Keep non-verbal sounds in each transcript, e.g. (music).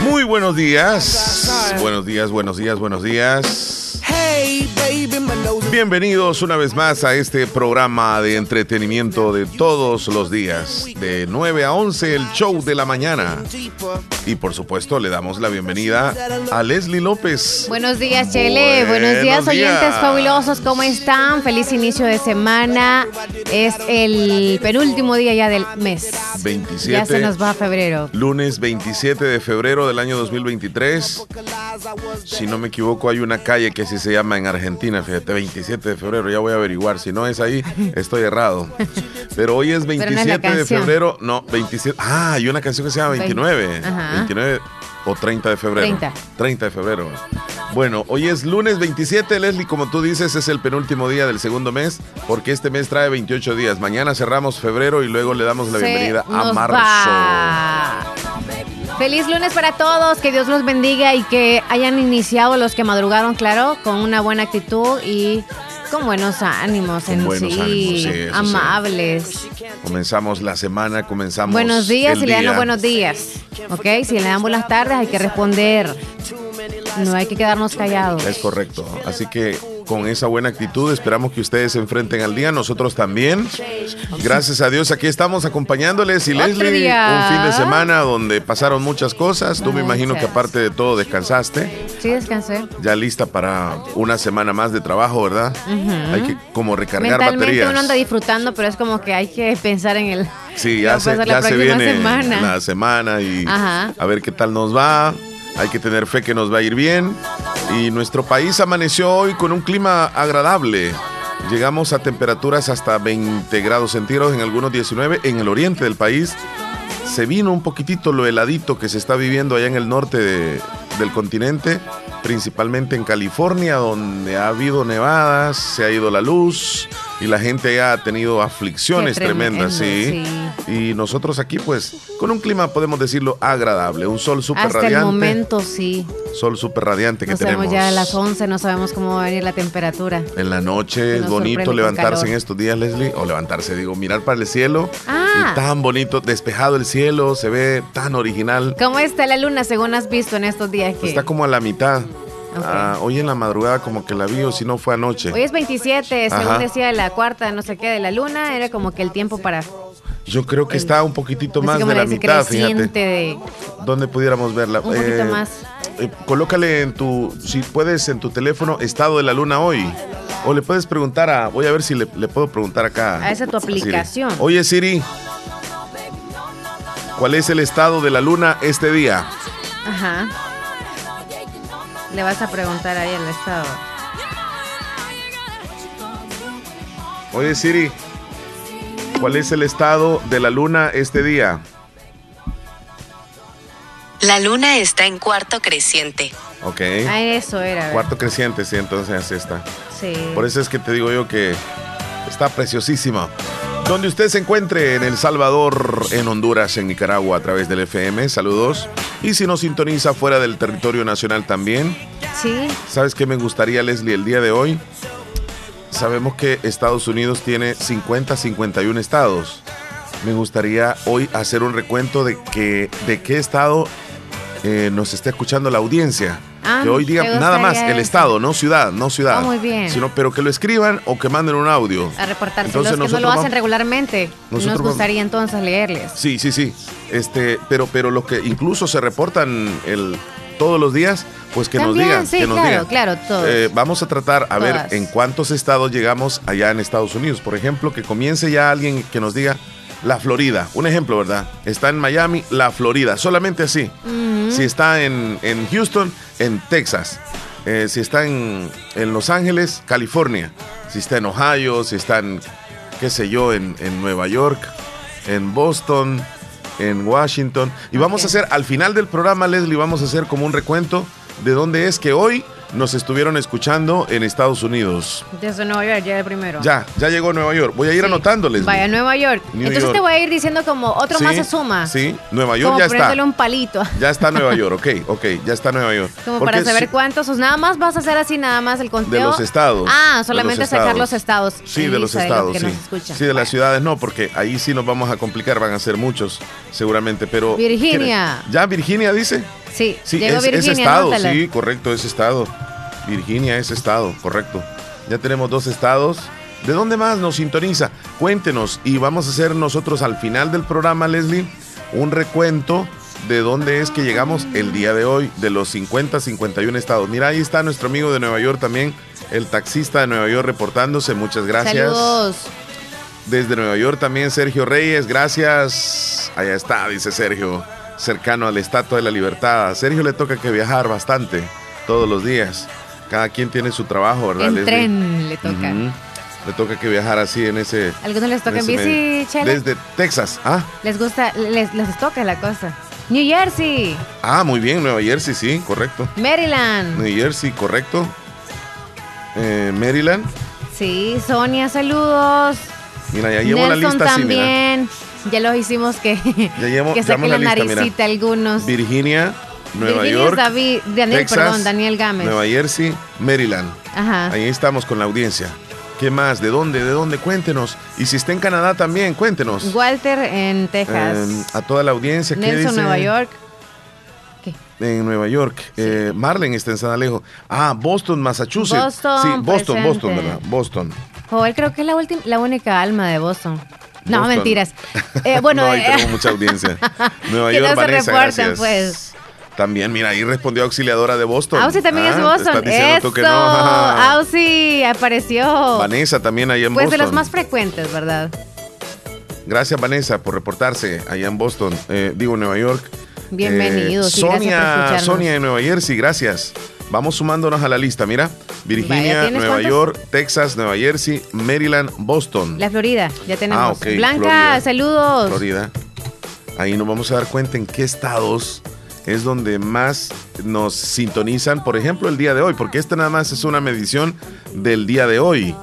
Muy buenos días. Buenos días, buenos días, buenos días. Bienvenidos una vez más a este programa de entretenimiento de todos los días, de 9 a 11, el show de la mañana. Y por supuesto, le damos la bienvenida a Leslie López. Buenos días, Chele. Buenos, días, oyentes fabulosos. ¿Cómo están? Feliz inicio de semana. Es el penúltimo día ya del mes. 27. Ya se nos va a febrero. Lunes 27 de febrero del año 2023. Si no me equivoco, hay una calle que así se llama en Argentina, fíjate, 27 de febrero. Ya voy a averiguar. Si no es ahí, estoy errado. Pero hoy es 27 de febrero. No, 27. Ah, hay una canción que se llama 29. Ajá. 29 o 30 de febrero. 30. 30 de febrero. Bueno, hoy es lunes 27, Leslie, como tú dices, es el penúltimo día del segundo mes, porque este mes trae 28 días. Mañana cerramos febrero y luego le damos la bienvenida a marzo. Feliz lunes para todos, que Dios los bendiga y que hayan iniciado los que madrugaron, claro, con una buena actitud y con buenos ánimos en sí, amables. Comenzamos la semana, comenzamos. Buenos días y le dan buenos días. ¿Ok? Si le dan buenas tardes, hay que responder. No hay que quedarnos callados. Es correcto. Así que con esa buena actitud. Esperamos que ustedes se enfrenten al día, nosotros también. Gracias a Dios, aquí estamos acompañándoles. Y Leslie, un fin de semana donde pasaron muchas cosas. Tú me imagino que aparte de todo descansaste. Sí, descansé. Ya lista para una semana más de trabajo, ¿verdad? Hay que como recargar Mentalmente baterías. uno anda disfrutando, pero es como que hay que pensar en el... Sí, (laughs) ya, se, ya se viene semana. la semana y a ver qué tal nos va. Hay que tener fe que nos va a ir bien. Y nuestro país amaneció hoy con un clima agradable. Llegamos a temperaturas hasta 20 grados centígrados, en algunos 19. En el oriente del país se vino un poquitito lo heladito que se está viviendo allá en el norte del continente, principalmente en California, donde ha habido nevadas, se ha ido la luz y la gente ya ha tenido aflicciones tremendas, sí. Y nosotros aquí, pues, con un clima, podemos decirlo, agradable, un sol súper radiante. Hasta el momento, sí. Sol súper radiante que no tenemos. Ya a las 11, no sabemos cómo va a venir la temperatura. En la noche es bonito levantarse en estos días, Leslie, o levantarse, digo, mirar para el cielo. Ah. tan bonito, despejado el cielo, se ve tan original. ¿Cómo está la luna, según has visto en estos días? Que... Está como a la mitad. Ah, hoy en la madrugada como que la vi o si no fue anoche. Hoy es 27, según decía la cuarta, no sé qué, de la luna, era como que el tiempo para... Yo creo que está un poquito más de la mitad, fíjate. De... ¿Dónde pudiéramos verla? Un poquito eh, más. Eh, colócale en tu, si puedes, en tu teléfono, estado de la luna hoy. O le puedes preguntar a, voy a ver si le, puedo preguntar acá. A esa tu aplicación. Oye Siri, ¿cuál es el estado de la luna este día? Ajá. Le vas a preguntar ahí el estado. Oye Siri, ¿cuál es el estado de la luna este día? La luna está en cuarto creciente. Ok. Ah, eso era. Cuarto creciente, sí, entonces así está. Sí. Por eso es que te digo yo que está preciosísima. Donde usted se encuentre en El Salvador, en Honduras, en Nicaragua a través del FM, saludos. Y si nos sintoniza fuera del territorio nacional también. Sí. ¿Sabes qué me gustaría, Leslie, el día de hoy? Sabemos que Estados Unidos tiene 50, 51 estados. Me gustaría hoy hacer un recuento de, que, de qué estado eh, nos está escuchando la audiencia. Ah, que hoy diga nada más el estado, no ciudad, no ciudad. Ah, muy bien. Sino, pero que lo escriban o que manden un audio. A reportarse. Entonces, los que no lo hacen regularmente. Nos gustaría entonces leerles. Sí, sí, sí. Este, pero, pero los que incluso se reportan el, todos los días, pues que nos digan. Sí, que nos claro, digan. claro, todos. Eh, vamos a tratar a ver en cuántos estados llegamos allá en Estados Unidos. Por ejemplo, que comience ya alguien que nos diga la Florida. Un ejemplo, ¿verdad? Está en Miami, la Florida. Solamente así. Si está en, en Houston, en Texas. Eh, si está en, en, Los Ángeles, California. Si está en Ohio, si está en, qué sé yo, en, en Nueva York, en Boston, en Washington. Y vamos a hacer, al final del programa, Leslie, vamos a hacer como un recuento de dónde es que hoy nos estuvieron escuchando en Estados Unidos. Desde Nueva York, ya el primero. Ya, ya llegó Nueva York. Voy a ir anotándoles. Vaya a Nueva York. Entonces te voy a ir diciendo como otro más se suma. Sí, Nueva York ya está. un palito. (laughs) Ya está Nueva York, ok, ok, ya está Nueva York. Como para saber cuántos, nada más vas a hacer así, nada más el conteo. De los estados. Ah, solamente sacar los estados. Sí, de los estados, sí. Sí, de las ciudades no, porque ahí sí nos vamos a complicar, van a ser muchos, seguramente, pero... Virginia. ¿Ya Virginia dice? Sí, sí es, Virginia, estado, sí, correcto, es estado. Virginia es estado, correcto. Ya tenemos dos estados. ¿De dónde más nos sintoniza? Cuéntenos y vamos a hacer nosotros al final del programa, Leslie, un recuento de dónde es que llegamos el día de hoy, de los 50, 51 estados. Mira, ahí está nuestro amigo de Nueva York también, el taxista de Nueva York reportándose. Muchas gracias. Saludos. Desde Nueva York también Sergio Reyes, gracias. Allá está, dice Sergio, cercano a la Estatua de la Libertad. A Sergio le toca que viajar bastante todos los días. Cada quien tiene su trabajo, ¿verdad? En tren le toca. Le toca que viajar así en ese. ¿Algunos les toca en, bici, Chela? Desde Texas, ¿ah? Les gusta, les, les toca la cosa. New Jersey. Ah, muy bien, Nueva Jersey, sí, correcto. Maryland. New Jersey, correcto. Eh, Maryland. Sí, Sonia, saludos. Mira, ya llevo la lista también. Ya los hicimos que, ya llevo, que saquen la, naricita algunos. Virginia, Nueva York, David, Daniel, perdón, Daniel Gámez. Nueva Jersey, Maryland. Ajá. Ahí estamos con la audiencia. ¿Qué más? ¿De dónde? ¿De dónde? Cuéntenos. Y si está en Canadá también, cuéntenos. Walter en Texas. Em, a toda la audiencia. Nelson, Nueva York. ¿Qué? En Nueva York. Eh, Marlen está en San Alejo. Ah, Boston, Massachusetts. Boston. Sí, Boston, Boston, ¿verdad? Boston. Joel creo que es la, la única alma de Boston. No, mentiras. (laughs) Eh, bueno, no, ahí eh, tenemos mucha audiencia. (laughs) Nueva York, Vanessa, gracias. pues. También, mira, ahí respondió auxiliadora de Boston. Auxi también es ah, Boston. Eso. Que no. Auxi (laughs) apareció. Vanessa también ahí en Boston. Pues de los más frecuentes, ¿verdad? Gracias, Vanessa, por reportarse allá en Boston. Eh, digo, Nueva York. Bienvenido. Eh, Sonia, Sonia en Nueva Jersey, gracias. Vamos sumándonos a la lista, mira. Virginia, Nueva York, Texas, Nueva Jersey, Maryland, Boston. La Florida, ya tenemos. Ah, Blanca, saludos. Florida. Ahí nos vamos a dar cuenta en qué estados es donde más nos sintonizan, por ejemplo, el día de hoy, porque esta nada más es una medición del día de hoy.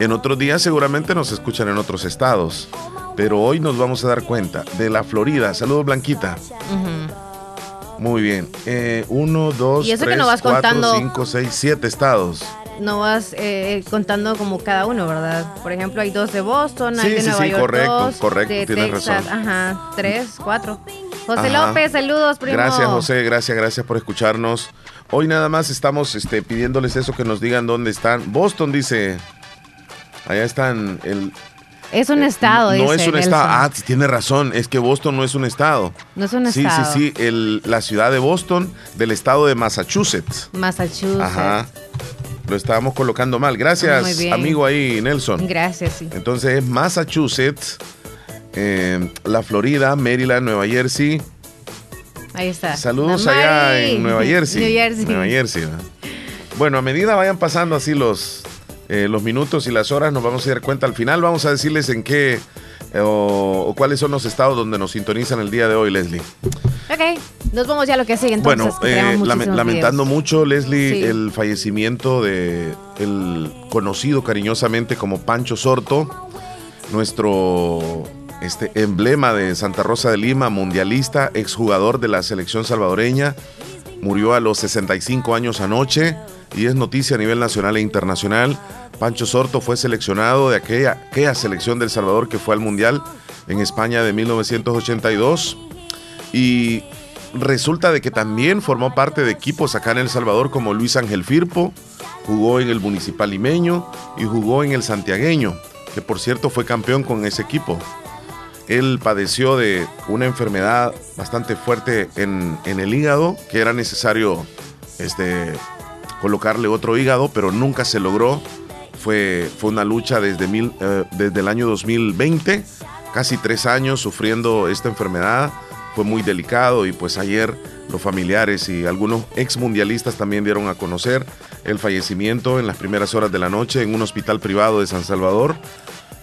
En otros días seguramente nos escuchan en otros estados, pero hoy nos vamos a dar cuenta de la Florida. Saludos, Blanquita. Muy bien. Eh, uno, dos, tres, cuatro, contando... cinco, seis, siete estados no vas eh, contando como cada uno, ¿verdad? Por ejemplo, hay dos de Boston, hay de Nueva sí, York, correcto, dos, correcto, de tienes Texas, razón. ajá, tres, cuatro. José López, saludos, primo. Gracias, José, gracias, gracias por escucharnos. Hoy nada más estamos este, pidiéndoles eso, que nos digan dónde están. Boston dice, allá están el... Es un eh, estado, No es un estado. Ah, tiene razón. Es que Boston no es un estado. No es un estado. Sí, sí, sí. El, la ciudad de Boston, del estado de Massachusetts. Massachusetts. Ajá. Lo estábamos colocando mal. Gracias, amigo ahí, Nelson. Gracias, sí. Entonces es Massachusetts, eh, la Florida, Maryland, Nueva Jersey. Ahí está. Saludos allá en Nueva Jersey. (laughs) New Jersey. Nueva Jersey. Bueno, a medida vayan pasando así los, eh, los minutos y las horas, nos vamos a dar cuenta al final. Vamos a decirles en qué eh, o, cuáles son los estados donde nos sintonizan el día de hoy, Leslie. Ok, nos vamos ya a lo que sigue entonces. Bueno, lamentando mucho, Leslie, el fallecimiento de el conocido cariñosamente como Pancho Sorto, nuestro este emblema de Santa Rosa de Lima, mundialista, exjugador de la selección salvadoreña, murió a los 65 años anoche y es noticia a nivel nacional e internacional. Pancho Sorto fue seleccionado de aquella, selección del Salvador que fue al Mundial en España de 1982 y resulta de que también formó parte de equipos acá en El Salvador como Luis Ángel Firpo, jugó en el Municipal Limeño y jugó en el Santiagueño, que por cierto fue campeón con ese equipo. Él padeció de una enfermedad bastante fuerte en, el hígado, que era necesario este, colocarle otro hígado, pero nunca se logró. Fue, fue una lucha desde, mil, eh, desde el año 2020, casi tres años sufriendo esta enfermedad. Fue muy delicado y pues ayer los familiares y algunos ex mundialistas también dieron a conocer el fallecimiento en las primeras horas de la noche en un hospital privado de San Salvador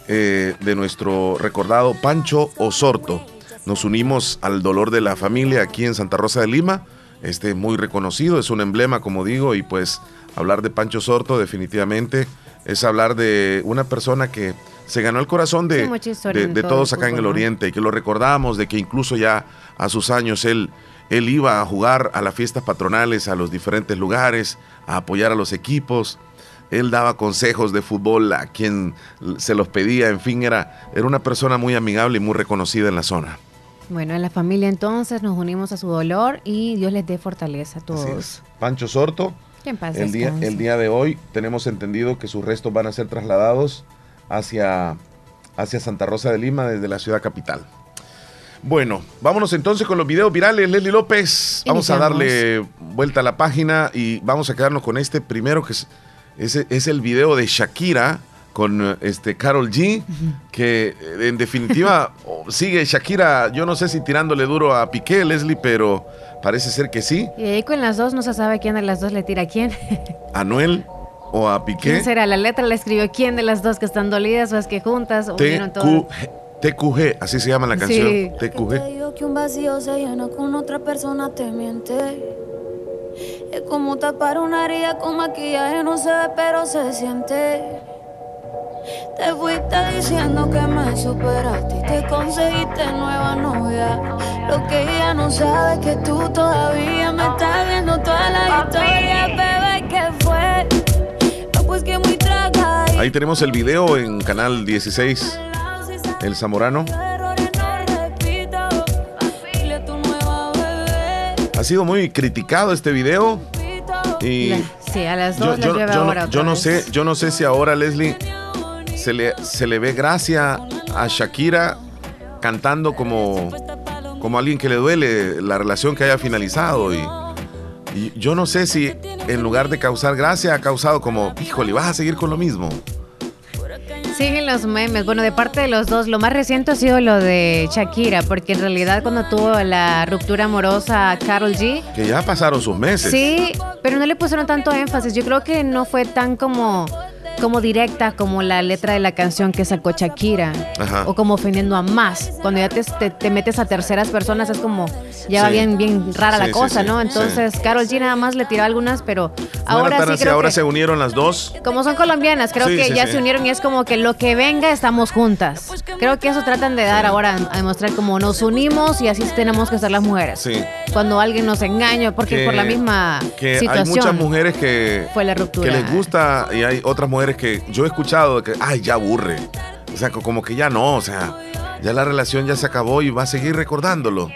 eh, de nuestro recordado Pancho Osorto. Nos unimos al dolor de la familia aquí en Santa Rosa de Lima. Este muy reconocido, es un emblema, como digo, y pues hablar de Pancho Osorto definitivamente es hablar de una persona que se ganó el corazón de, de, todos acá en el Oriente y que lo recordamos, de que incluso ya a sus años él, él iba a jugar a las fiestas patronales, a los diferentes lugares, a apoyar a los equipos. Él daba consejos de fútbol a quien se los pedía, en fin, era, era una persona muy amigable y muy reconocida en la zona. Bueno, en la familia entonces nos unimos a su dolor y Dios les dé fortaleza a todos. Pancho Sorto, el día, el día de hoy tenemos entendido que sus restos van a ser trasladados hacia, hacia Santa Rosa de Lima desde la ciudad capital. Bueno, vámonos entonces con los videos virales. Leslie López, vamos a darle vuelta a la página y vamos a quedarnos con este primero que es, es, el video de Shakira con este Carol G, que en definitiva (laughs) sigue Shakira, yo no sé si tirándole duro a Piqué, Leslie, pero parece ser que sí. Y ahí con las dos no se sabe quién de las dos le tira a quién. (laughs) Anuel o a Piqué. ¿Quién será? La letra la escribió quién de las dos que están dolidas o es que juntas o TQG, así se llama la canción. Sí. TQG. Te digo que un vacío se llena con otra persona, te miente. Es como tapar una herida con maquillaje, no se ve, pero se siente. Te fuiste diciendo que me superaste y te conseguiste nueva novia. Lo que ella no sabe es que tú todavía me estás viendo toda la historia, bebé, que fue. Pues Ahí tenemos el video en canal 16, El Zamorano. Ha sido muy criticado este video. Y sí, a las dos yo, yo, no, sé, yo no sé si ahora Leslie se le, se le ve gracia a Shakira cantando como, como alguien que le duele la relación que haya finalizado y yo no sé si en lugar de causar gracia ha causado como, híjole, vas a seguir con lo mismo. Siguen los memes. Bueno, de parte de los dos, lo más reciente ha sido lo de Shakira, porque en realidad cuando tuvo la ruptura amorosa a Carol G. Que ya pasaron sus meses. Sí, pero no le pusieron tanto énfasis. Yo creo que no fue tan como como directa como la letra de la canción que sacó Shakira o como ofendiendo a más. Cuando ya te, metes a terceras personas es como ya va bien bien rara la cosa, ¿no? Entonces Carol G nada más le tiró algunas, pero ahora sí creo ahora se unieron las dos. Como son colombianas, creo que ya se unieron y es como que lo que venga estamos juntas. Creo que eso tratan de dar ahora a demostrar como nos unimos y así tenemos que ser las mujeres. Sí. Cuando alguien nos engaña porque por la misma que situación. Hay muchas mujeres que fue la ruptura. que les gusta y hay otras mujeres que yo he escuchado que, ay, ya aburre. O sea, como que ya no, o sea, ya la relación ya se acabó y va a seguir recordándolo.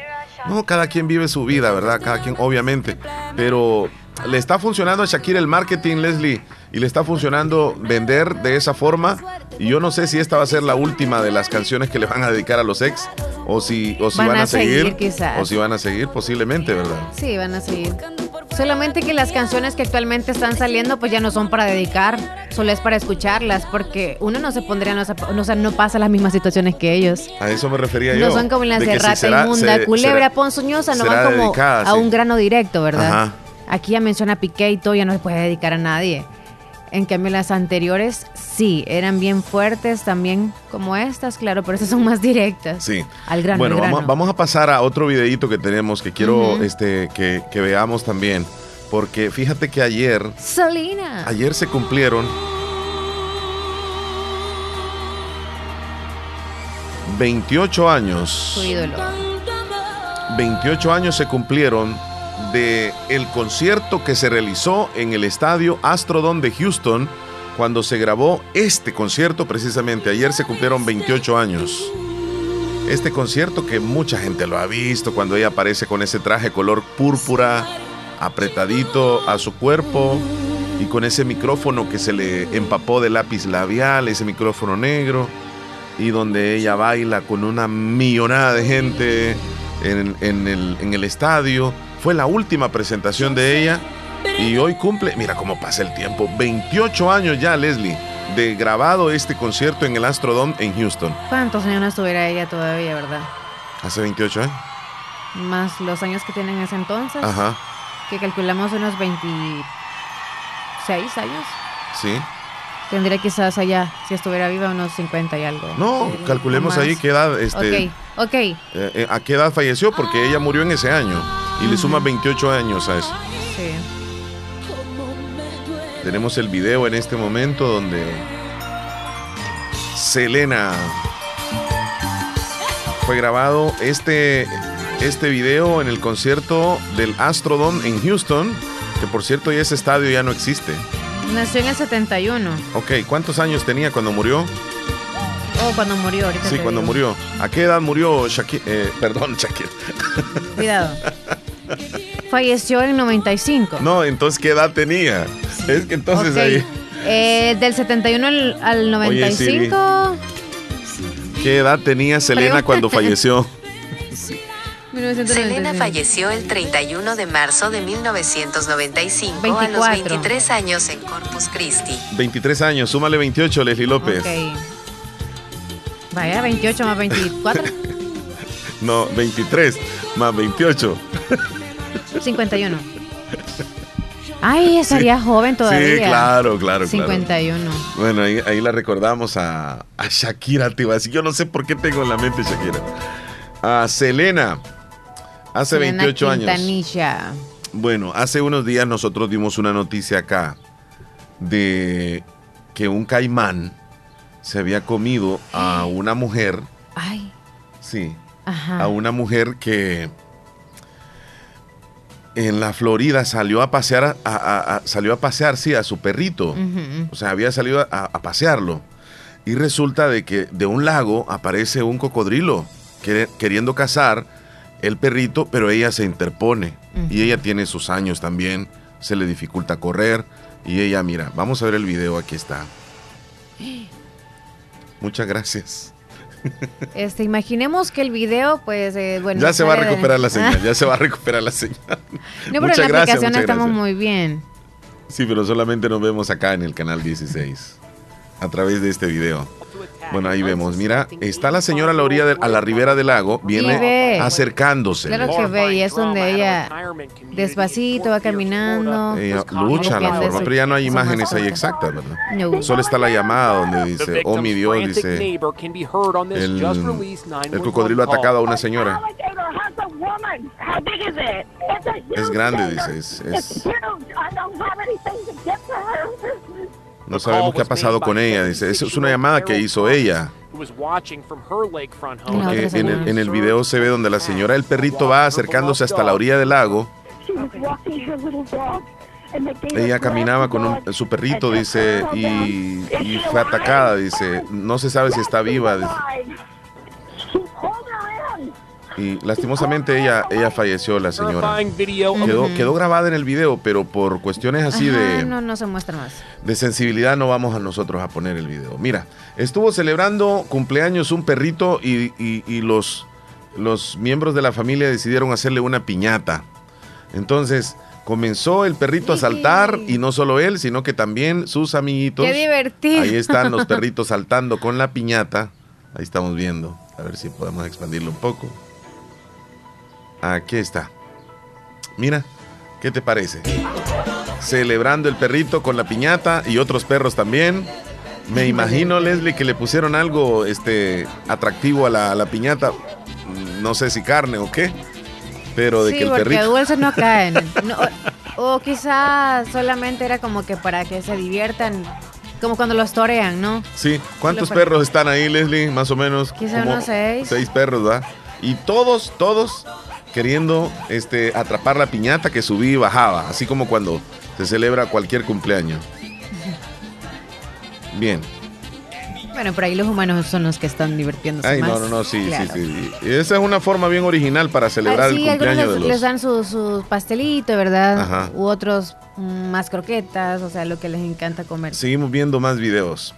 No, cada quien vive su vida, ¿verdad? Cada quien, obviamente. Pero le está funcionando a Shakira el marketing, Leslie, y le está funcionando vender de esa forma. Y yo no sé si esta va a ser la última de las canciones que le van a dedicar a los ex, o si, o si van, a, seguir, o si van a seguir posiblemente, ¿verdad? Sí, van a seguir. Solamente que las canciones que actualmente están saliendo pues ya no son para dedicar, solo es para escucharlas, porque uno no se pondría, no, o sea, no pasa las mismas situaciones que ellos. A eso me refería yo. No son como las de, rata inmunda, culebra ponzoñosa, no van como a un grano directo, ¿verdad? Aquí ya menciona Piqué y todo, ya no se puede dedicar a nadie. En cambio, las anteriores sí, eran bien fuertes también como estas, claro, pero esas son más directas. Sí. Al grano. Bueno, Vamos, a pasar a otro videito que tenemos que quiero este, que, que, veamos también. Porque fíjate que ayer. Salina. Ayer se cumplieron. 28 años. Su ídolo. 28 años se cumplieron de el concierto que se realizó en el estadio Astrodome de Houston cuando se grabó este concierto precisamente. Ayer se cumplieron 28 años. Este concierto que mucha gente lo ha visto cuando ella aparece con ese traje color púrpura apretadito a su cuerpo y con ese micrófono que se le empapó de lápiz labial, ese micrófono negro y donde ella baila con una millonada de gente en, el, en el estadio fue la última presentación de ella y hoy cumple, mira cómo pasa el tiempo, 28 años ya, Leslie, de grabado este concierto en el Astrodome en Houston. ¿Cuántos años no estuviera ella todavía, verdad? Hace 28 años. Más los años que tienen en ese entonces. Ajá. Que calculamos unos 26 seis años. Sí. Tendría quizás allá, si estuviera viva, unos 50 y algo. No, calculemos ahí qué edad. Este, ok, ok. Eh, eh, ¿A qué edad falleció? Porque ella murió en ese año. Y le suma 28 años a eso. Sí. Tenemos el video en este momento donde Selena fue grabado este, este video en el concierto del Astrodome en Houston, que por cierto ya ese estadio ya no existe. Nació en el 71. Ok, ¿cuántos años tenía cuando murió? Oh, cuando murió, ahorita. Sí, cuando murió. ¿A qué edad murió Shakira? Eh, perdón, Shakira. (laughs) Cuidado. Falleció en 95. No, entonces, ¿qué edad tenía? Es que entonces ahí. Eh, del 71 al, 95. ¿Qué edad tenía Selena cuando falleció? (laughs) Selena falleció el 31 de marzo de 1995 a los 23 años en Corpus Christi. 23 años, súmale 28, Leslie López. Vaya, 28 más 24. (laughs) no, 23 más 28. 51. (laughs) Ay, estaría joven todavía. Sí, claro, claro. 51. Bueno, ahí, la recordamos a, a Shakira, tío. Así yo no sé por qué tengo en la mente Shakira. A Selena, Hace 28 años. Bueno, hace unos días nosotros dimos una noticia acá de que un caimán se había comido a (gasps) una mujer. Ay. Sí. A una mujer que en la Florida salió a pasear, a, salió a pasear, sí, a su perrito. O sea, había salido a, pasearlo. Y resulta de que de un lago aparece un cocodrilo queriendo cazar el perrito, pero ella se interpone y ella tiene sus años también, se le dificulta correr y ella, mira, vamos a ver el video, aquí está. Muchas gracias. Este, imaginemos que el video, pues, eh, bueno. Ya se va a recuperar la señal, ya se va a (laughs) recuperar la señal. No, pero en la aplicación estamos muy bien. Sí, pero solamente nos vemos acá en el canal 16, a través de este video. Bueno, ahí vemos. Mira, está la señora a la orilla, de, a la ribera del lago, viene acercándose. Claro que ve, y es donde ella despacito va caminando. Ella lucha la forma, pero ya no hay imágenes ahí exactas, ¿verdad? Solo está la llamada donde dice, oh mi Dios, dice, el, el cocodrilo ha atacado a una señora. Es grande, dice, es no sabemos qué ha pasado con ella. Dice, esa es una llamada que hizo ella. en el, en el video se ve donde la señora del perrito va acercándose hasta la orilla del lago. Ella caminaba con su perrito, dice, y, y, fue atacada, dice. No se sabe si está viva. Dice. Y lastimosamente ella, ella falleció, la señora. Quedó, quedó grabada en el video, pero por cuestiones así de... No, no se muestra más. De sensibilidad no vamos a nosotros a poner el video. Mira, estuvo celebrando cumpleaños un perrito y, y, los, los miembros de la familia decidieron hacerle una piñata. Entonces comenzó el perrito a saltar y no solo él, sino que también sus amiguitos. ¡Qué divertido! Ahí están los (laughs) perritos saltando con la piñata. Ahí estamos viendo. A ver si podemos expandirlo un poco. Aquí está. Mira, ¿qué te parece? Celebrando el perrito con la piñata y otros perros también. Me imagino, Leslie, que le pusieron algo este, atractivo a la, piñata. No sé si carne o qué. Pero de que el perrito. dulces no caen. (laughs) o, quizás solamente era como que para que se diviertan. Como cuando los torean, ¿no? Sí. ¿Cuántos perros están ahí, Leslie? Más o menos. Quizás unos seis. Seis perros, ¿verdad? Y todos, todos queriendo este, atrapar la piñata que subía y bajaba, así como cuando se celebra cualquier cumpleaños. Bien. Bueno, por ahí los humanos son los que están divirtiéndose Ay, no, no, no, sí, sí, sí. Esa es una forma bien original para celebrar el cumpleaños de los... les dan su, su pastelito, ¿verdad? Ajá. U otros mm, más croquetas, o sea, lo que les encanta comer. Seguimos viendo más videos.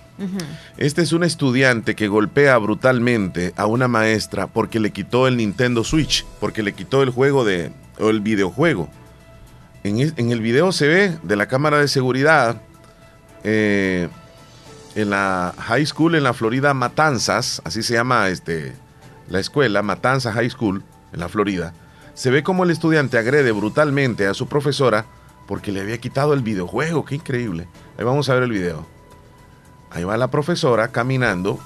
Este es un estudiante que golpea brutalmente a una maestra porque le quitó el Nintendo Switch, porque le quitó el juego de, o el videojuego. En, el video se ve de la cámara de seguridad eh, en la high school en la Florida Matanzas, así se llama este, la escuela, Matanzas High School en la Florida. Se ve como el estudiante agrede brutalmente a su profesora porque le había quitado el videojuego. Qué increíble. Ahí vamos a ver el video. Ahí va la profesora caminando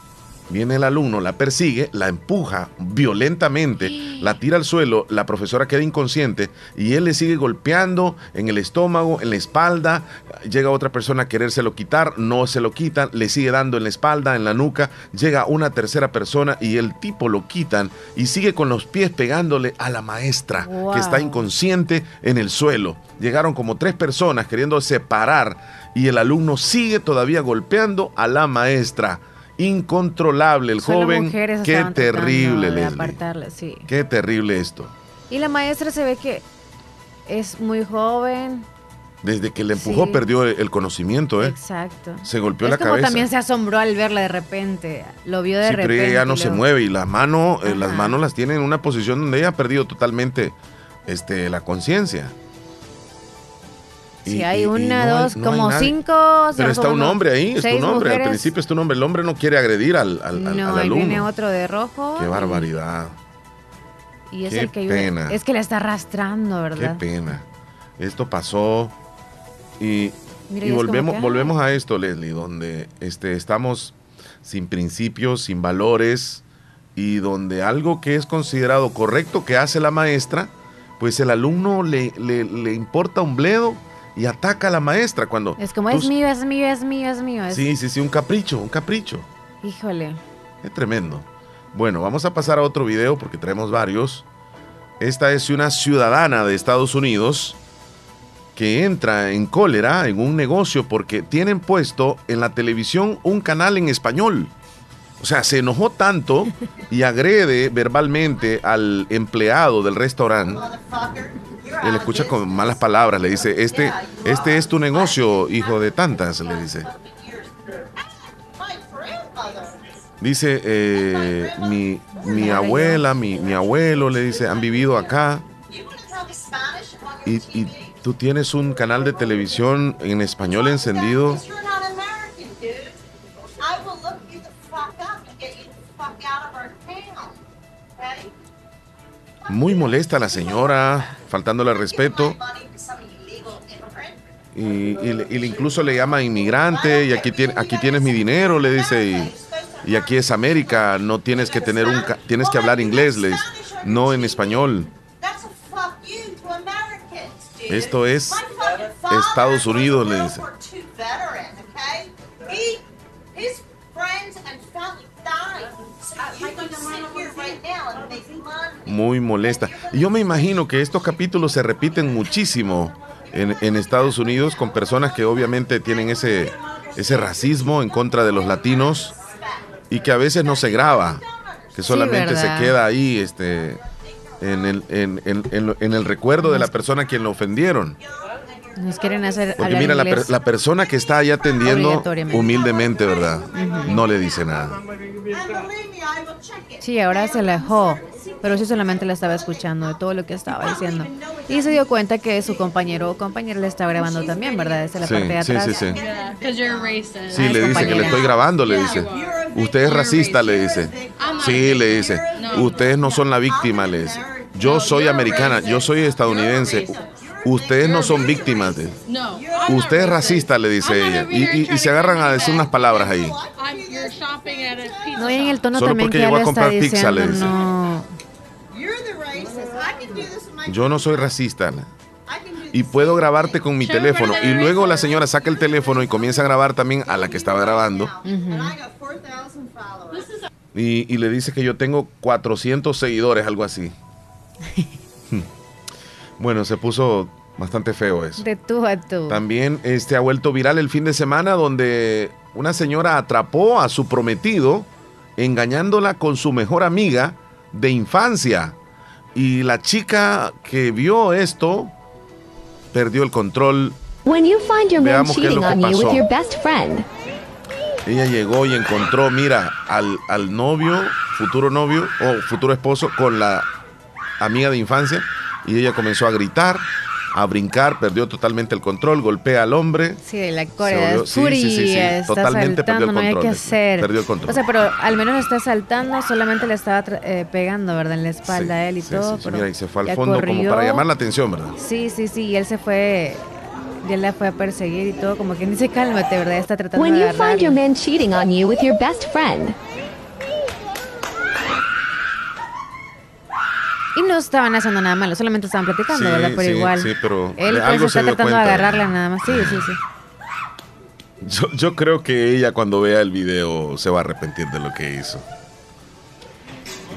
Viene el alumno, la persigue, la empuja violentamente, la tira al suelo, la profesora queda inconsciente y él le sigue golpeando en el estómago, en la espalda. Llega otra persona a querérselo quitar, no se lo quitan, le sigue dando en la espalda, en la nuca. Llega una tercera persona y el tipo lo quitan y sigue con los pies pegándole a la maestra que está inconsciente en el suelo. Llegaron como tres personas queriendo separar y el alumno sigue todavía golpeando a la maestra incontrolable el joven. Qué terrible, Leslie. sí. Qué terrible esto. Y la maestra se ve que es muy joven. Desde que le empujó perdió el conocimiento, ¿eh? Exacto. Se golpeó la cabeza. también se asombró al verla de repente. Lo vio de repente. Pero ella no se mueve y las manos, eh, las manos las tiene en una posición donde ella ha perdido totalmente este, la conciencia. Si hay una, dos, como cinco. Pero está un hombre ahí, es tu nombre. Al principio es tu nombre. El hombre no quiere agredir al, al, no, al alumno. viene otro de rojo. Qué barbaridad. Y es el que pena. Es que la está arrastrando, ¿verdad? Qué pena. Esto pasó y, y volvemos, volvemos a esto, Leslie, donde este, estamos sin principios, sin valores y donde algo que es considerado correcto que hace la maestra, pues el alumno le, le, le importa un bledo y ataca a la maestra cuando... Es como es mío, es mío, es mío, es mío. Sí, sí, sí, un capricho, un capricho. Híjole. Es tremendo. Bueno, vamos a pasar a otro video porque traemos varios. Esta es una ciudadana de Estados Unidos que entra en cólera en un negocio porque tienen puesto en la televisión un canal en español. O sea, se enojó tanto y agrede verbalmente al empleado del restaurante él escucha con malas palabras, le dice, este, este es tu negocio, hijo de tantas, le dice. Dice, eh, mi, mi, abuela, mi, mi, abuelo, le dice, han vivido acá. Y, y tú tienes un canal de televisión en español encendido. Muy molesta la señora, faltándole respeto. Y, incluso le llama inmigrante y aquí, tiene, aquí tienes mi dinero, le dice, y, aquí es América, no tienes que tener un, tienes que hablar inglés, le no en español. Esto es Estados Unidos, le dice. Muy molesta. Y yo me imagino que estos capítulos se repiten muchísimo en, Estados Unidos con personas que obviamente tienen ese, ese racismo en contra de los latinos y que a veces no se graba, que solamente se queda ahí este, en, el, en, en el recuerdo de la persona a quien lo ofendieron. Nos quieren hacer. Porque mira, la, persona que está ahí atendiendo humildemente, ¿verdad? No le dice nada. Sí, ahora se alejó, pero sí solamente la estaba escuchando de todo lo que estaba diciendo. Y se dio cuenta que su compañero o compañera le estaba grabando también, ¿verdad? Desde la parte de atrás. Sí, sí, sí. Sí, le dice que le estoy grabando, le dice. Usted es racista, le dice. Sí, le dice. Ustedes no son la víctima, le dice. Yo soy americana, yo soy estadounidense. Ustedes no son víctimas de. Usted es racista, le dice ella. Y, se agarran a decir unas palabras ahí. No, en el tono Solo porque llegó a comprar pizza, le dice. Yo no soy racista. Y puedo grabarte con mi teléfono. Y luego la señora saca el teléfono y comienza a grabar también a la que estaba grabando. y, y le dice que yo tengo 400 seguidores, algo así. (laughs) Bueno, se puso bastante feo eso. De tú a tú. También este ha vuelto viral el fin de semana donde una señora atrapó a su prometido engañándola con su mejor amiga de infancia. Y la chica que vio esto perdió el control. Veamos qué es lo que pasó. Ella llegó y encontró, mira, al, al novio, futuro novio o futuro esposo con la amiga de infancia y ella comenzó a gritar, a brincar, perdió totalmente el control, golpea al hombre. Sí, la Corea sí, sí, sí, sí, totalmente perdió el control. No hay que hacer. Perdió el control. O sea, pero al menos está saltando, solamente le estaba eh, pegando, ¿verdad? En la espalda a él y todo. Sí, mira, y se fue al fondo como para llamar la atención, ¿verdad? Sí, sí, sí, y él se fue Ya la fue a perseguir y todo, como quien dice, cálmate, ¿verdad? Está tratando When de you find your man cheating on you with your best friend. Y no estaban haciendo nada malo, solamente estaban platicando, ¿verdad? Pero igual. Sí, pero él pues, está tratando de agarrarla nada más. Sí, sí, sí. Yo, yo creo que ella cuando vea el video se va a arrepentir de lo que hizo.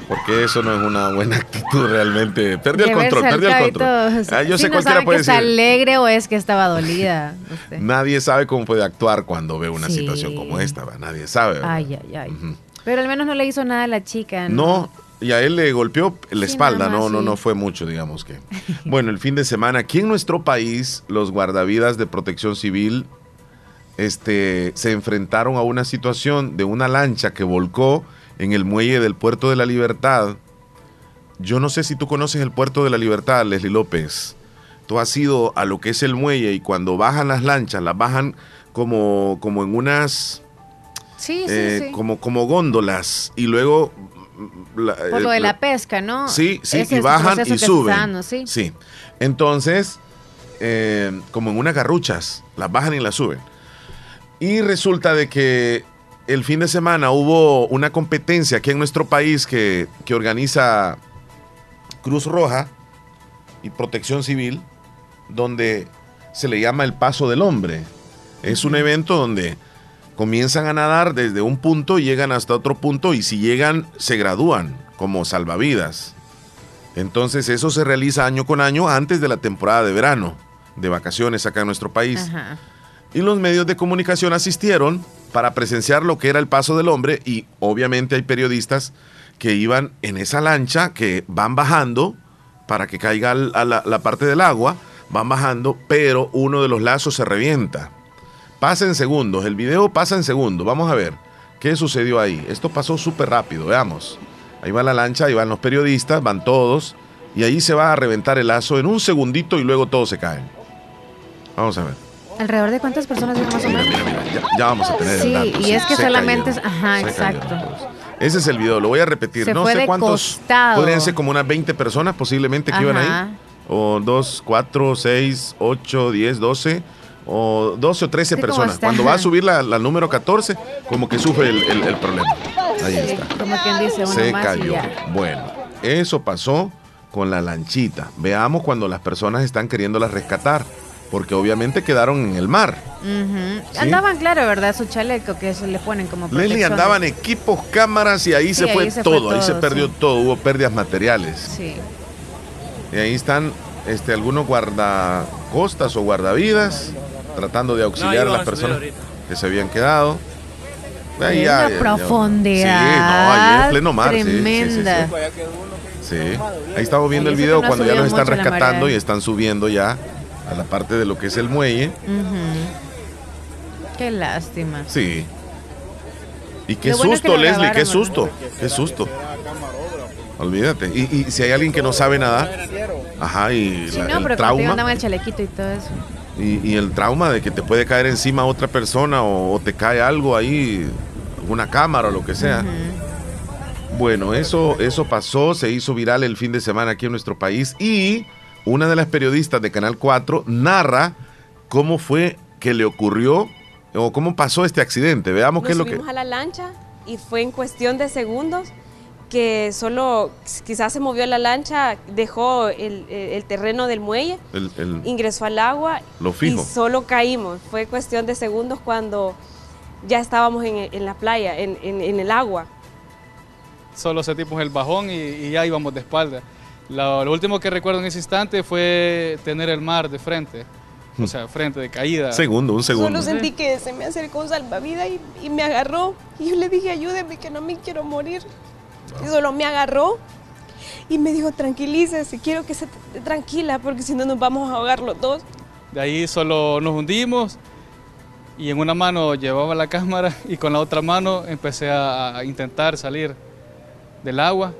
Porque eso no es una buena actitud realmente. Perdió el control, perdió el control. Ah, yo sé no cualquiera puede que decir. alegre o es que estaba dolida? (laughs) Nadie sabe cómo puede actuar cuando ve una situación como esta. Nadie sabe. Ay, ay, ay. Pero al menos no le hizo nada a la chica. No, no y a él le golpeó la espalda, no, no, no fue mucho, digamos que. Bueno, el fin de semana, aquí en nuestro país, los guardavidas de protección civil este, se enfrentaron a una situación de una lancha que volcó en el muelle del Puerto de la Libertad. Yo no sé si tú conoces el Puerto de la Libertad, Leslie López. Tú has ido a lo que es el muelle y cuando bajan las lanchas, las bajan como, como en unas... Sí, sí, eh, sí. Como, como góndolas y luego por lo de la pesca, ¿no? Sí, sí, y bajan y suben. ¿sí? Entonces, eh, como en unas garruchas, las bajan y las suben. Y resulta de que el fin de semana hubo una competencia aquí en nuestro país que, que organiza Cruz Roja y Protección Civil, donde se le llama el Paso del Hombre. Es un evento donde comienzan a nadar desde un punto y llegan hasta otro punto y si llegan se gradúan como salvavidas. Entonces eso se realiza año con año antes de la temporada de verano, de vacaciones acá en nuestro país. Y los medios de comunicación asistieron para presenciar lo que era el paso del hombre y obviamente hay periodistas que iban en esa lancha que van bajando para que caiga la, la parte del agua, van bajando, pero uno de los lazos se revienta Pasa en segundos, el video pasa en segundos. Vamos a ver qué sucedió ahí. Esto pasó súper rápido, veamos. Ahí va la lancha, ahí van los periodistas, van todos, y ahí se va a reventar el lazo en un segundito y luego todos se caen. Vamos a ver. ¿Alrededor de cuántas personas más o menos? Mira, mira, mira. Ya, vamos a tener sí, el Sí, y es que solamente. Ajá, exacto. Ese es el video, lo voy a repetir. no sé cuántos. Podrían ser como unas 20 personas posiblemente que iban ahí. O 2, 4, 6, 8, 10, 12 o 12 o 13 personas. Cuando va a (laughs) subir la, número 14, como que sufre el, problema. Ahí está. Como quien dice, Se cayó. Bueno, eso pasó con la lanchita. Veamos cuando las personas están queriéndolas rescatar. Porque obviamente quedaron en el mar. Andaban, claro, ¿verdad? Su chaleco que se le ponen como protección. Leslie andaban equipos, cámaras y ahí, se, fue todo, Ahí se perdió todo. Hubo pérdidas materiales. Sí. Y ahí están este, algunos guardacostas o guardavidas tratando de auxiliar a las personas que se habían quedado. Ahí una profundidad. Sí, no, ahí en pleno mar. Tremenda. Sí, Ahí estamos viendo el video cuando ya los están rescatando y están subiendo ya a la parte de lo que es el muelle. Qué lástima. Sí. Y qué susto, Leslie, qué susto. Qué susto. Olvídate. Y, si hay alguien que no sabe nada, ajá, y la, no, el trauma. el chalequito y todo eso. Y, el trauma de que te puede caer encima otra persona o, te cae algo ahí, una cámara o lo que sea. Bueno, eso, eso pasó, se hizo viral el fin de semana aquí en nuestro país y una de las periodistas de Canal 4 narra cómo fue que le ocurrió o cómo pasó este accidente. Veamos qué es lo que... a la lancha y fue en cuestión de segundos que solo quizás se movió la lancha, dejó el, terreno del muelle, ingresó al agua y solo caímos. Fue cuestión de segundos cuando ya estábamos en, la playa, en, el agua. Solo sentimos el bajón y, ya íbamos de espalda. Lo, último que recuerdo en ese instante fue tener el mar de frente. O sea, frente de caída. Segundo, un segundo. Solo sentí que se me acercó un salvavidas y, y me agarró. Y yo le dije, ayúdeme, que no me quiero morir. Y solo me agarró y me dijo, tranquilícese, quiero que se tranquila porque si no nos vamos a ahogar los dos. De ahí solo nos hundimos y en una mano llevaba la cámara y con la otra mano empecé a, intentar salir del agua.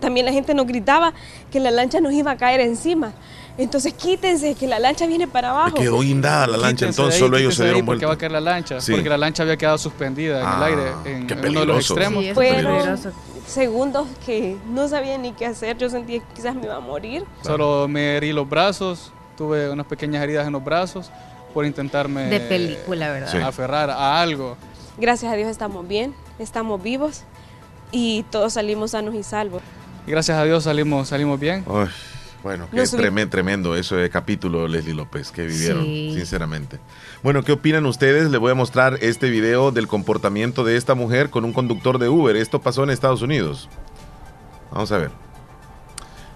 También la gente nos gritaba que la lancha nos iba a caer encima. Entonces quítense, que la lancha viene para abajo. quedó guindada la lancha, entonces solo ellos se dieron vuelta. va a caer la lancha? Porque la lancha había quedado suspendida en el ah, aire, en, uno de los extremos. Fue peligroso segundos que no sabía ni qué hacer. Yo sentía que quizás me iba a morir. Solo me herí los brazos, tuve unas pequeñas heridas en los brazos, por intentarme... De película, ¿verdad? Aferrar a algo. Gracias a Dios estamos bien, estamos vivos y todos salimos sanos y salvos. Gracias a Dios salimos, salimos bien. Bueno, qué tremendo, tremendo eso de capítulo, Leslie López, que vivieron, sinceramente. Bueno, ¿qué opinan ustedes? Le voy a mostrar este video del comportamiento de esta mujer con un conductor de Uber. Esto pasó en Estados Unidos. Vamos a ver.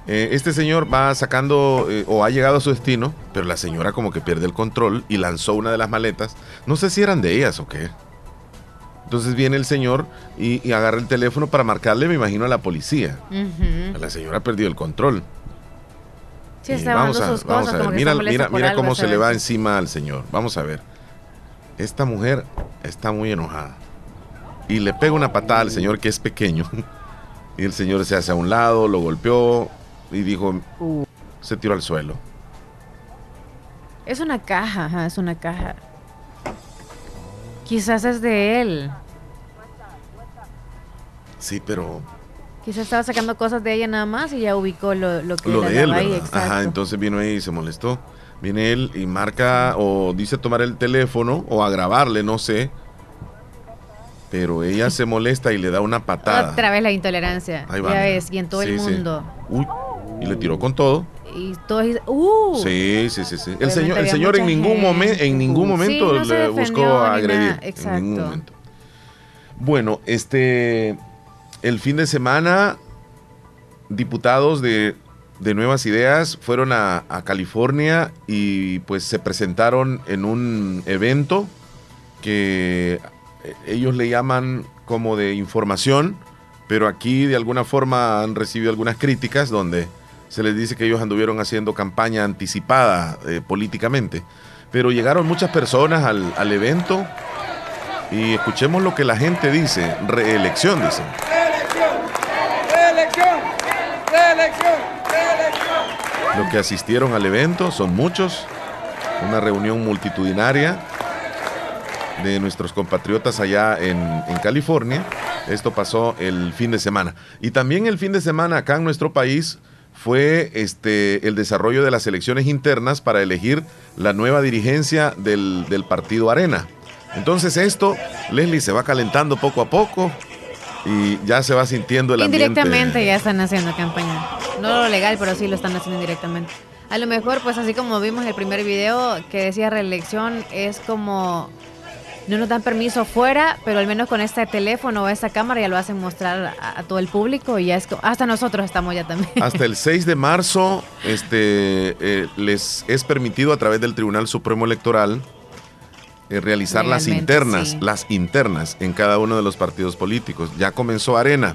Eh, este señor va sacando eh, o ha llegado a su destino, pero la señora como que pierde el control y lanzó una de las maletas. No sé si eran de ellas o qué. Entonces viene el señor y, agarra el teléfono para marcarle, me imagino, a la policía. La señora perdió el control. Sí, vamos a, vamos a ver. Mira, mira, mira cómo se le va encima al señor. Vamos a ver. Esta mujer está muy enojada. Y le pega una patada al señor que es pequeño. (laughs) y el señor se hace a un lado, lo golpeó, y dijo, se tiró al suelo. Es una caja, es una caja. Quizás es de él. Sí, pero... Quizás estaba sacando cosas de ella nada más y ya ubicó lo, lo que lo de él, ahí. Ajá, entonces vino ahí y se molestó. Viene él y marca o dice tomar el teléfono o a grabarle, no sé. Pero ella se molesta y le da una patada. Otra vez la intolerancia. ya ves, y en todo el mundo. Uy, y le tiró con todo. Y todo uh, sí, sí, sí, sí. El señor, el señor en ningún momento, en ningún momento le buscó agredir. En ningún momento. Bueno, este el fin de semana, diputados de, de Nuevas Ideas fueron a, California y pues se presentaron en un evento que ellos le llaman como de información, pero aquí de alguna forma han recibido algunas críticas donde se les dice que ellos anduvieron haciendo campaña anticipada eh, políticamente. Pero llegaron muchas personas al, evento y escuchemos lo que la gente dice. Reelección, dicen. Los que asistieron al evento son muchos. Una reunión multitudinaria de nuestros compatriotas allá en, en California. Esto pasó el fin de semana. Y también el fin de semana acá en nuestro país fue este, el desarrollo de las elecciones internas para elegir la nueva dirigencia del, partido Arena. Entonces esto, Leslie, se va calentando poco a poco y ya se va sintiendo el ambiente. Indirectamente ya están haciendo campaña. No lo legal, pero sí lo están haciendo indirectamente. A lo mejor, pues así como vimos el primer video que decía reelección, es como no nos dan permiso fuera, pero al menos con este teléfono o esta cámara ya lo hacen mostrar a, todo el público y ya es hasta nosotros estamos ya también. Hasta el 6 de marzo este, eh, les es permitido a través del Tribunal Supremo Electoral eh, realizar las internas, las internas en cada uno de los partidos políticos. Ya comenzó Arena.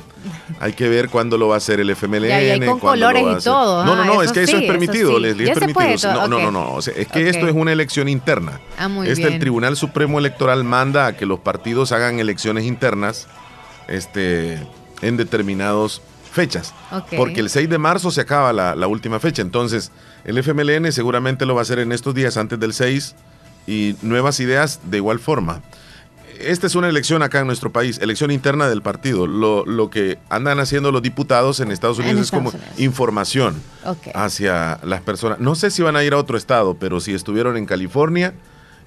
Hay que ver cuándo lo va a hacer el FMLN. Ya, con colores y todo. No, no, no, es que eso es permitido, Leslie, es permitido. No, no, no, es que esto es una elección interna. Ah, muy este, El Tribunal Supremo Electoral manda a que los partidos hagan elecciones internas este, en determinadas fechas. Porque el 6 de marzo se acaba la, la última fecha. Entonces, el FMLN seguramente lo va a hacer en estos días antes del 6 y nuevas ideas de igual forma. Esta es una elección acá en nuestro país, elección interna del partido. Lo, que andan haciendo los diputados en Estados Unidos es como información hacia las personas. No sé si van a ir a otro estado, pero si estuvieron en California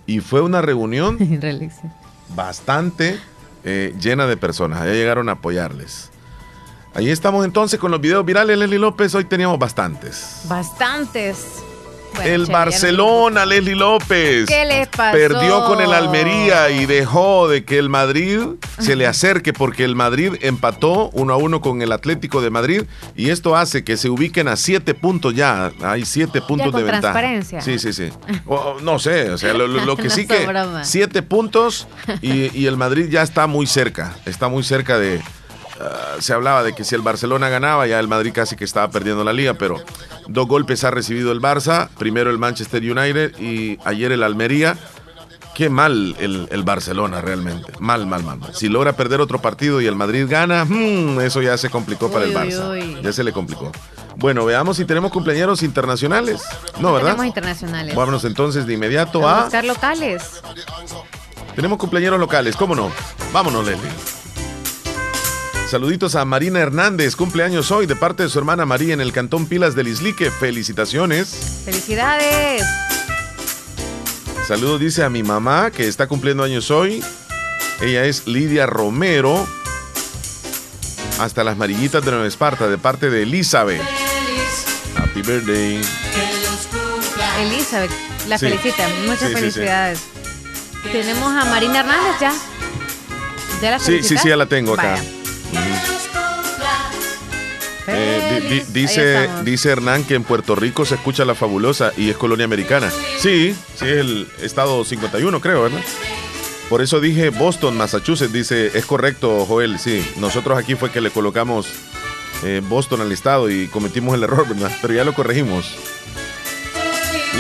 y fue una reunión (laughs) bastante eh, llena de personas. Allá llegaron a apoyarles. Ahí estamos entonces con los videos virales, Leslie López. Hoy teníamos bastantes. Bastantes el Barcelona, Leslie López. ¿Qué le pasó? Perdió con el Almería y dejó de que el Madrid se le acerque porque el Madrid empató uno a uno con el Atlético de Madrid y esto hace que se ubiquen a siete puntos ya. Hay siete puntos de ventaja. transparencia. Sí, sí, sí. no sé, o sea, lo, (laughs) que sí que siete puntos y, y el Madrid ya está muy cerca. Está muy cerca de Se hablaba de que si el Barcelona ganaba, ya el Madrid casi que estaba perdiendo la liga, pero dos golpes ha recibido el Barça, primero el Manchester United y ayer el Almería. Qué mal el, Barcelona realmente, mal, mal, mal. Si logra perder otro partido y el Madrid gana, hmm, eso ya se complicó para el Barça. Ya se le complicó. Bueno, veamos si tenemos cumpleaños internacionales. No, ¿verdad? Tenemos internacionales. Vámonos entonces de inmediato a... buscar locales. Tenemos cumpleaños locales, ¿cómo no? Vámonos, Leslie. Saluditos a Marina Hernández, cumpleaños hoy de parte de su hermana María en el Cantón Pilas del Islique. Felicitaciones. Felicidades. Saludos, dice a mi mamá que está cumpliendo años hoy. Ella es Lidia Romero. Hasta las marillitas de Nueva Esparta, de parte de Elizabeth. Happy birthday. Elizabeth, la felicita. Muchas felicidades. Tenemos a Marina Hernández ya. ¿Ya la Sí, sí, sí, ya la tengo acá. Eh, dice, dice Hernán que en Puerto Rico se escucha la fabulosa y es colonia americana. Sí, sí, es el estado 51, creo, ¿verdad? Por eso dije Boston, Massachusetts. Dice, es correcto, Joel. Sí, nosotros aquí fue que le colocamos eh, Boston al estado y cometimos el error, ¿verdad? Pero ya lo corregimos.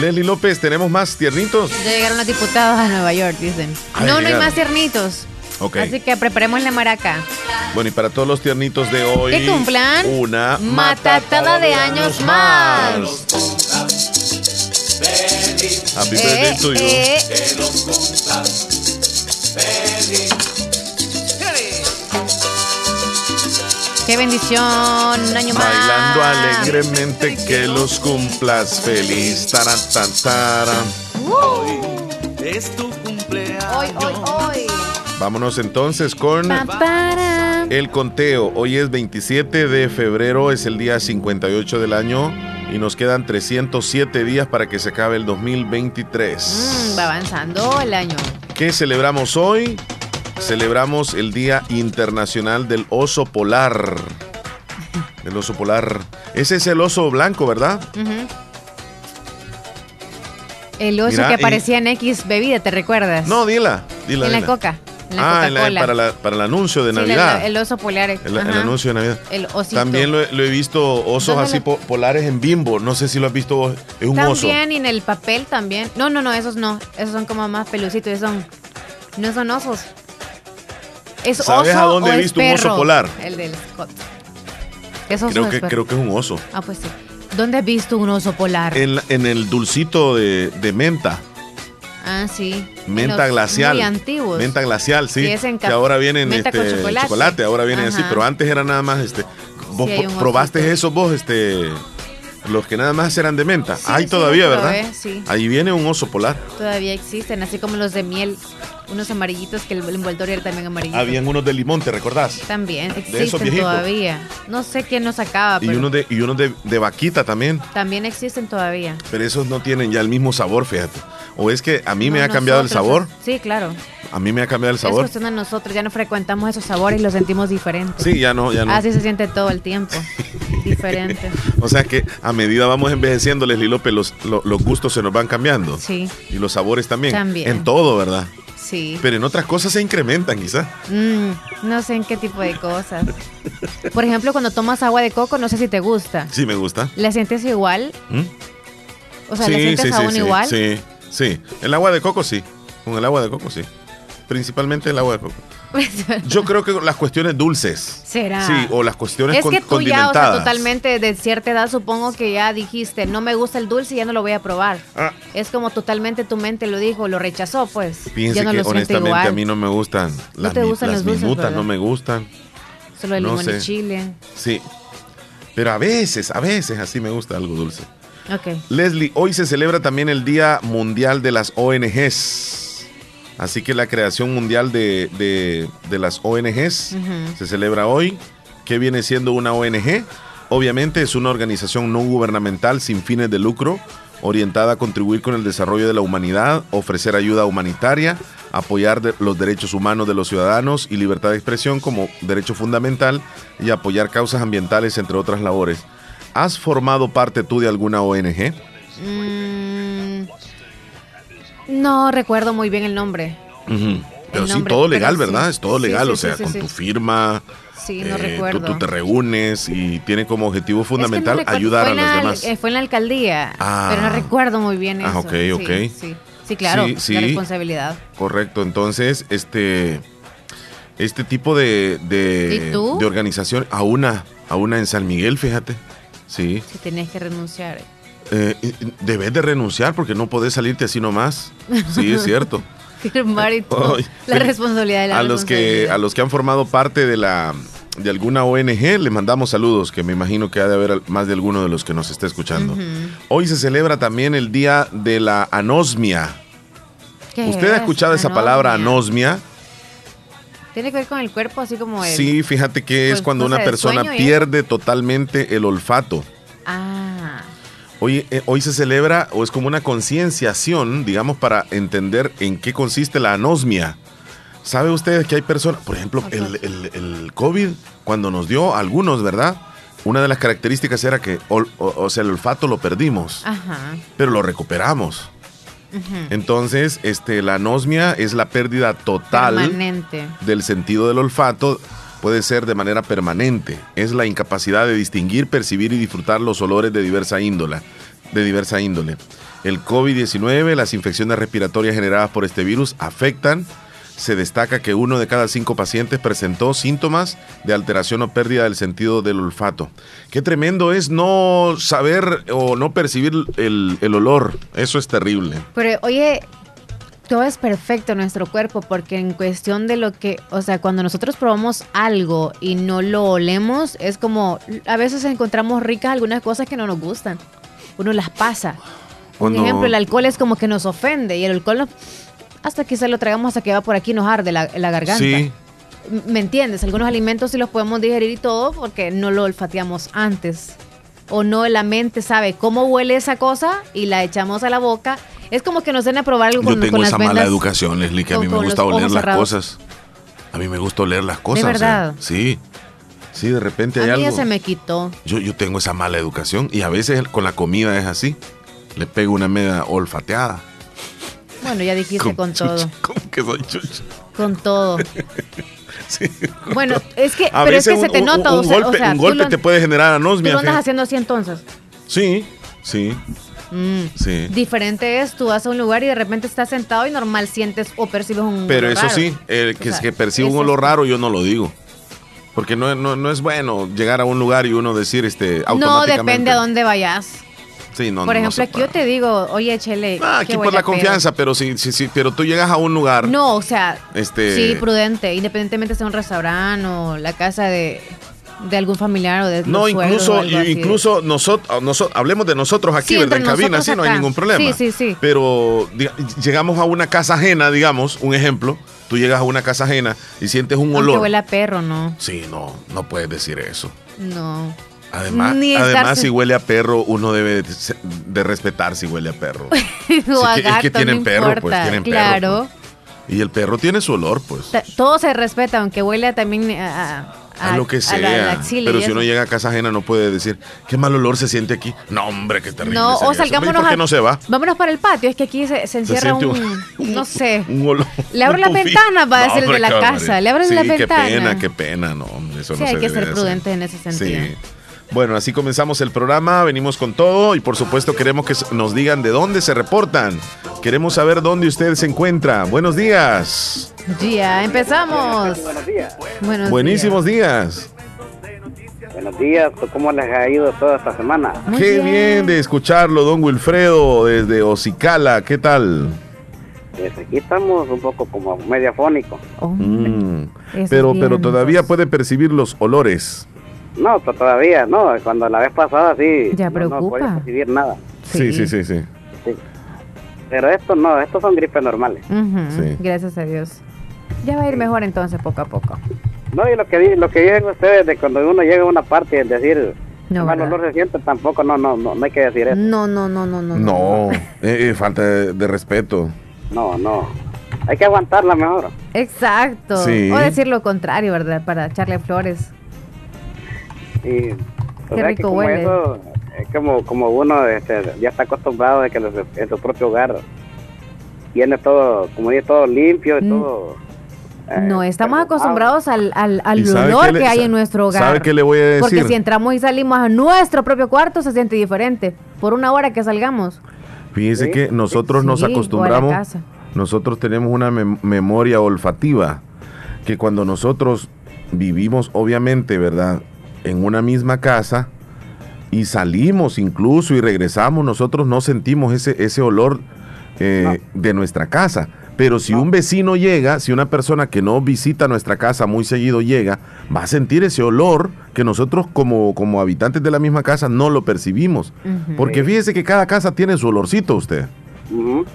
Leslie López, ¿tenemos más tiernitos? Ya llegaron los diputados a Nueva York, dicen. no, no hay más tiernitos. Así que preparemos la maraca. Bueno, y para todos los tiernitos de hoy. ¿Qué cumplan? Una matatada de años más. Happy birthday eh, to you. Eh. Qué bendición, un año más. Bailando alegremente que los cumplas feliz. Taran, Hoy es tu cumpleaños. Hoy, hoy, hoy. Vámonos entonces con el conteo. Hoy es 27 de febrero, es el día 58 del año y nos quedan 307 días para que se acabe el 2023. Mm, va avanzando el año. ¿Qué celebramos hoy? Celebramos el Día Internacional del Oso Polar. El oso polar. Ese es el oso blanco, ¿verdad? El oso que aparecía en X bebida, ¿te recuerdas? No, dila. dila en la coca ah, para, el anuncio de Navidad. el oso polar. El, anuncio de Navidad. También lo, he visto osos así polares en bimbo. No sé si lo has visto Es un oso. También y en el papel también. No, no, no, esos no. Esos son como más pelucitos. son, no son osos. ¿Es ¿Sabes a dónde he visto un oso polar? El del Scott. creo, que, creo que es un oso. Ah, pues sí. ¿Dónde has visto un oso polar? En, en el dulcito de, de menta. Ah, sí. Menta glacial. Muy antiguos. Menta glacial, sí. que ahora vienen este, chocolate. ahora vienen así, pero antes era nada más este. ¿Vos probaste eso vos, este? Los que nada más eran de menta. Hay todavía, ¿verdad? Sí. Ahí viene un oso polar. Todavía existen, así como los de miel. Unos amarillitos que el envoltorio era también amarillo. Habían unos de limón, ¿te recordás? También, existen todavía. No sé quién nos sacaba. Y unos de, y unos de, de vaquita también. También existen todavía. Pero esos no tienen ya el mismo sabor, fíjate. ¿O es que a mí me ha cambiado el sabor? Sí, claro. A mí me ha cambiado el sabor. Es cuestión de nosotros, ya no frecuentamos esos sabores y los sentimos diferentes. Sí, ya no, ya no. Así se siente todo el tiempo. (laughs) diferente. O sea que a medida vamos envejeciendo, Leslie López, los, los, gustos se nos van cambiando. Sí. Y los sabores también. También. En todo, ¿verdad? Sí. Pero en otras cosas se incrementan, quizás. Mm, no sé en qué tipo de cosas. Por ejemplo, cuando tomas agua de coco, no sé si te gusta. Sí, me gusta. ¿La sientes igual? ¿Mm? O sea, ¿la sientes aún sí, igual? Sí. Sí, el agua de coco sí. Con el agua de coco sí. Principalmente el agua de coco. Yo creo que las cuestiones dulces. ¿Será? Sí, o las cuestiones es que tú ya, o sea, totalmente de cierta edad supongo que ya dijiste, no me gusta el dulce y ya no lo voy a probar. Ah. Es como totalmente tu mente lo dijo, lo rechazó, pues. Ya no que honestamente a mí no me gustan. Las, ¿No te gustan las los minutas no me gustan. Solo el limón y chile. Sí. Pero a veces, a veces así me gusta algo dulce. Okay. Leslie, hoy se celebra también el Día Mundial de las ONGs. Así que la creación mundial de, las ONGs se celebra hoy. ¿Qué viene siendo una ONG? Obviamente es una organización no gubernamental sin fines de lucro, orientada a contribuir con el desarrollo de la humanidad, ofrecer ayuda humanitaria, apoyar los derechos humanos de los ciudadanos y libertad de expresión como derecho fundamental y apoyar causas ambientales, entre otras labores. ¿Has formado parte tú de alguna ONG? Mm, no recuerdo muy bien el nombre. Pero sí, todo legal, ¿verdad? Es todo legal, o sea, con tu firma. Sí, no eh, recuerdo. Tú, te reúnes y tiene como objetivo fundamental ayudar a los demás. Eh, fue en la alcaldía, pero no ah. recuerdo muy bien ah, eso. Ah, ok, ok. Sí, sí. claro, la responsabilidad. Correcto, entonces, este, este tipo de, de, de organización, a una, a una en San Miguel, fíjate. Sí. Si tenés que renunciar. Eh, debes de renunciar porque no podés salirte así nomás. Sí, es cierto. Firmar y todo. la responsabilidad de la a los que A los que han formado parte de la de alguna ONG, le mandamos saludos, que me imagino que ha de haber más de alguno de los que nos está escuchando. Hoy se celebra también el Día de la Anosmia. ¿Usted ha escuchado esa palabra anosmia? Tiene que ver con el cuerpo, así como el. Sí, fíjate que es pues, cuando una persona pierde totalmente el olfato. Ah. Hoy, eh, hoy se celebra, o es como una concienciación, digamos, para entender en qué consiste la anosmia. ¿Sabe usted que hay personas, por ejemplo, el, el, COVID, cuando nos dio a algunos, ¿verdad? Una de las características era que, o, sea, el olfato lo perdimos, pero lo recuperamos. Entonces, este, la anosmia es la pérdida total del sentido del olfato. Puede ser de manera permanente. Es la incapacidad de distinguir, percibir y disfrutar los olores de diversa índole. De diversa índole. El COVID-19, las infecciones respiratorias generadas por este virus afectan se destaca que uno de cada cinco pacientes presentó síntomas de alteración o pérdida del sentido del olfato. Qué tremendo es no saber o no percibir el, olor. Eso es terrible. Pero oye, todo es perfecto en nuestro cuerpo porque en cuestión de lo que, o sea, cuando nosotros probamos algo y no lo olemos, es como a veces encontramos ricas algunas cosas que no nos gustan. Uno las pasa. Por ejemplo, el alcohol es como que nos ofende y el alcohol no hasta que se lo traigamos hasta que va por aquí nos arde la, la garganta. Sí. ¿Me entiendes? Algunos alimentos sí los podemos digerir y todo porque no lo olfateamos antes. O no, la mente sabe cómo huele esa cosa y la echamos a la boca. Es como que nos den a probar algo Yo tengo esa mala educación, Leslie, que a mí me gusta oler las cosas. A mí me gusta oler las cosas. ¿De verdad? sí. Sí, de repente hay a mí ya se me quitó. Yo, yo tengo esa mala educación y a veces con la comida es así. Le pego una media olfateada. Bueno, ya dijiste con, todo. ¿Cómo que soy chucho? Con todo. (laughs) (laughs) sí, bueno, es que, pero es que se te nota. Un, golpe, un golpe te puede generar anosmia. ¿Tú lo andas haciendo así entonces? Sí, sí. Mm. Sí. Diferente es, tú vas a un lugar y de repente estás sentado y normal sientes o percibes un Pero eso sí, el que, que percibe un olor raro yo no lo digo. Porque no, no, no, es bueno llegar a un lugar y uno decir este No, depende a dónde vayas. Por ejemplo, aquí yo te digo, oye, Chele. Ah, aquí por la confianza, pero sí, sí, sí, pero tú llegas a un lugar. No, o sea, este... sí, prudente, independientemente sea un restaurante o la casa de, algún familiar o de no incluso incluso nosotros nosotros hablemos de nosotros aquí verdad en cabina sí no hay ningún problema. Sí sí sí. Pero llegamos a una casa ajena digamos un ejemplo tú llegas a una casa ajena y sientes un olor. que huele a perro no sí no no puedes decir eso. No Además, además si huele a perro, uno debe de, respetar si huele a perro. (laughs) es, que, tienen perro, pues tienen claro. Pues. Y el perro tiene su olor, pues. Todo se respeta, aunque huele también a, a, lo que sea. pero si uno llega a casa ajena no puede decir, qué mal olor se siente aquí. No, hombre, qué terrible. No, o salgámonos. ¿Por qué no se va? Vámonos para el patio. Es que aquí se, encierra un, no sé. Un olor, Le abro la ventana para decir de la casa. Le abro la ventana. Qué pena, qué pena. No, eso sí, no hay que ser prudentes en ese sentido. Sí. Bueno, así comenzamos el programa, venimos con todo y por supuesto queremos que nos digan de dónde se reportan. Queremos saber dónde usted se encuentra. Buenos días. Día, empezamos. Buenos días. Buenísimos días. Buenos días, ¿cómo les ha ido toda esta semana? Qué bien. de escucharlo, don Wilfredo, desde Ocicala, ¿qué tal? Pues aquí estamos un poco como mediafónico. Oh. Mm. pero, pero todavía puede percibir los olores. No, todavía no. Cuando la vez pasada sí. Ya preocupa. No, podía percibir nada. Sí. Sí, sí, sí, Pero estos no, estos son gripes normales. sí. Gracias a Dios. Ya va a ir mejor entonces poco a poco. No, y lo que lo que dicen ustedes de cuando uno llega a una parte y decir no, mal olor se siente tampoco no, no, no, no hay que decir eso. No, no, no, no, no. No, eh, eh, falta de, respeto. No, no. Hay que aguantarla mejor. Exacto. O decir lo contrario, ¿verdad? Para echarle flores. Y, Qué rico huele. es como, como uno este, ya está acostumbrado de que en su propio hogar tiene todo, como dice, todo limpio y mm. todo. Eh, no, estamos acostumbrados al, al, olor que, hay en nuestro hogar. ¿Sabe qué le voy a decir? Porque si entramos y salimos a nuestro propio cuarto se siente diferente. Por una hora que salgamos. Fíjese que nosotros nos acostumbramos, nosotros tenemos una memoria olfativa, que cuando nosotros vivimos, obviamente, ¿verdad? En una misma casa y salimos incluso y regresamos, nosotros no sentimos ese, ese olor eh, de nuestra casa. Pero si un vecino llega, si una persona que no visita nuestra casa muy seguido llega, va a sentir ese olor que nosotros como, como habitantes de la misma casa no lo percibimos. Porque fíjese que cada casa tiene su olorcito usted.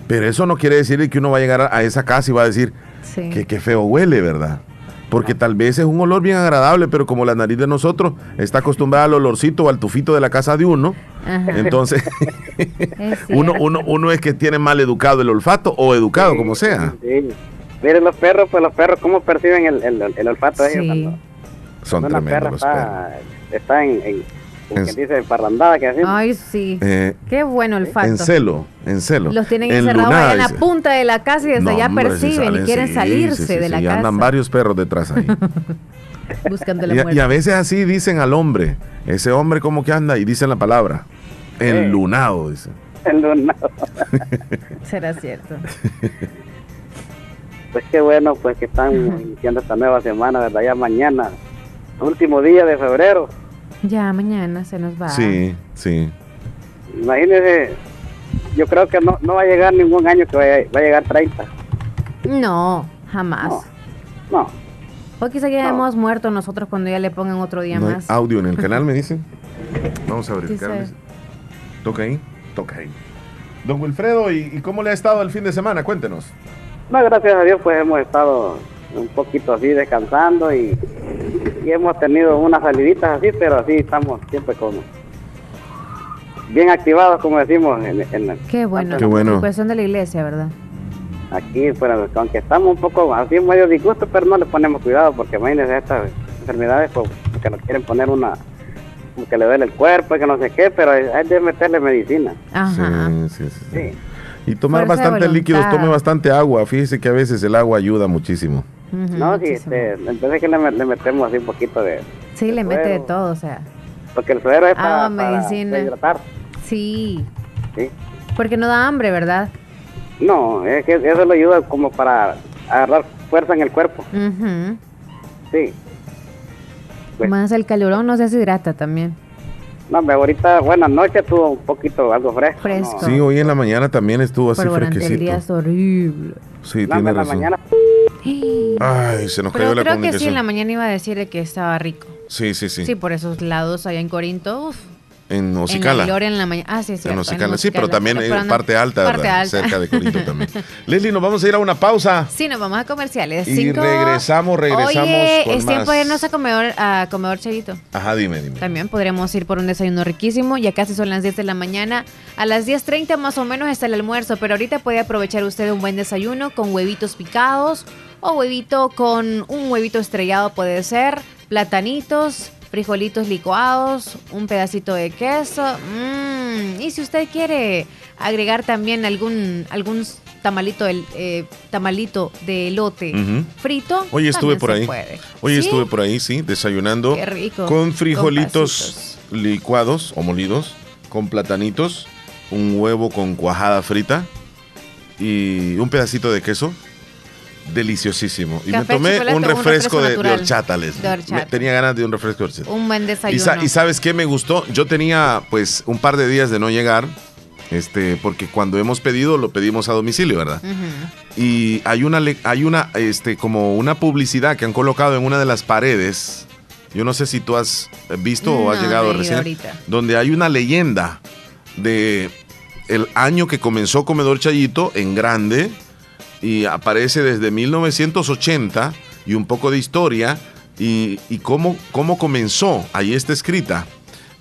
Pero eso no quiere decir que uno va a llegar a esa casa y va a decir que qué feo huele, ¿verdad? Porque tal vez es un olor bien agradable, pero como la nariz de nosotros está acostumbrada al olorcito o al tufito de la casa de uno, entonces (laughs) uno, uno, uno es que tiene mal educado el olfato o educado, como sea. Miren los perros, pues los perros, ¿cómo perciben el, el, olfato de ellos? Son tremendos los está, Está en como que dice parrandada que así. Ay, sí. Eh, Qué bueno el fato. En celo, en celo. Los tienen encerrados allá en la punta de la casa y desde allá perciben y quieren salirse de la casa. Y andan varios perros detrás ahí. (laughs) Buscando la muerte. Y, a veces así dicen al hombre, ese hombre como que anda y dicen la palabra, enlunado, dice. Enlunado. (laughs) Será cierto. (laughs) Pues qué bueno, pues que están iniciando esta nueva semana, ¿verdad? Ya mañana, último día de febrero. Ya mañana se nos va. Sí, sí. Imagínese, yo creo que no, no va a llegar ningún año que vaya, va a llegar 30. No, jamás. No. O quizá ya hemos muerto nosotros cuando ya le pongan otro día más. audio en el (laughs) canal, me dicen. Vamos a verificar. Toca ahí, toca ahí. Don Wilfredo, ¿y, cómo le ha estado el fin de semana? Cuéntenos. No, gracias a Dios, pues hemos estado un poquito así descansando y y hemos tenido unas saliditas así, pero así estamos siempre como bien activados, como decimos. En, en Qué bueno. Qué bueno. De la iglesia, ¿verdad? Aquí, pues, aunque estamos un poco así medio disgusto, pero no le ponemos cuidado, porque imagínense estas enfermedades, pues, que nos quieren poner una, que le duele el cuerpo y que no sé qué, pero hay de meterle medicina. Ajá. Sí, sí, sí. Y tomar bastante líquidos, tome bastante agua. Fíjese que a veces el agua ayuda muchísimo. No, sí, este, entonces que le, metemos así un poquito de... Sí, le mete de todo, o sea. Porque el suero es ah, para, medicina. hidratar. Sí. Sí. Porque no da hambre, ¿verdad? No, es que eso le ayuda como para agarrar fuerza en el cuerpo. Sí. Pues Más el calorón no se deshidrata también. No, ahorita, buenas noches, estuvo un poquito algo fresco. Fresco. Sí, hoy en la mañana también estuvo así fresquecito. el día es horrible. Sí, tiene razón. mañana Ay, se nos cayó la creo que sí, en la mañana iba a decirle que estaba rico. Sí, sí, sí. Sí, por esos lados allá en Corinto, En Ocicala. En, en la mañana. Ah, sí, sí. En Ocicala, sí, pero también en parte alta, parte alta. cerca de Corinto también. (laughs) Leslie, nos vamos a ir a una pausa. Sí, nos vamos a comerciales. Y regresamos, regresamos. Oye, es tiempo de irnos a comedor, a comedor. Ajá, dime, dime. También podríamos ir por un desayuno riquísimo. Ya casi son las 10 de la mañana. A las 10.30 más o menos está el almuerzo, pero ahorita puede aprovechar usted un buen desayuno con huevitos picados o huevito con un huevito estrellado puede ser, platanitos, frijolitos licuados, un pedacito de queso. Mmm. Y si usted quiere agregar también algún, algún tamalito, el, eh, tamalito de elote frito. Hoy estuve por ahí. Hoy estuve por ahí, sí, desayunando. Con frijolitos licuados o molidos, con platanitos, un huevo con cuajada frita y un pedacito de queso deliciosísimo. Y me tomé un refresco, de, horchata, tenía ganas de un refresco de horchata. Un buen desayuno. Y, sabes qué me gustó? Yo tenía pues un par de días de no llegar. Este, porque cuando hemos pedido, lo pedimos a domicilio, ¿verdad? Y hay una, hay una, este, como una publicidad que han colocado en una de las paredes. Yo no sé si tú has visto o has llegado recién. Donde hay una leyenda de el año que comenzó Comedor Chayito en grande y aparece desde 1980 y un poco de historia y, cómo, cómo comenzó. Ahí está escrita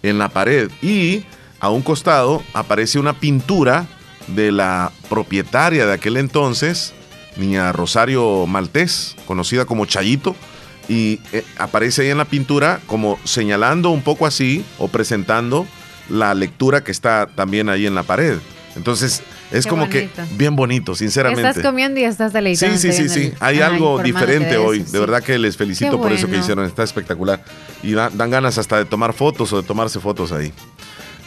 en la pared y a un costado aparece una pintura de la propietaria de aquel entonces, niña Rosario Maltés, conocida como Chayito, y eh, aparece ahí en la pintura como señalando un poco así o presentando la lectura que está también ahí en la pared. Entonces, es como que bien bonito, sinceramente. Estás comiendo y estás deleitando. Sí, sí, sí, sí. Hay algo diferente hoy. De verdad que les felicito por eso que hicieron. Está espectacular. Y dan ganas hasta de tomar fotos o de tomarse fotos ahí.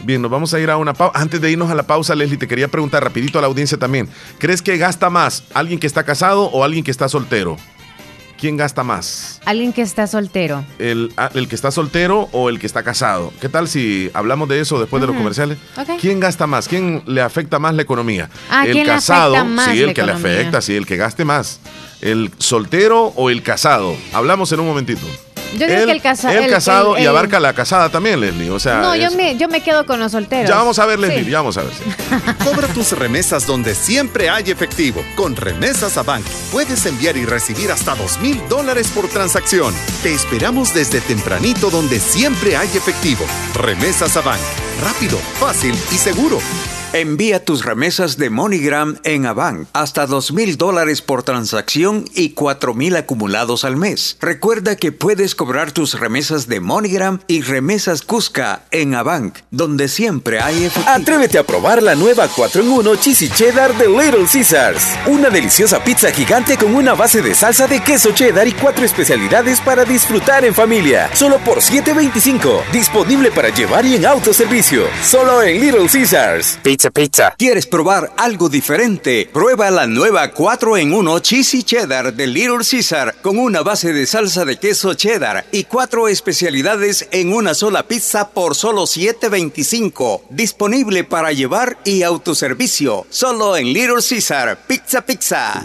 Bien, nos vamos a ir a una pausa. Antes de irnos a la pausa, Leslie, te quería preguntar rapidito a la audiencia también. ¿Crees que gasta más alguien que está casado o alguien que está soltero? ¿Quién gasta más? Alguien que está soltero. El, ah, el, que está soltero o el que está casado. ¿Qué tal si hablamos de eso después de los comerciales? ¿Quién gasta más? ¿Quién le afecta más la economía? Ah, el casado, sí, el que le afecta, sí, el que gaste más. ¿El soltero o el casado? Hablamos en un momentito. Yo digo que el, casado. el, casado y abarca la casada también, Leslie. O sea, no, yo me, yo me quedo con los solteros. Ya vamos a ver, Leslie, ya vamos a ver. (laughs) Cobra tus remesas donde siempre hay efectivo. Con Remesas a Bank puedes enviar y recibir hasta dos mil dólares por transacción. Te esperamos desde tempranito donde siempre hay efectivo. Remesas a Bank. Rápido, fácil y seguro. Envía tus remesas de MoneyGram en Avant hasta dos mil dólares por transacción y cuatro mil acumulados al mes. Recuerda que puedes cobrar tus remesas de MoneyGram y remesas Cusca en Avant, donde siempre hay efectivo. Atrévete a probar la nueva 4 en 1 Cheesy Cheddar de Little Caesars. Una deliciosa pizza gigante con una base de salsa de queso cheddar y cuatro especialidades para disfrutar en familia. Solo por $7.25. Disponible para llevar y en autoservicio. Solo en Little Caesars. ¿Quieres probar algo diferente? Prueba la nueva 4 en 1 Cheesy Cheddar de Little Caesar con una base de salsa de queso cheddar y cuatro especialidades en una sola pizza por solo $7.25. Disponible para llevar y autoservicio. Solo en Little Caesar. Pizza Pizza.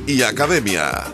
y Academia.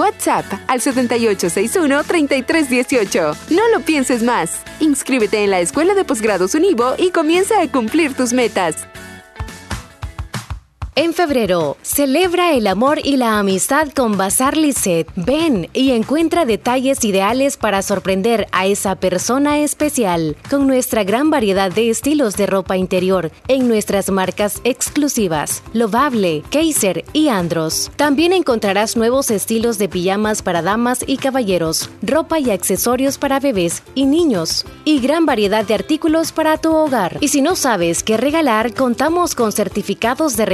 WhatsApp al 7861-3318. No lo pienses más. Inscríbete en la Escuela de Posgrados Univo y comienza a cumplir tus metas. En febrero, celebra el amor y la amistad con Bazar Lisset. Ven y encuentra detalles ideales para sorprender a esa persona especial con nuestra gran variedad de estilos de ropa interior en nuestras marcas exclusivas, Lovable, Kaiser y Andros. También encontrarás nuevos estilos de pijamas para damas y caballeros, ropa y accesorios para bebés y niños, y gran variedad de artículos para tu hogar. Y si no sabes qué regalar, contamos con certificados de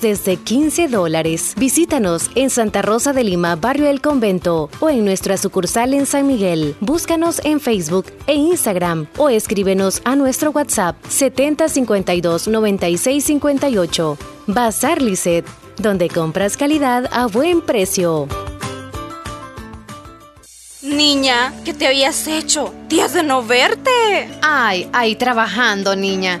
desde 15 dólares. Visítanos en Santa Rosa de Lima, Barrio El Convento, o en nuestra sucursal en San Miguel. Búscanos en Facebook e Instagram o escríbenos a nuestro WhatsApp 7052 9658. Bazar Lisset, donde compras calidad a buen precio. Niña, ¿qué te habías hecho? Días de no verte. Ay, ahí trabajando, niña.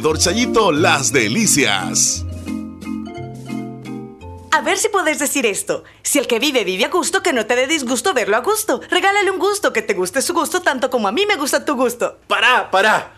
Chayito Las Delicias. A ver si puedes decir esto. Si el que vive vive a gusto, que no te dé disgusto verlo a gusto. Regálale un gusto, que te guste su gusto tanto como a mí me gusta tu gusto. ¡Para, para!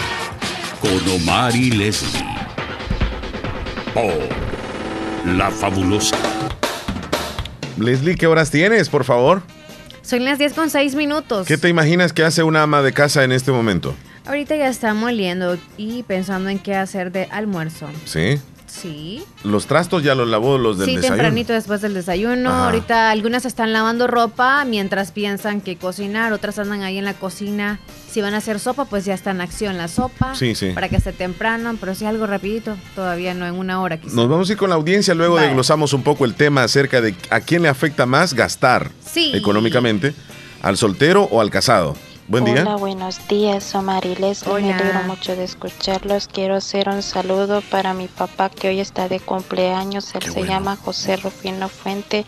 con Omar y Leslie. Por La Fabulosa. Leslie, ¿qué horas tienes, por favor? Son las 10 con 6 minutos. ¿Qué te imaginas que hace una ama de casa en este momento? Ahorita ya está moliendo y pensando en qué hacer de almuerzo. ¿Sí? Sí. Los trastos ya los lavó los del desayuno. Sí, tempranito después del desayuno. Ahorita algunas están lavando ropa mientras piensan que cocinar, otras andan ahí en la cocina. Si van a hacer sopa, pues ya está en acción la sopa. Sí, sí. Para que esté temprano, pero sí algo rapidito, todavía no en una hora Nos vamos a ir con la audiencia, luego desglosamos un poco el tema acerca de a quién le afecta más gastar económicamente, al soltero o al casado. Buen día. Hola, buenos días, Omar y Leslie. Me alegro mucho de escucharlos. Quiero hacer un saludo para mi papá que hoy está de cumpleaños. Él se llama José Rufino Fuente.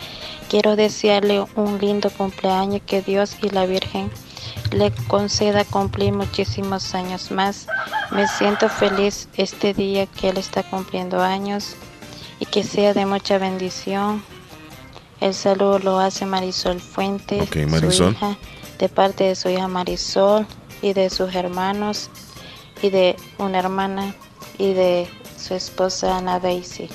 Quiero desearle un lindo cumpleaños. Que Dios y la Virgen le conceda cumplir muchísimos años más. Me siento feliz este día que él está cumpliendo años y que sea de mucha bendición. El saludo lo hace Marisol Fuentes, su hija, de parte de su hija Marisol y de sus hermanos y de una hermana y de su esposa Ana Daisy.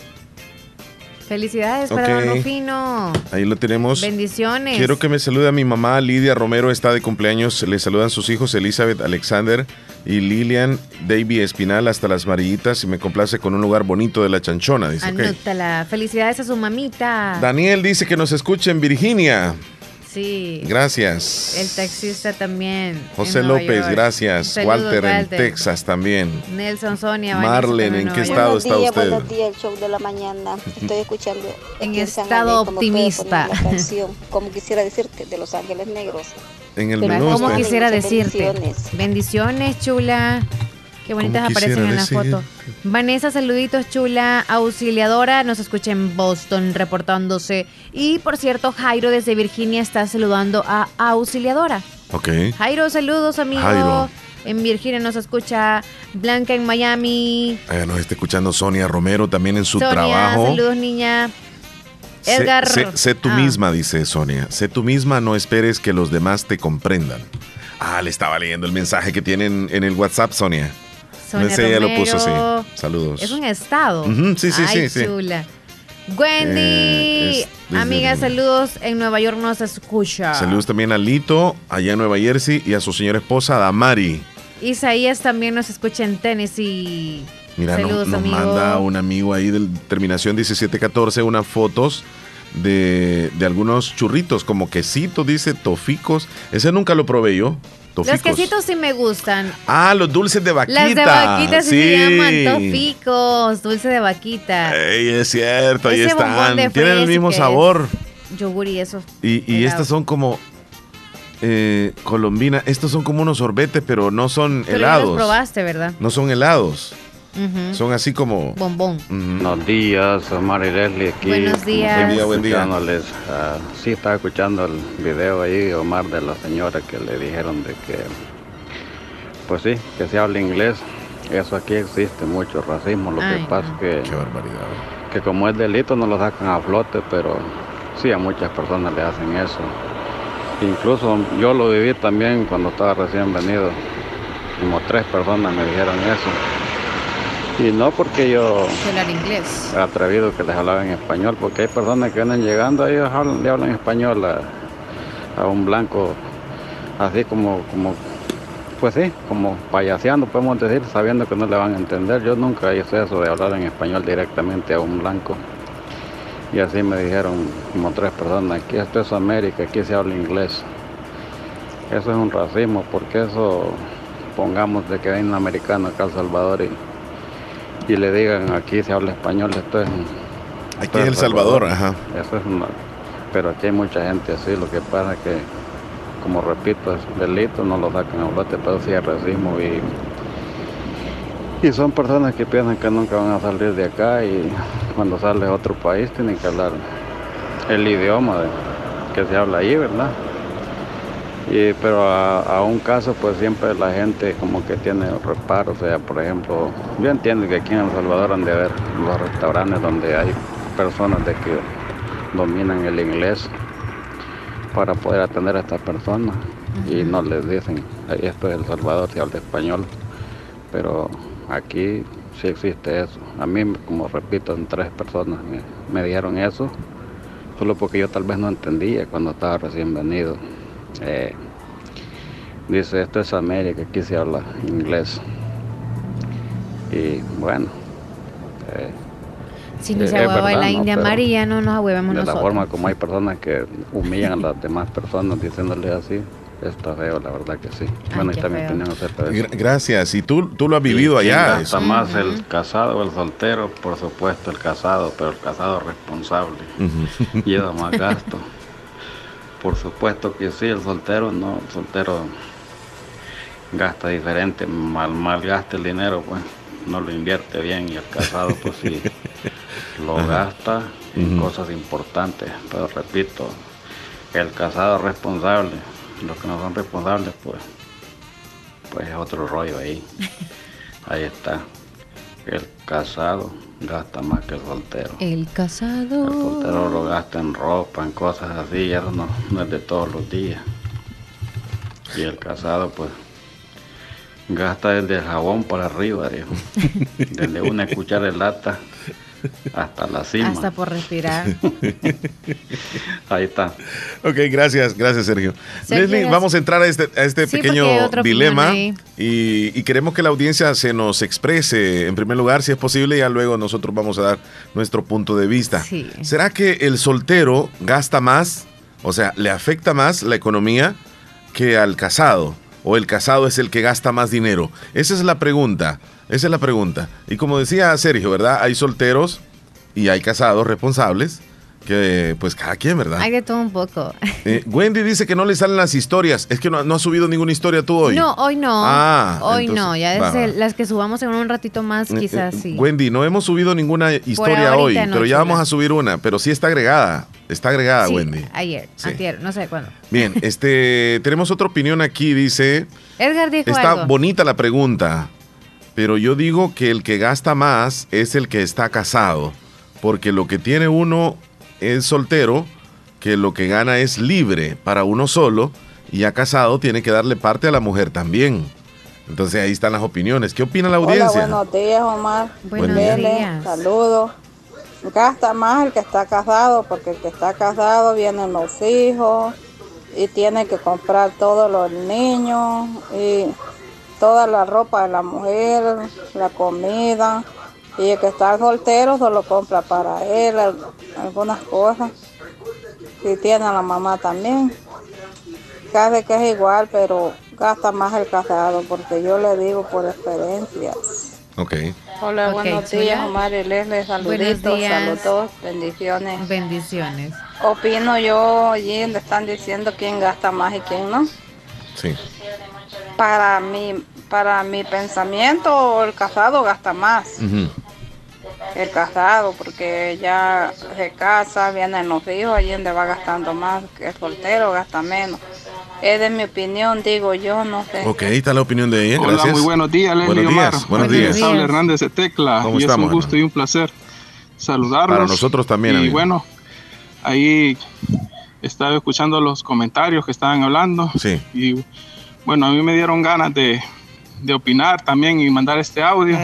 Felicidades para Don Rufino. Ahí lo tenemos. Bendiciones. Quiero que me salude a mi mamá Lidia Romero, está de cumpleaños. Le saludan sus hijos Elizabeth Alexander y Lilian Davy Espinal hasta las Marillitas y me complace con un lugar bonito de la chanchona. Dice, Anótala. Felicidades a su mamita. Daniel dice que nos escuche en Virginia. Sí. Gracias. El taxista también. José López, gracias. Walter, en Texas también. Nelson Sonia. Marlene, ¿en qué estado está usted? Buenos días, el show de la mañana. Estoy escuchando. en estado optimista. como quisiera decirte, de Los Ángeles Negros. En el menú. Como quisiera decirte. Bendiciones, chula. Qué bonitas aparecen en la foto. Vanessa, saluditos, chula. Auxiliadora, nos escucha en Boston reportándose. Y por cierto, Jairo desde Virginia está saludando a Auxiliadora. Ok. Jairo, saludos, amigo. Jairo. En Virginia nos escucha Blanca en Miami. Eh, nos está escuchando Sonia Romero también en su Sonia, trabajo. Saludos, niña. Edgar. Sé, tú ah. misma, dice Sonia. Sé tú misma, no esperes que los demás te comprendan. Ah, le estaba leyendo el mensaje que tienen en el WhatsApp, Sonia. Sonia Romero. lo puso, sí. Saludos. Es un estado. sí, sí, Ay, sí, chula. Wendy, eh, amiga, saludos en Nueva York nos escucha. Saludos también a Lito, allá en Nueva Jersey, y a su señora esposa, Damari. Isaías también nos escucha en Tennessee. Mira, saludos, nos, manda un amigo ahí de terminación 1714 unas fotos de, de algunos churritos, como quesitos, dice, toficos. Ese nunca lo probé yo. Los quesitos sí me gustan. Ah, los dulces de vaquita. Las de vaquita sí, se llaman toficos, dulce de vaquita. Ey, es cierto, ahí están. Tienen el mismo sabor. Yogur y eso. Y, y estas son como eh, colombina. Estos son como unos sorbetes, pero no son pero helados. los probaste, ¿verdad? No son helados. Son así como... Bombón. Buenos días, Omar y Leslie aquí. Buenos días. Buen día, buen día. Uh, sí, estaba escuchando el video ahí, Omar, de la señora que le dijeron de que, pues sí, que se habla inglés. Eso aquí existe mucho racismo. Lo que pasa es que... Qué barbaridad. Que como es delito no lo sacan a flote, pero sí a muchas personas le hacen eso. Incluso yo lo viví también cuando estaba recién venido. Como tres personas me dijeron eso y no porque yo inglés. he atrevido que les hablaba en español, porque hay personas que vienen llegando, ellos le hablan español a, un blanco, así como, como, pues sí, como payaseando, podemos decir, sabiendo que no le van a entender. Yo nunca hice eso de hablar en español directamente a un blanco. Y así me dijeron como tres personas, aquí esto es América, aquí se habla inglés. Eso es un racismo, porque eso, pongamos de que hay un americano acá en Salvador y y le digan aquí se habla español, esto es... Aquí es El Salvador, ajá. Eso es pero aquí hay mucha gente así, lo que pasa es que, como repito, es delito, no lo sacan a bote, pero sí es racismo y, y son personas que piensan que nunca van a salir de acá y cuando sales a otro país tienen que hablar el idioma que se habla ahí, ¿verdad? Pero a, un caso pues siempre la gente como que tiene reparo, o sea, por ejemplo, yo entiendo que aquí en El Salvador han de haber los restaurantes donde hay personas de que dominan el inglés para poder atender a estas personas y no les dicen, esto es El Salvador, se habla español, pero aquí sí existe eso. A mí, como repito, tres personas me, me dijeron eso, solo porque yo tal vez no entendía cuando estaba recién venido. Eh, dice, esto es América, aquí se habla inglés. Y bueno. Eh, si no se ahueva la India María, no nos ahuevamos nosotros. De la forma como hay personas que humillan a las demás personas diciéndole así, está feo, la verdad que sí. bueno, y también opinión acerca de eso. Gracias, y tú, tú lo has vivido allá. Está más el casado o el soltero, por supuesto el casado, pero el casado responsable. Lleva más gasto. Por supuesto que sí, el soltero no, el soltero gasta diferente, mal, mal gasta el dinero, pues no lo invierte bien y el casado pues sí (laughs) lo gasta en cosas importantes, pero repito, el casado responsable los que no son responsables, pues, pues es otro rollo ahí. (laughs) Ahí está. El casado gasta más que el soltero. El casado. El soltero lo gasta en ropa, en cosas así, eso no, no es de todos los días. Y el casado, pues, gasta desde el jabón para arriba, dijo. (laughs) Desde una cuchara de lata hasta la cima. Hasta por respirar. (laughs) Ahí está. Ok, gracias, gracias Sergio. Leslie, vamos a entrar a este, a este pequeño dilema y, queremos que la audiencia se nos exprese en primer lugar, si es posible, y ya luego nosotros vamos a dar nuestro punto de vista. ¿Será que el soltero gasta más, o sea, le afecta más la economía que al casado? ¿O el casado es el que gasta más dinero? Esa es la pregunta. Esa es la pregunta. Y como decía Sergio, ¿verdad? Hay solteros y hay casados responsables que pues cada quien, ¿verdad? Hay de todo un poco. Eh, Wendy dice que no le salen las historias. Es que no, no ha subido ninguna historia tú hoy. No, hoy no. Ah, hoy no. Ya desde las que subamos en un ratito más, eh, eh, quizás sí. Wendy, no hemos subido ninguna historia hoy, pero ya vamos a subir una. Pero sí está agregada. Está agregada, Wendy. Ayer, ayer, no sé cuándo. Bien, este, tenemos otra opinión aquí, dice. Edgar dijo Está bonita la pregunta. Pero yo digo que el que gasta más es el que está casado, porque lo que tiene uno es soltero, que lo que gana es libre para uno solo, y ya casado tiene que darle parte a la mujer también. Entonces ahí están las opiniones. ¿Qué opina la audiencia? Hola, buenos días, Omar. Buenos días. Saludos. Gasta más el que está casado, porque el que está casado vienen los hijos y tiene que comprar todos los niños y toda la ropa de la mujer, la comida. Y el que está soltero solo compra para él algunas cosas. Y tiene a la mamá también. Casi que es igual, pero gasta más el casado, porque yo le digo por experiencia. Ok. Hola, buenos días, Omar y Leslie, saluditos, saludos, bendiciones. Bendiciones. Opino yo allí donde están diciendo quién gasta más y quién no. Sí para mi, para mi pensamiento, el casado gasta más. El casado, porque ya se casa, vienen los hijos, allí donde va gastando más, el soltero gasta menos. Es de mi opinión, digo yo, no sé. Ok, está la opinión de ella. Hola, muy buenos días, Leslie buenos días, Buenos días. Habla Hernández de Tecla. y es un gusto y un placer saludarlos. Para nosotros también. Y bueno, ahí estaba escuchando los comentarios que estaban hablando. Sí. Y bueno, a mí me dieron ganas de, opinar también y mandar este audio.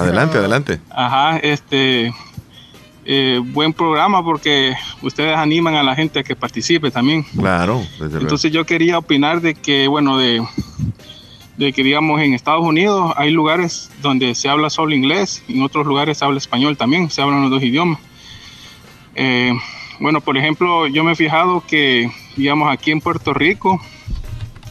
Adelante, adelante. Ajá, este, eh, buen programa porque ustedes animan a la gente a que participe también. Claro, desde Entonces yo quería opinar de que, bueno, de, de que digamos en Estados Unidos hay lugares donde se habla solo inglés y en otros lugares se habla español también, se hablan los dos idiomas. Eh, bueno, por ejemplo, yo me he fijado que, digamos, aquí en Puerto Rico,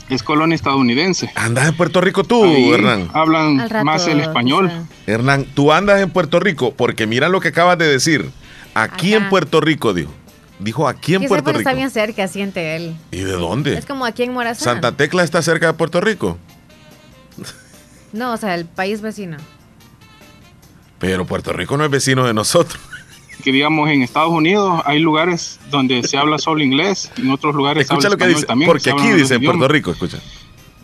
es colonia estadounidense. ¿Andas en Puerto Rico tú, Hernán? Hablan más el español. Hernán, tú andas en Puerto Rico porque mira lo que acabas de decir. Aquí en Puerto Rico, dijo. Dijo aquí en Puerto Rico. está bien cerca, siente él. ¿Y de dónde? Es como aquí en Morazán. ¿Santa Tecla está cerca de Puerto Rico? No, o sea, el país vecino. Pero Puerto Rico no es vecino de nosotros que digamos en Estados Unidos hay lugares donde se habla solo inglés, en otros lugares se habla lo que dice, también. Porque aquí dice en Puerto Rico, escucha.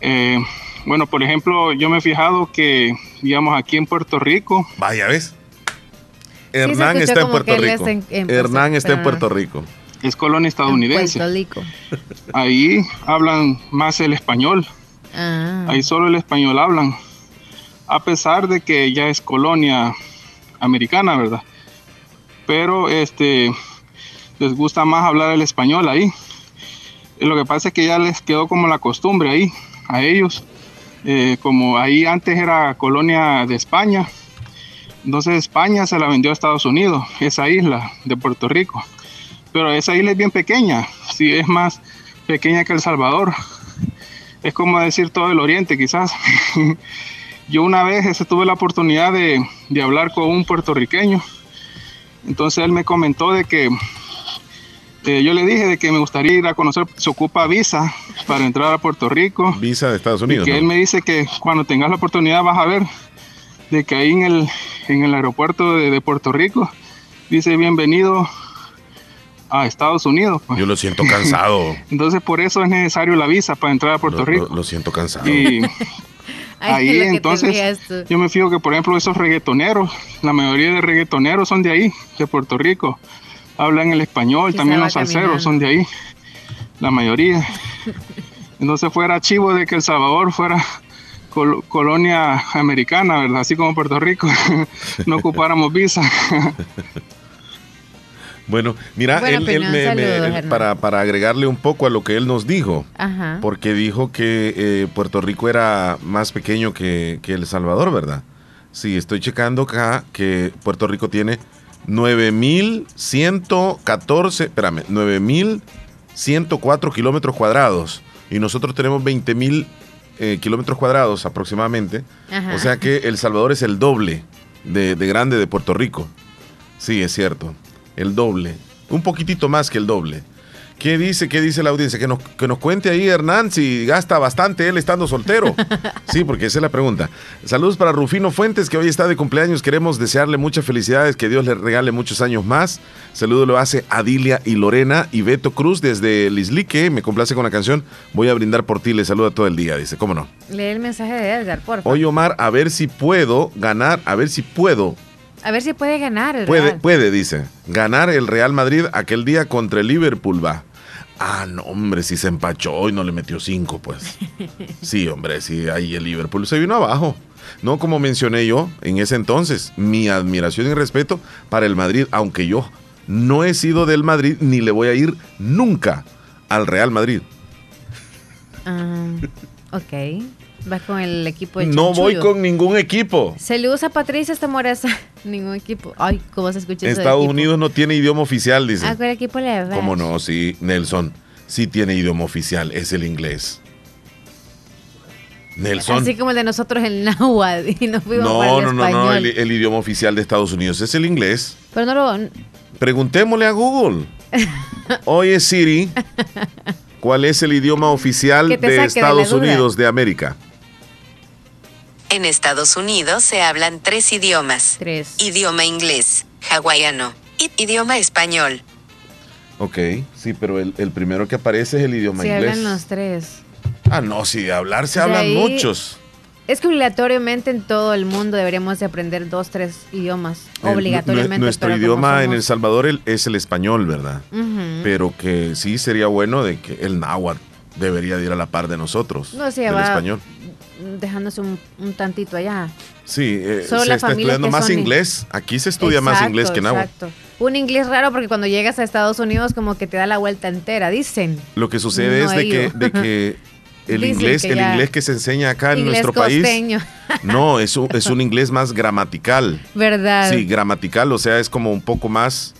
Eh, bueno, por ejemplo, yo me he fijado que, digamos, aquí en Puerto Rico. Vaya, ¿ves? Hernán está en Puerto Rico. Hernán está en Puerto Rico. Es colonia estadounidense. Puerto Rico. Ahí hablan más el español. Ah. Ahí solo el español hablan. A pesar de que ya es colonia americana, ¿verdad? Pero este les gusta más hablar el español ahí. Lo que pasa es que ya les quedó como la costumbre ahí, a ellos. Eh, como ahí antes era colonia de España, entonces España se la vendió a Estados Unidos, esa isla de Puerto Rico. Pero esa isla es bien pequeña, sí, es más pequeña que El Salvador. Es como decir todo el oriente quizás. (laughs) Yo una vez tuve la oportunidad de, de hablar con un puertorriqueño entonces él me comentó de que eh, yo le dije de que me gustaría ir a conocer, se ocupa visa para entrar a Puerto Rico. Visa de Estados Unidos. Y que él me dice que cuando tengas la oportunidad vas a ver de que ahí en el, en el aeropuerto de, Puerto Rico dice bienvenido a Estados Unidos. Pues. Yo lo siento cansado. (laughs) Entonces por eso es necesario la visa para entrar a Puerto Rico. Lo, siento cansado. Y (laughs) ahí entonces yo me fijo que por ejemplo esos reggaetoneros, la mayoría de reggaetoneros son de ahí, de Puerto Rico. Hablan el español, también los salseros son de ahí, la mayoría. Entonces fuera chivo de que El Salvador fuera colonia americana, ¿verdad? Así como Puerto Rico, (laughs) no ocupáramos visa. (laughs) Bueno, mira, para, para, agregarle un poco a lo que él nos dijo, porque dijo que eh, Puerto Rico era más pequeño que, que, El Salvador, ¿verdad? Sí, estoy checando acá que Puerto Rico tiene 9.114, espérame, 9.104 kilómetros cuadrados y nosotros tenemos 20.000 eh, kilómetros cuadrados aproximadamente. O sea que El Salvador es el doble de, de grande de Puerto Rico. Sí, es cierto. El doble. Un poquitito más que el doble. ¿Qué dice? ¿Qué dice la audiencia? Que nos, que nos cuente ahí Hernán si gasta bastante él estando soltero. (laughs) Sí, porque esa es la pregunta. Saludos para Rufino Fuentes, que hoy está de cumpleaños. Queremos desearle muchas felicidades, que Dios le regale muchos años más. Saludo lo hace Adilia y Lorena y Beto Cruz desde Lislique. Me complace con la canción. Voy a brindar por ti. Le saluda todo el día. Dice, ¿cómo no? Lee el mensaje de Edgar, por favor. Oye, Omar, a ver si puedo ganar, a ver si puedo a ver si puede ganar. El puede, puede, dice. Ganar el Real Madrid aquel día contra el Liverpool va. Ah, no, hombre, si se empachó y no le metió cinco, pues. (laughs) Sí, hombre, sí, ahí el Liverpool se vino abajo. No, como mencioné yo en ese entonces, mi admiración y respeto para el Madrid, aunque yo no he sido del Madrid ni le voy a ir nunca al Real Madrid. Ah, ok. Vas con el equipo de No voy con ningún equipo. Se le usa a Patricia esta moreza. (laughs) ningún equipo. Ay, ¿cómo se escucha Estados Unidos no tiene idioma oficial, dice. ¿A cuál equipo le va? ¿Cómo no? Sí, Nelson. Sí tiene idioma oficial, es el inglés. Nelson. Así como el de nosotros el náhuatl (laughs) y nos fuimos no, para el no, no, no, el, el, idioma oficial de Estados Unidos es el inglés. Pero no lo... Preguntémosle a Google. (laughs) Oye Siri, ¿cuál es el idioma oficial de Estados Unidos de América? En Estados Unidos se hablan tres idiomas. Tres. Idioma inglés, hawaiano y idioma español. Ok, sí, pero el, primero que aparece es el idioma inglés. Se hablan los tres. Ah, no, sí, de hablar se hablan muchos. Es que obligatoriamente en todo el mundo deberíamos de aprender dos, tres idiomas. Obligatoriamente. nuestro idioma en El Salvador es el español, ¿verdad? Pero que sí sería bueno de que el náhuatl debería ir a la par de nosotros. No, sí, el español dejándose un, tantito allá. Sí, eh, se está estudiando más inglés. Aquí se estudia más inglés que náhuatl. Exacto. Un inglés raro porque cuando llegas a Estados Unidos como que te da la vuelta entera, dicen. Lo que sucede es de que, de que (laughs) el inglés, el inglés que se enseña acá en nuestro país. (laughs) No, es un, es un inglés más gramatical. (laughs) ¿Verdad? Sí, gramatical, o sea, es como un poco más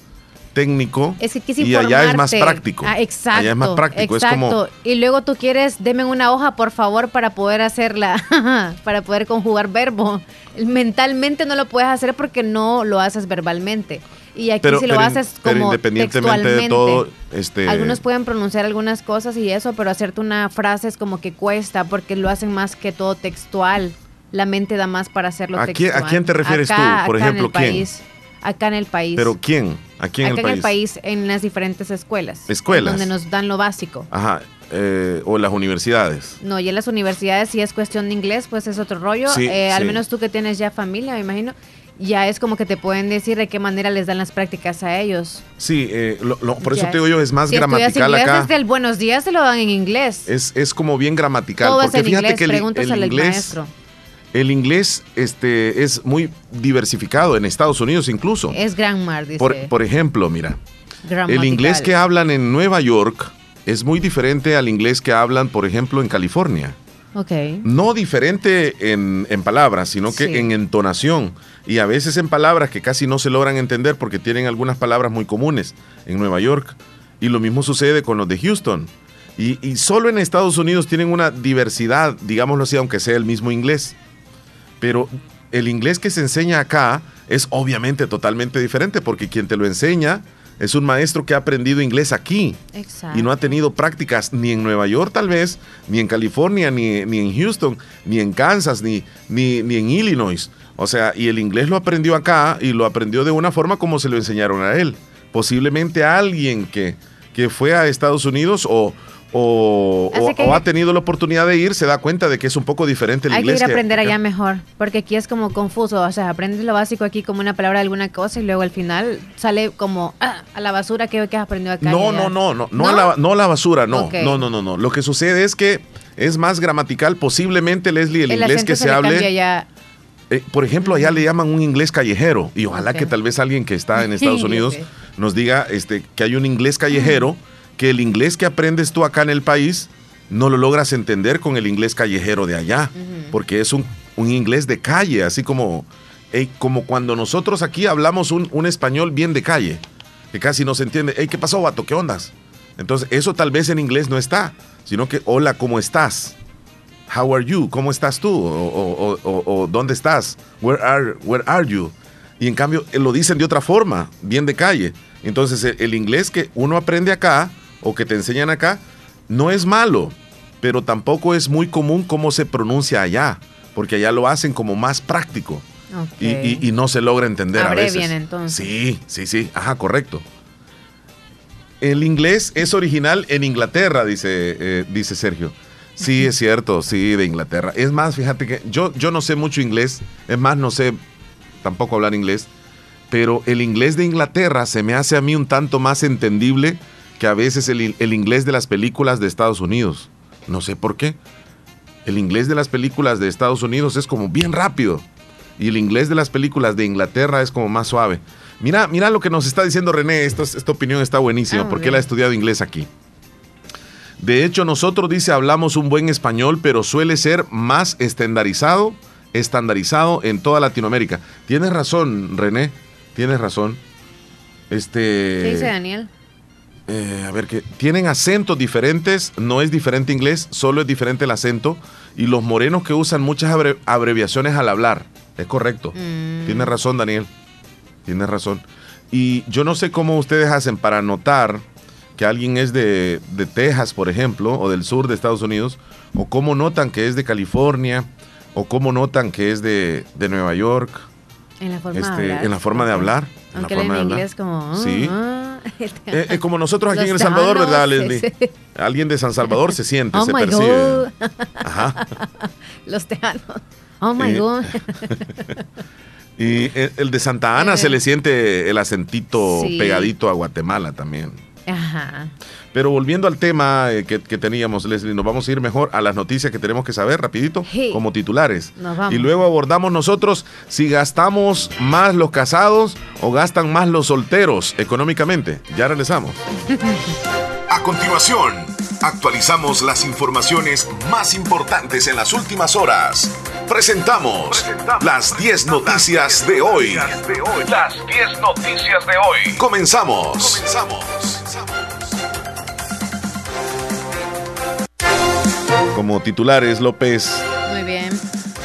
técnico y allá es más práctico. Ah, exacto. Allá es más práctico. Exacto. Y luego tú quieres, deme una hoja, por favor, para poder hacerla, (laughs) para poder conjugar verbo. Mentalmente no lo puedes hacer porque no lo haces verbalmente. Y aquí si lo haces como independientemente de todo, este... algunos pueden pronunciar algunas cosas y eso, pero hacerte una frase es como que cuesta porque lo hacen más que todo textual. La mente da más para hacerlo ¿A textual. ¿A quién te refieres tú? Por ejemplo, ¿quién? Acá en el país. ¿Pero quién? Aquí en acá el país. en el país, en las diferentes escuelas. Escuelas. Donde nos dan lo básico. Ajá. Eh, o las universidades. No, y en las universidades si es cuestión de inglés, pues es otro rollo. Eh, al menos tú que tienes ya familia, me imagino, ya es como que te pueden decir de qué manera les dan las prácticas a ellos. Sí, eh, por eso te digo yo, es más si gramatical inglés, acá. Desde el buenos días se lo dan en inglés. Es, es como bien gramatical. Todo porque es en fíjate inglés, que el, el inglés, maestro el inglés este, es muy diversificado en Estados Unidos incluso. Es grammar, dice. Por, por ejemplo, mira, el inglés que hablan en Nueva York es muy diferente al inglés que hablan, por ejemplo, en California. Okay. No diferente en, palabras, sino que en entonación. Y a veces en palabras que casi no se logran entender porque tienen algunas palabras muy comunes en Nueva York. Y lo mismo sucede con los de Houston. Y, y solo en Estados Unidos tienen una diversidad, digámoslo así, aunque sea el mismo inglés pero el inglés que se enseña acá es obviamente totalmente diferente porque quien te lo enseña es un maestro que ha aprendido inglés aquí. Y no ha tenido prácticas ni en Nueva York tal vez, ni en California, ni, ni en Houston, ni en Kansas, ni, ni, ni, en Illinois. O sea, y el inglés lo aprendió acá y lo aprendió de una forma como se lo enseñaron a él. Posiblemente alguien que, que fue a Estados Unidos o, o, ha tenido la oportunidad de ir, se da cuenta de que es un poco diferente el inglés. Hay que ir a aprender allá mejor, porque aquí es como confuso, o sea, aprendes lo básico aquí como una palabra de alguna cosa y luego al final sale como ah, a la basura que, que has aprendido acá. No, no, no, no, no, A la, no la basura, no, no, no, no, no. Lo que sucede es que es más gramatical, posiblemente Leslie, el, inglés que se, hable. Eh, por ejemplo, allá le llaman un inglés callejero y ojalá que tal vez alguien que está en (laughs) Estados Unidos nos diga este, que hay un inglés callejero que el inglés que aprendes tú acá en el país no lo logras entender con el inglés callejero de allá, porque es un, inglés de calle, así como, como cuando nosotros aquí hablamos un, español bien de calle, que casi no se entiende. Hey, ¿qué pasó, vato? ¿Qué ondas? Entonces, eso tal vez en inglés no está, sino que, hola, ¿cómo estás? How are you? ¿Cómo estás tú? O, ¿dónde estás? Where are, where are you? Y en cambio, lo dicen de otra forma, bien de calle. Entonces, el inglés que uno aprende acá, o que te enseñan acá, no es malo, pero tampoco es muy común cómo se pronuncia allá, porque allá lo hacen como más práctico. Y, no se logra entender a veces. entonces. Sí, sí, sí, ajá, correcto. El inglés es original en Inglaterra, dice, eh, dice Sergio. Sí, es cierto, sí, de Inglaterra. Es más, fíjate que yo, yo no sé mucho inglés, es más, no sé tampoco hablar inglés, pero el inglés de Inglaterra se me hace a mí un tanto más entendible que a veces el, inglés de las películas de Estados Unidos. No sé por qué. El inglés de las películas de Estados Unidos es como bien rápido. Y el inglés de las películas de Inglaterra es como más suave. Mira, mira lo que nos está diciendo René. Esta, esta opinión está buenísima ah, porque él ha estudiado inglés aquí. De hecho, nosotros dice hablamos un buen español, pero suele ser más estandarizado, estandarizado en toda Latinoamérica. Tienes razón, René. Tienes razón. Este. ¿Qué dice Daniel? Eh, a ver, que tienen acentos diferentes, no es diferente inglés, solo es diferente el acento. Y los morenos que usan muchas abreviaciones al hablar. Es correcto. Mm. Tienes razón, Daniel. Tienes razón. Y yo no sé cómo ustedes hacen para notar que alguien es de, Texas, por ejemplo, o del sur de Estados Unidos, o cómo notan que es de California, o cómo notan que es de, Nueva York. En la forma de este, hablar. En la forma de hablar. Aunque en, inglés como... Sí. Ah, (laughs) Eh, eh, como nosotros aquí en El Salvador, ¿verdad, Leslie? Alguien de San Salvador se siente, oh se percibe. Ajá. (laughs) Los tejanos. Oh my eh, God. (laughs) y el de Santa Ana se le siente el acentito pegadito a Guatemala también. Ajá. Pero volviendo al tema eh, que, teníamos, Leslie, nos vamos a ir mejor a las noticias que tenemos que saber rapidito, como titulares. Y luego abordamos nosotros si gastamos más los casados o gastan más los solteros económicamente. Ya regresamos. (laughs) a continuación, actualizamos las informaciones más importantes en las últimas horas. Presentamos, las 10 noticias, de hoy. Las 10 noticias de hoy. Comenzamos. Comenzamos. Como titulares, López. Muy bien.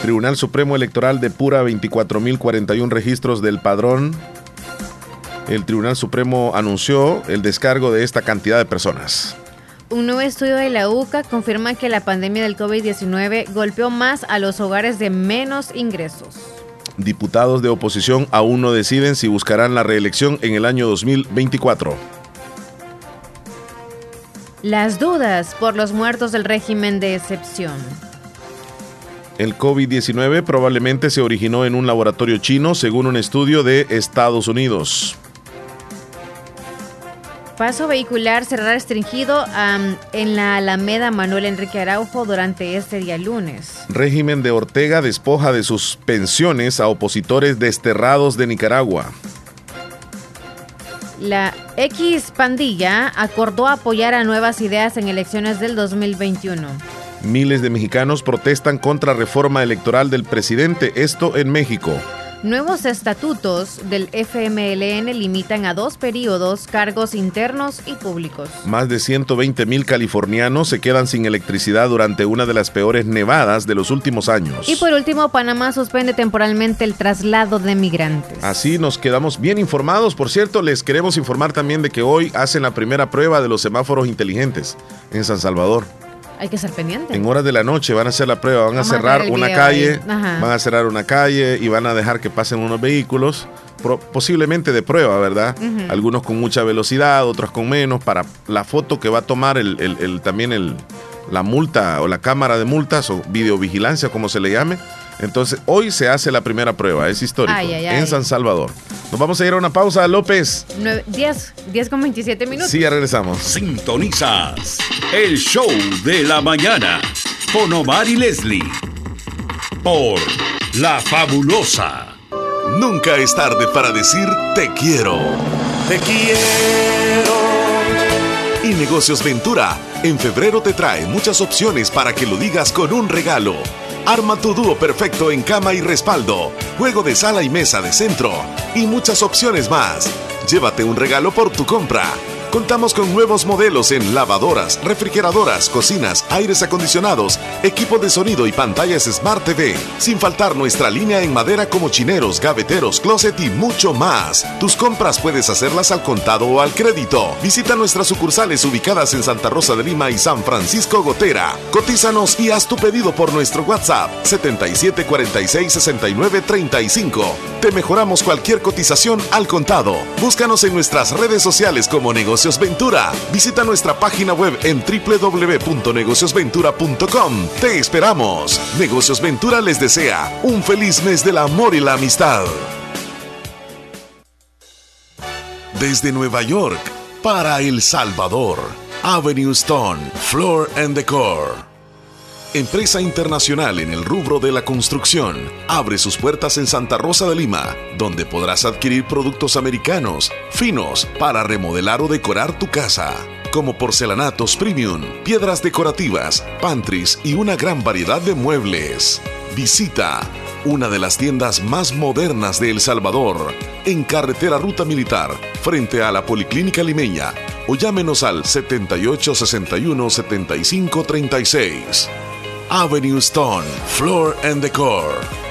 Tribunal Supremo Electoral depura 24.041 registros del padrón. El Tribunal Supremo anunció el descargo de esta cantidad de personas. Un nuevo estudio de la UCA confirma que la pandemia del COVID-19 golpeó más a los hogares de menos ingresos. Diputados de oposición aún no deciden si buscarán la reelección en el año 2024. Las dudas por los muertos del régimen de excepción. El COVID-19 probablemente se originó en un laboratorio chino, según un estudio de Estados Unidos. Paso vehicular será restringido en la Alameda Manuel Enrique Araujo durante este día lunes. Régimen de Ortega despoja de sus pensiones a opositores desterrados de Nicaragua. La X pandilla acordó apoyar a nuevas ideas en elecciones del 2021. Miles de mexicanos protestan contra reforma electoral del presidente, esto en México. Nuevos estatutos del FMLN limitan a dos periodos cargos internos y públicos. Más de 120 mil californianos se quedan sin electricidad durante una de las peores nevadas de los últimos años. Y por último, Panamá suspende temporalmente el traslado de migrantes. Así nos quedamos bien informados. Por cierto, les queremos informar también de que hoy hacen la primera prueba de los semáforos inteligentes en San Salvador. Hay que ser pendiente. En horas de la noche van a hacer la prueba, van a cerrar una calle, van a cerrar una calle y van a dejar que pasen unos vehículos posiblemente de prueba, ¿verdad? Algunos con mucha velocidad, otros con menos, para la foto que va a tomar el, también el, la multa o la cámara de multas o videovigilancia, como se le llame. Entonces, hoy se hace la primera prueba, es histórico, en San Salvador. Nos vamos a ir a una pausa, López. 10, 10 con 27 minutos. Sí, ya regresamos. Sintonizas el show de la mañana con Omar y Leslie por La Fabulosa. Nunca es tarde para decir te quiero. Te quiero. Y Negocios Ventura en febrero te trae muchas opciones para que lo digas con un regalo. Arma tu dúo perfecto en cama y respaldo, juego de sala y mesa de centro y muchas opciones más. Llévate un regalo por tu compra. Contamos con nuevos modelos en lavadoras, refrigeradoras, cocinas, aires acondicionados, equipo de sonido y pantallas Smart TV. Sin faltar nuestra línea en madera como chineros, gaveteros, closet y mucho más. Tus compras puedes hacerlas al contado o al crédito. Visita nuestras sucursales ubicadas en Santa Rosa de Lima y San Francisco Gotera. Cotízanos y haz tu pedido por nuestro WhatsApp 77466935. Te mejoramos cualquier cotización al contado. Búscanos en nuestras redes sociales como negocio Negocios Ventura. Visita nuestra página web en www.negociosventura.com. Te esperamos. Negocios Ventura les desea un feliz mes del amor y la amistad. Desde Nueva York para El Salvador, Avenue Stone, Floor and Decor empresa internacional en el rubro de la construcción, abre sus puertas en Santa Rosa de Lima, donde podrás adquirir productos americanos, finos, para remodelar o decorar tu casa, como porcelanatos premium, piedras decorativas, pantries y una gran variedad de muebles. Visita una de las tiendas más modernas de El Salvador, en carretera Ruta Militar, frente a la Policlínica Limeña, o llámenos al 7861 7536. Avenue Stone, Floor and Decor.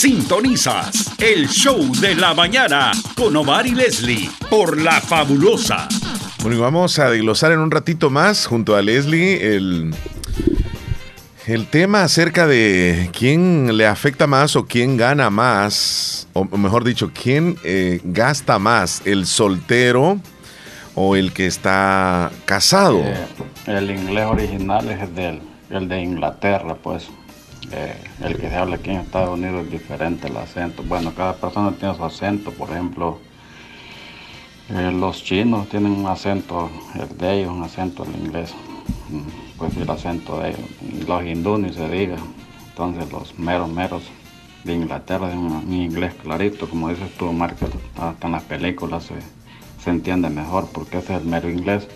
Sintonizas el show de la mañana con Omar y Leslie por La Fabulosa. Bueno, y vamos a desglosar en un ratito más junto a Leslie el, el tema acerca de quién le afecta más o quién gana más, o mejor dicho, quién eh, gasta más, el soltero o el que está casado. Eh, el inglés original es del, el de Inglaterra, pues. Eh, el que se habla aquí en Estados Unidos es diferente el acento. Bueno, cada persona tiene su acento, por ejemplo, eh, los chinos tienen un acento, el de ellos, un acento en inglés, mm, pues el acento de ellos. Los hindúes ni se diga, entonces los meros meros de Inglaterra tienen un inglés clarito, como dices tú, Marco, hasta en las películas se, se entiende mejor porque ese es el mero inglés.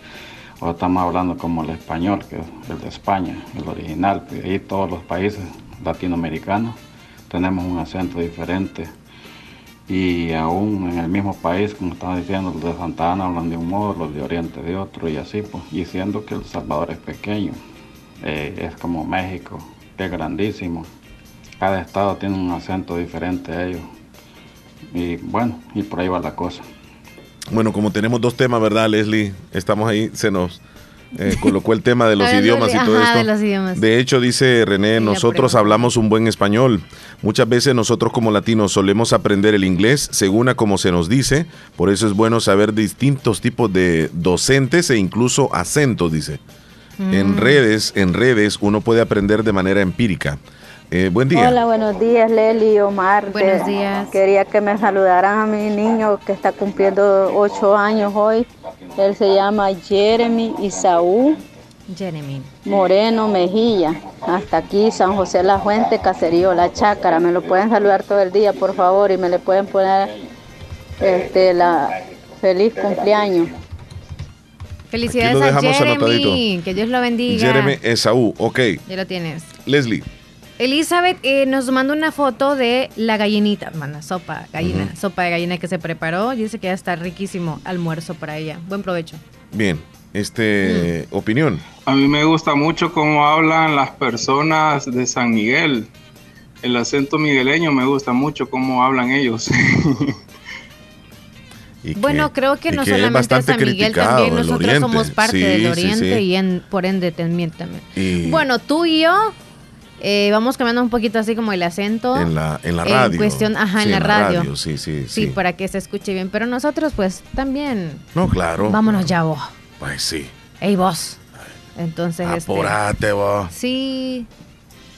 Ahora estamos hablando como el español, que es el de España, el original, y ahí todos los países latinoamericanos tenemos un acento diferente. Y aún en el mismo país, como estaba diciendo, los de Santa Ana hablan de un modo, los de Oriente de otro y así, pues, y siendo que El Salvador es pequeño, eh, es como México, que es grandísimo, cada estado tiene un acento diferente a ellos, y bueno, y por ahí va la cosa. Bueno, como tenemos dos temas, ¿verdad, Leslie? Estamos ahí, se nos eh, colocó el tema de los idiomas y todo esto. De, hecho, dice René, nosotros hablamos un buen español. Muchas veces nosotros como latinos solemos aprender el inglés según a como se nos dice. Por eso es bueno saber distintos tipos de docentes e incluso acentos, dice. En mm. redes, en redes uno puede aprender de manera empírica. Eh, buen día. Hola, buenos días, Leli, Omar. Buenos días. Quería que me saludaran a mi niño que está cumpliendo ocho años hoy. Él se llama Jeremy Isaú. Jeremy. Moreno Mejilla. Hasta aquí, San José La Fuente, Caserío La Chácara. Me lo pueden saludar todo el día, por favor, y me le pueden poner este, la feliz cumpleaños. Felicidades a Jeremy. Que Dios lo bendiga. Jeremy Esaú, ok. Ya lo tienes. Leslie. Elizabeth eh, nos manda una foto de la gallinita, mana, sopa, gallina, sopa de gallina que se preparó. Dice que ya está riquísimo almuerzo para ella. Buen provecho. Bien, este, mm. opinión. A mí me gusta mucho cómo hablan las personas de San Miguel. El acento migueleño me gusta mucho cómo hablan ellos. (laughs) bueno, creo que no solamente San Miguel, también nosotros somos parte del Oriente y por ende también. también. Bueno, tú y yo eh, vamos cambiando un poquito así como el acento. En la, en la radio. En cuestión, ajá, en, la, radio. Sí, sí, sí. Sí, para que se escuche bien. Pero nosotros, pues, también. No, claro. Vámonos ya, vos. Pues sí. Ey, vos. Entonces. Este, Apurate, vos. Sí.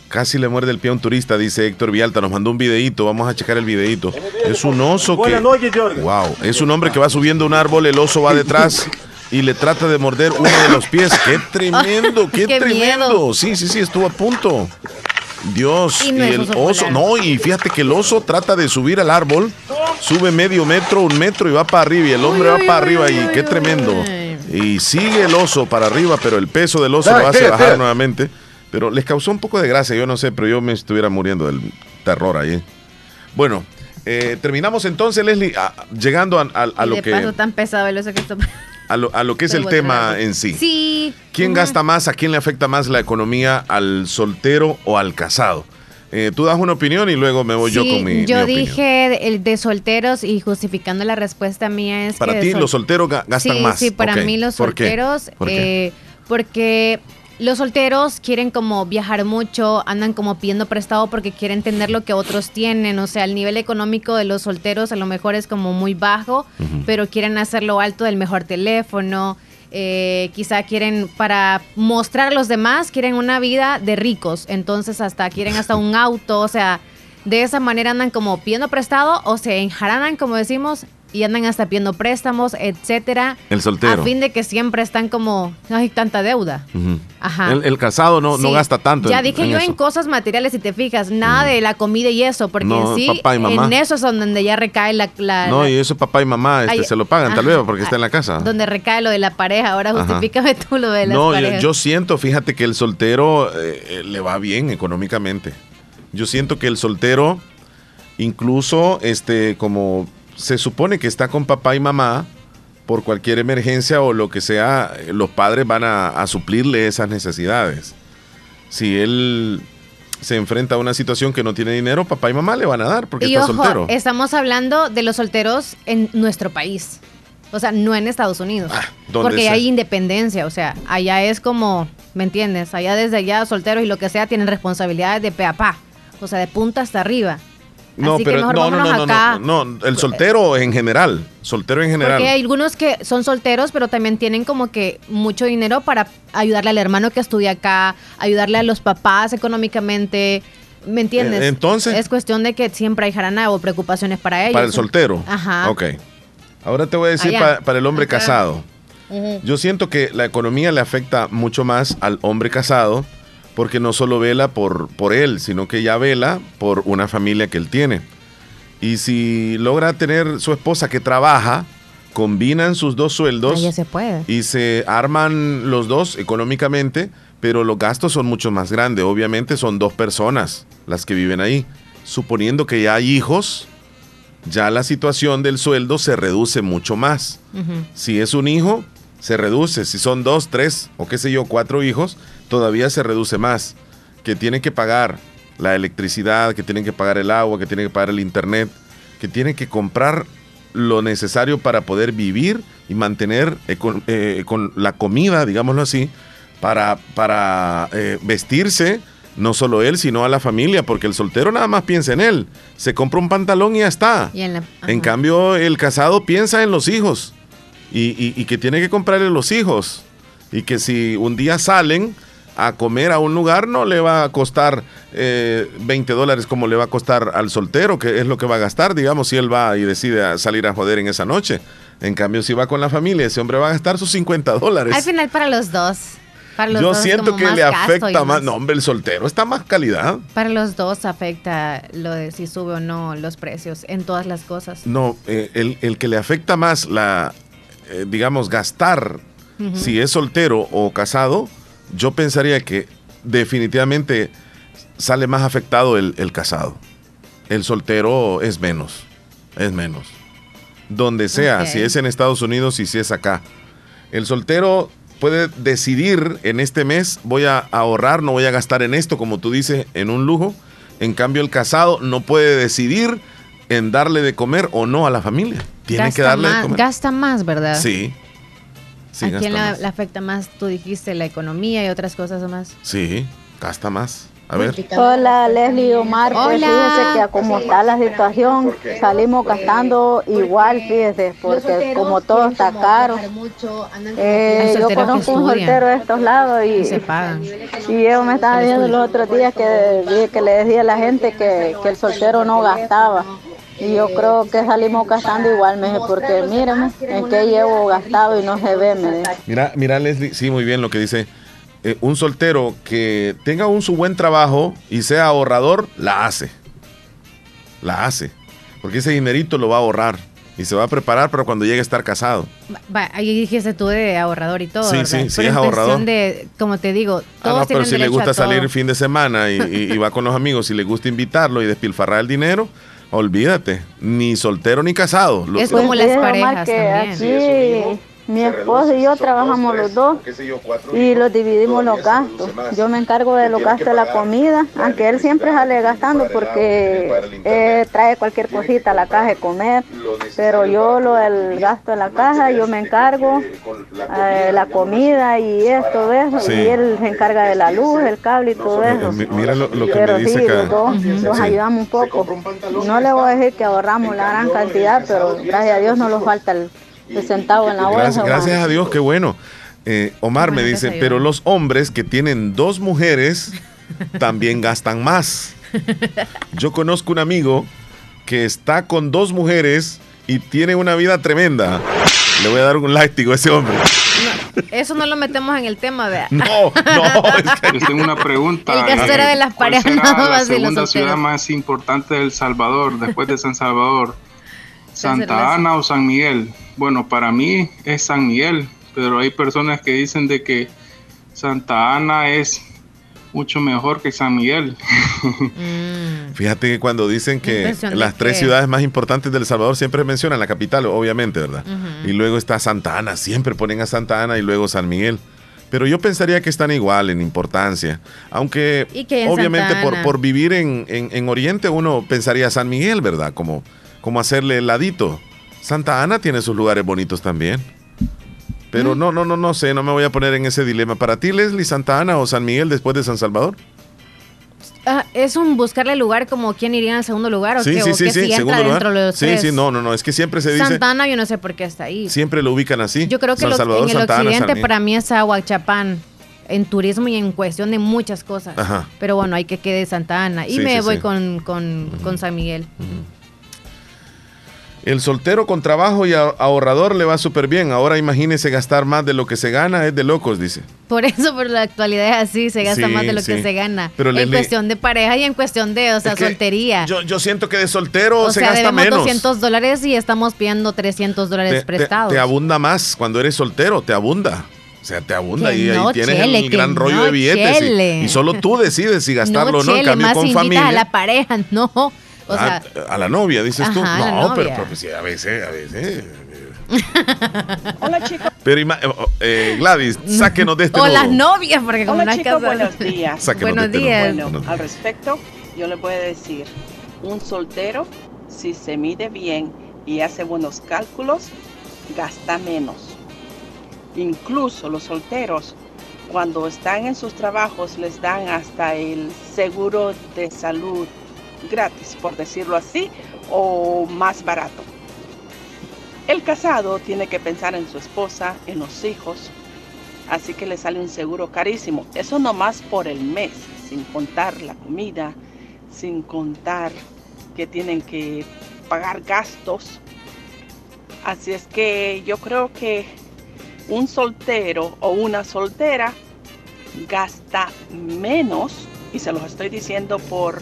Casi le muerde el pie a un turista, dice Héctor Vialta. Nos mandó un videito. Vamos a checar el videito. Es un oso que. Buenas noches, Jorge. Wow. Es un hombre que va subiendo un árbol. El oso va detrás. (laughs) y le trata de morder uno de los pies. ¡Qué (laughs) tremendo! ¡Qué, tremendo! Sí, sí, sí, estuvo a punto. Dios, y, el oso, no, y fíjate que el oso trata de subir al árbol, sube medio metro, un metro y va para arriba, y el hombre va para arriba, y qué tremendo. Y sigue el oso para arriba, pero el peso del oso lo hace bajar nuevamente. Pero les causó un poco de gracia, yo no sé, pero yo me estuviera muriendo del terror ahí. Bueno, eh, terminamos entonces, Leslie, llegando a, lo que. tan pesado el oso que (laughs) a lo, que es el tema en sí. Sí. ¿Quién gasta más? ¿A quién le afecta más la economía? ¿Al soltero o al casado? Eh, tú das una opinión y luego me voy yo con mi. Yo dije el de solteros y justificando la respuesta mía es. Para ti, los solteros gastan más. Sí, para mí, los solteros. Eh, porque los solteros quieren como viajar mucho, andan como pidiendo prestado porque quieren tener lo que otros tienen. O sea, el nivel económico de los solteros a lo mejor es como muy bajo, pero quieren hacerlo alto del mejor teléfono. Eh, quizá quieren para mostrar a los demás, quieren una vida de ricos. Entonces hasta quieren hasta un auto. O sea, de esa manera andan como pidiendo prestado o se enjaranan, como decimos, y andan hasta pidiendo préstamos, etcétera. El soltero. A fin de que siempre están como, no hay tanta deuda. Ajá. El, casado no, no gasta tanto. Ya dije yo en cosas materiales, si te fijas, nada de la comida y eso, porque en sí, en eso es donde ya recae la. no, y eso papá y mamá este, se lo pagan tal vez porque está en la casa. Donde recae lo de la pareja. Ahora justifícame tú lo de no, No, yo, siento, fíjate que el soltero eh, eh, le va bien económicamente. Yo siento que el soltero, incluso, este, como se supone que está con papá y mamá por cualquier emergencia o lo que sea, los padres van a, suplirle esas necesidades. Si él se enfrenta a una situación que no tiene dinero, papá y mamá le van a dar porque está soltero. Estamos hablando de los solteros en nuestro país. O sea, no en Estados Unidos. Ah, porque hay independencia. O sea, allá es como, ¿me entiendes? Allá desde allá, solteros y lo que sea, tienen responsabilidades de pe a pa. O sea, de punta hasta arriba. No, pero no, no, no, no, no, el soltero en general, soltero en general. Porque hay algunos que son solteros, pero también tienen como que mucho dinero para ayudarle al hermano que estudia acá, ayudarle a los papás económicamente. ¿Me entiendes? Eh, entonces. Es cuestión de que siempre hay jarana o preocupaciones para ellos. Para el soltero. Ajá. Ok. Ahora te voy a decir para, el hombre casado. Yo siento que la economía le afecta mucho más al hombre casado porque no solo vela por, por él, sino que ya vela por una familia que él tiene. Y si logra tener su esposa que trabaja, combinan sus dos sueldos se puede. y se arman los dos económicamente, pero los gastos son mucho más grandes. Obviamente son dos personas las que viven ahí. Suponiendo que ya hay hijos, ya la situación del sueldo se reduce mucho más. Si es un hijo, se reduce. Si son dos, tres o qué sé yo, cuatro hijos, todavía se reduce más, que tienen que pagar la electricidad, que tienen que pagar el agua, que tienen que pagar el internet, que tienen que comprar lo necesario para poder vivir y mantener eh, eh, con, la comida, digámoslo así, para, para eh, vestirse, no solo él, sino a la familia, porque el soltero nada más piensa en él. Se compra un pantalón y ya está. en, cambio, el casado piensa en los hijos y, y que tiene que comprarle los hijos. Y que si un día salen, a comer a un lugar no le va a costar eh, 20 dólares como le va a costar al soltero, que es lo que va a gastar, digamos, si él va y decide salir a joder en esa noche. En cambio, si va con la familia, ese hombre va a gastar sus 50 dólares. Al final para los dos. Para los Yo siento que le afecta más. No, hombre, el soltero está más calidad. Para los dos afecta lo de si sube o no los precios en todas las cosas. No, eh, el, que le afecta más la, eh, digamos, gastar si es soltero o casado, yo pensaría que definitivamente sale más afectado el, casado. El soltero es menos, es menos. Donde sea, si es en Estados Unidos y si es acá. El soltero puede decidir en este mes voy a ahorrar, no voy a gastar en esto, como tú dices, en un lujo. En cambio, el casado no puede decidir en darle de comer o no a la familia. Tiene que darle de comer. Gasta más, ¿verdad? Sí. ¿A quién le, afecta más? Tú dijiste la economía y otras cosas más. Sí, gasta más. A ver. Hola Leslie Omar, pues fíjese que como está la situación, salimos gastando igual, fíjese, porque como todo está caro. Eh, yo conozco un soltero de estos lados y, se pagan. y ellos me estaban diciendo los otros días que, que le decía a la gente que, que el soltero no gastaba. Y yo creo que salimos gastando igual, me porque mírame, en qué llevo gastado y no se ve, me Mira, mira Leslie, sí, muy bien lo que dice. Eh, un soltero que tenga un su buen trabajo y sea ahorrador, la hace. La hace. Porque ese dinerito lo va a ahorrar y se va a preparar para cuando llegue a estar casado. ahí dijiste tú de ahorrador y todo. Sí, sí, sí, es ahorrador. De, como te digo, ah, no, pero si le gusta salir el fin de semana y, y, va con los amigos, si le gusta invitarlo y despilfarrar el dinero, Olvídate, ni soltero ni casado. Es como las parejas también. Mi esposo y yo trabajamos los dos y los dividimos los gastos. Yo me encargo de los gastos de la comida, aunque él siempre sale gastando porque eh, trae cualquier cosita a la caja de comer, pero yo lo del gasto de la caja, yo me encargo de eh, la comida y esto, eso, y él se encarga de la luz, el cable y todo eso. Mira lo, que me dice sí, los dos nos ayudamos un poco. No le voy a decir que ahorramos la gran cantidad, pero gracias a Dios no nos falta el sentado en la Gracias, gracias a Dios, qué bueno. Eh, Omar me dice, pero los hombres que tienen dos mujeres también gastan más. (laughs) Yo conozco un amigo que está con dos mujeres y tiene una vida tremenda. Le voy a dar un látigo a ese hombre. eso no lo metemos en el tema, de No, no. (laughs) Es que... tengo una pregunta. El era de las parejas. (laughs) la segunda ciudad más importante de El Salvador, después de San Salvador? ¿Santa Ana o San Miguel? Bueno, para mí es San Miguel, pero hay personas que dicen de que Santa Ana es mucho mejor que San Miguel. (laughs) Mm. Fíjate que cuando dicen que las tres ciudades más importantes del Salvador siempre mencionan la capital, obviamente, ¿verdad? Y luego está Santa Ana, siempre ponen a Santa Ana y luego San Miguel. Pero yo pensaría que están igual en importancia. Aunque obviamente por, por, vivir en, en, Oriente uno pensaría San Miguel, ¿verdad? Como como hacerle el ladito. Santa Ana tiene sus lugares bonitos también. Pero mm. no, no, no, no sé, no me voy a poner en ese dilema. ¿Para ti, Leslie, Santa Ana o San Miguel después de San Salvador? Ah, ¿Es un buscarle lugar como quién iría en segundo lugar? ¿o sí, sí, sí, sí, segundo lugar. sí, sí, no, no, no, es que siempre se dice... Santa Ana yo no sé por qué está ahí. Siempre lo ubican así. Yo creo que en el occidente para mí es Aguachapán en turismo y en cuestión de muchas cosas. Pero bueno, hay que quede Santa Ana. Y me voy con, con, con, San Miguel. El soltero con trabajo y ahorrador le va súper bien. Ahora imagínese gastar más de lo que se gana, es de locos, dice. Por eso, por la actualidad es así, se gasta más de lo que se gana. Pero en cuestión de pareja y en cuestión de, o sea, soltería. Yo, siento que de soltero se gasta menos. 200 dólares y estamos pidiendo 300 dólares prestados. Te, abunda más cuando eres soltero, te abunda. O sea, te abunda y ahí tienes el gran rollo de billetes. Y, solo tú decides si gastarlo o no. En cambio, con familia. a la pareja, (laughs) no. Ah, a, la novia, dices tú. no, pero, pues, a veces, a veces. (laughs) Hola chicos. Pero eh, eh, Gladys, sáquenos de este. (laughs) O las novias, porque como Hola, chicos, buenos días. buenos este días. Bueno, al respecto, yo le puedo decir: un soltero, si se mide bien, y hace buenos cálculos, gasta menos. Incluso los solteros, cuando están en sus trabajos, les dan hasta el seguro de salud gratis, por decirlo así, o más barato. El casado tiene que pensar en su esposa, en los hijos, así que le sale un seguro carísimo. Eso nomás por el mes, sin contar la comida, sin contar que tienen que pagar gastos. Así es que yo creo que un soltero o una soltera gasta menos, y se los estoy diciendo por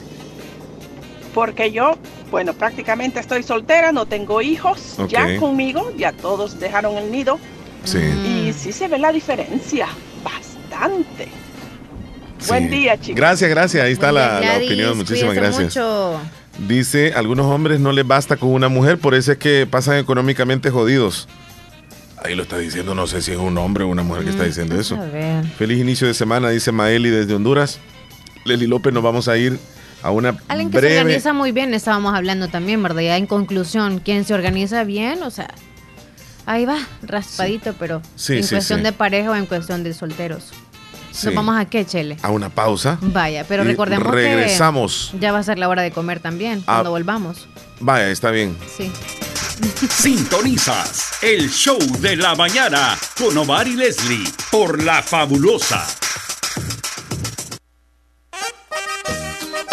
porque yo, bueno, prácticamente estoy soltera, no tengo hijos ya conmigo, ya todos dejaron el nido. Sí. Y sí se ve la diferencia, bastante. Buen día, chicos. Gracias, gracias. Ahí está la, opinión. Muchísimas gracias. Dice, algunos hombres no les basta con una mujer, por eso es que pasan económicamente jodidos. Ahí lo está diciendo, no sé si es un hombre o una mujer que está mm, diciendo eso. Feliz inicio de semana, dice Maeli desde Honduras. Leli López, nos vamos a ir a una Alguien que se organiza muy bien, estábamos hablando también, ¿verdad? Ya en conclusión, ¿quién se organiza bien? O sea, ahí va, raspadito, pero en cuestión de pareja o en cuestión de solteros. ¿Nos vamos a qué, Chele? A una pausa. Vaya, pero recordemos regresamos. que ya va a ser la hora de comer también, ah. cuando volvamos. Vaya, está bien. Sí. (laughs) Sintonizas el show de la mañana con Omar y Leslie por La Fabulosa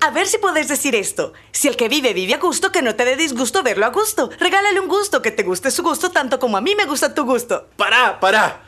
A ver si puedes decir esto. Si el que vive vive a gusto, que no te dé disgusto verlo a gusto. Regálale un gusto, que te guste su gusto tanto como a mí me gusta tu gusto. ¡Para, para!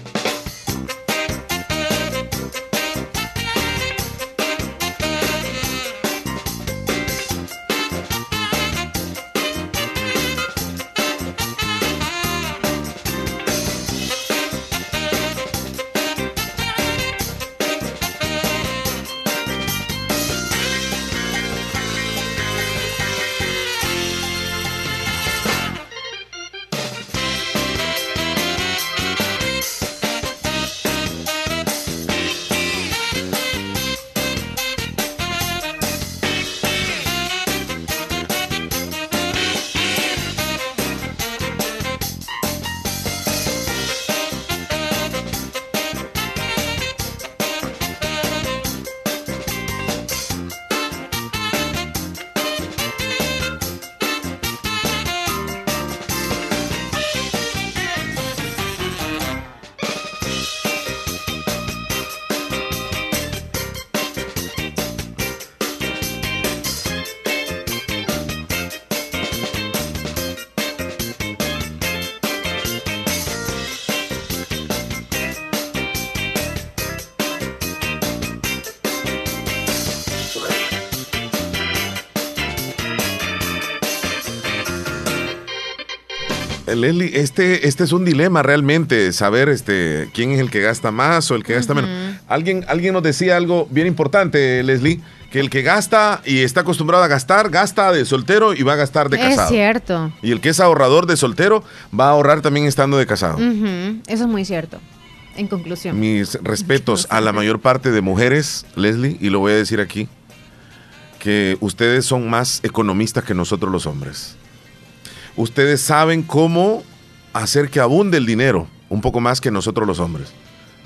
Leslie, este, este es un dilema realmente, saber este, quién es el que gasta más o el que gasta menos. Alguien, alguien nos decía algo bien importante, Leslie, que el que gasta y está acostumbrado a gastar, gasta de soltero y va a gastar de casado. Es cierto. Y el que es ahorrador de soltero va a ahorrar también estando de casado. Eso es muy cierto. En conclusión. Mis respetos a la mayor parte de mujeres, Leslie, y lo voy a decir aquí, que ustedes son más economistas que nosotros los hombres. Ustedes saben cómo hacer que abunde el dinero, un poco más que nosotros los hombres.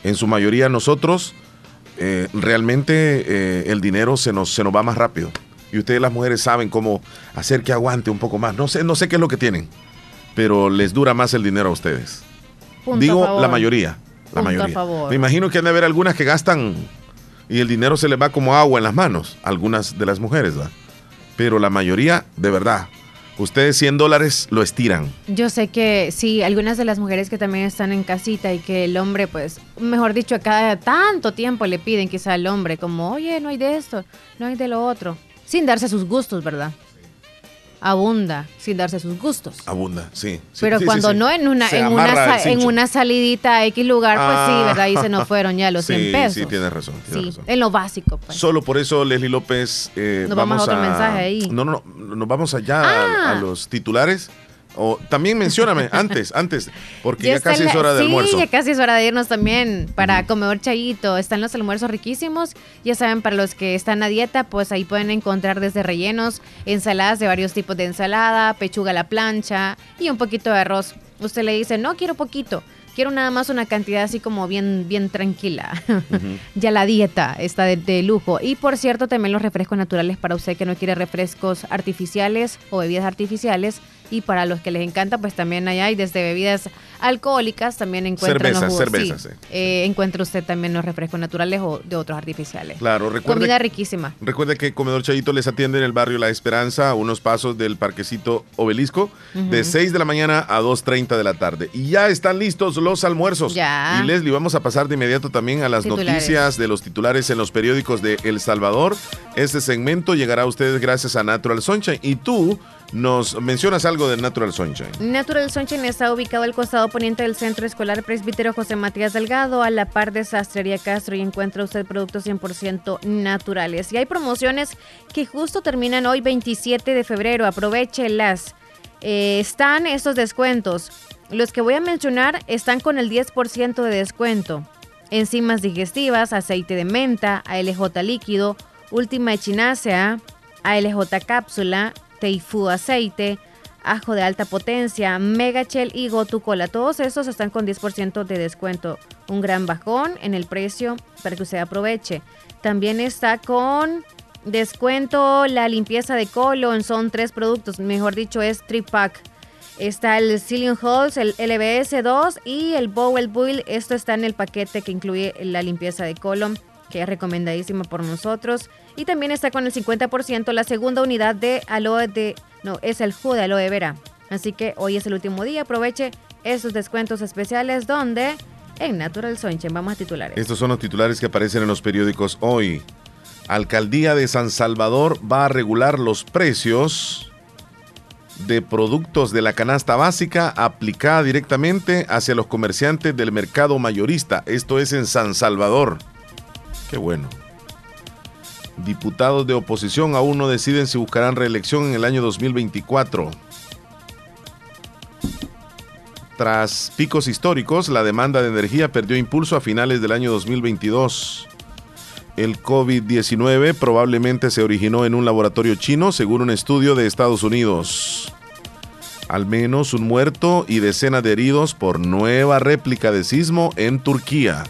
En su mayoría nosotros eh, realmente eh, el dinero se nos, se nos va más rápido. Y ustedes las mujeres saben cómo hacer que aguante un poco más. No sé, no sé qué es lo que tienen, pero les dura más el dinero a ustedes. Digo la mayoría. La mayoría. Me imagino que han de haber algunas que gastan y el dinero se les va como agua en las manos, algunas de las mujeres, ¿verdad? Pero la mayoría, de verdad, Ustedes 100 dólares lo estiran. Yo sé que sí, algunas de las mujeres que también están en casita y que el hombre, pues, mejor dicho, cada tanto tiempo le piden quizá al hombre como, oye, no hay de esto, no hay de lo otro, sin darse sus gustos, ¿verdad? Abunda sin darse sus gustos. Abunda, sí. Pero cuando no en una en una, en una salidita a X lugar, pues sí, ¿verdad? Ahí se nos (laughs) fueron ya los 100 pesos. Sí, tienes razón. sí, en lo básico. Pues. Solo por eso, Leslie López. Eh, nos vamos, a otro mensaje ahí. No, no, no, nos vamos allá a, a, ah. los titulares. O también mencióname (laughs) antes, antes, porque ya, casi es hora de almuerzo. Sí, ya casi es hora de irnos también para comer chayito. Están los almuerzos riquísimos. Ya saben, para los que están a dieta, pues ahí pueden encontrar desde rellenos, ensaladas de varios tipos de ensalada, pechuga a la plancha y un poquito de arroz. Usted le dice, no quiero poquito quiero nada más una cantidad así como bien, bien tranquila. (laughs) ya la dieta está de, lujo. Y por cierto, también los refrescos naturales para usted que no quiere refrescos artificiales o bebidas artificiales. Y para los que les encanta, pues también hay desde bebidas alcohólicas, también encuentra cervezas, eh, encuentra usted también los refrescos naturales o de otros artificiales. Claro, recuerde, Comida riquísima. Recuerde que Comedor Chayito les atiende en el barrio La Esperanza, a unos pasos del parquecito Obelisco, de 6 de la mañana a 2.30 de la tarde. Y ya están listos los almuerzos. Ya. Y Leslie, vamos a pasar de inmediato también a las noticias de los titulares en los periódicos de El Salvador. Este segmento llegará a ustedes gracias a Natural Sunshine. Y tú nos mencionas algo de Natural Sunshine. Natural Sunshine está ubicado al costado poniente del Centro Escolar Presbítero José Matías Delgado, a la par de Sastrería Castro, y encuentra usted productos 100% naturales. Y hay promociones que justo terminan hoy, 27 de febrero. Aprovechelas. Eh, están estos descuentos. Los que voy a mencionar están con el 10% de descuento. Enzimas digestivas, aceite de menta, ALJ líquido, última echinacea, ALJ cápsula, Teifu aceite, ajo de alta potencia, Megachel y Gotu Cola. Todos estos están con 10% de descuento. Un gran bajón en el precio para que usted aproveche. También está con descuento la limpieza de colon. Son tres productos, mejor dicho, es Tripack. Está el Ceiling Halls, el LBS2 y el Bowel Build. Esto está en el paquete que incluye la limpieza de colon, que es recomendadísima por nosotros. Y también está con el 50% la segunda unidad de aloe de... No, es el jugo de aloe vera. Así que hoy es el último día. Aproveche esos descuentos especiales donde... En Natural Sunshine. Vamos a titulares. Estos son los titulares que aparecen en los periódicos hoy. Alcaldía de San Salvador va a regular los precios de productos de la canasta básica aplicada directamente hacia los comerciantes del mercado mayorista. Esto es en San Salvador. Qué bueno. Diputados de oposición aún no deciden si buscarán reelección en el año 2024. Tras picos históricos, la demanda de energía perdió impulso a finales del año 2022. El COVID-19 probablemente se originó en un laboratorio chino, según un estudio de Estados Unidos. Al menos un muerto y decenas de heridos por nueva réplica de sismo en Turquía.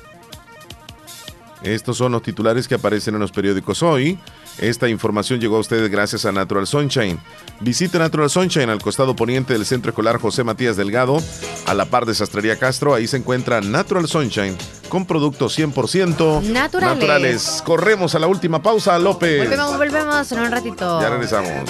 Estos son los titulares que aparecen en los periódicos hoy. Esta información llegó a ustedes gracias a Natural Sunshine. Visite Natural Sunshine al costado poniente del Centro Escolar José Matías Delgado, a la par de Sastrería Castro. Ahí se encuentra Natural Sunshine con productos 100% naturales. Corremos a la última pausa, López. Volvemos, volvemos en un ratito. Ya regresamos.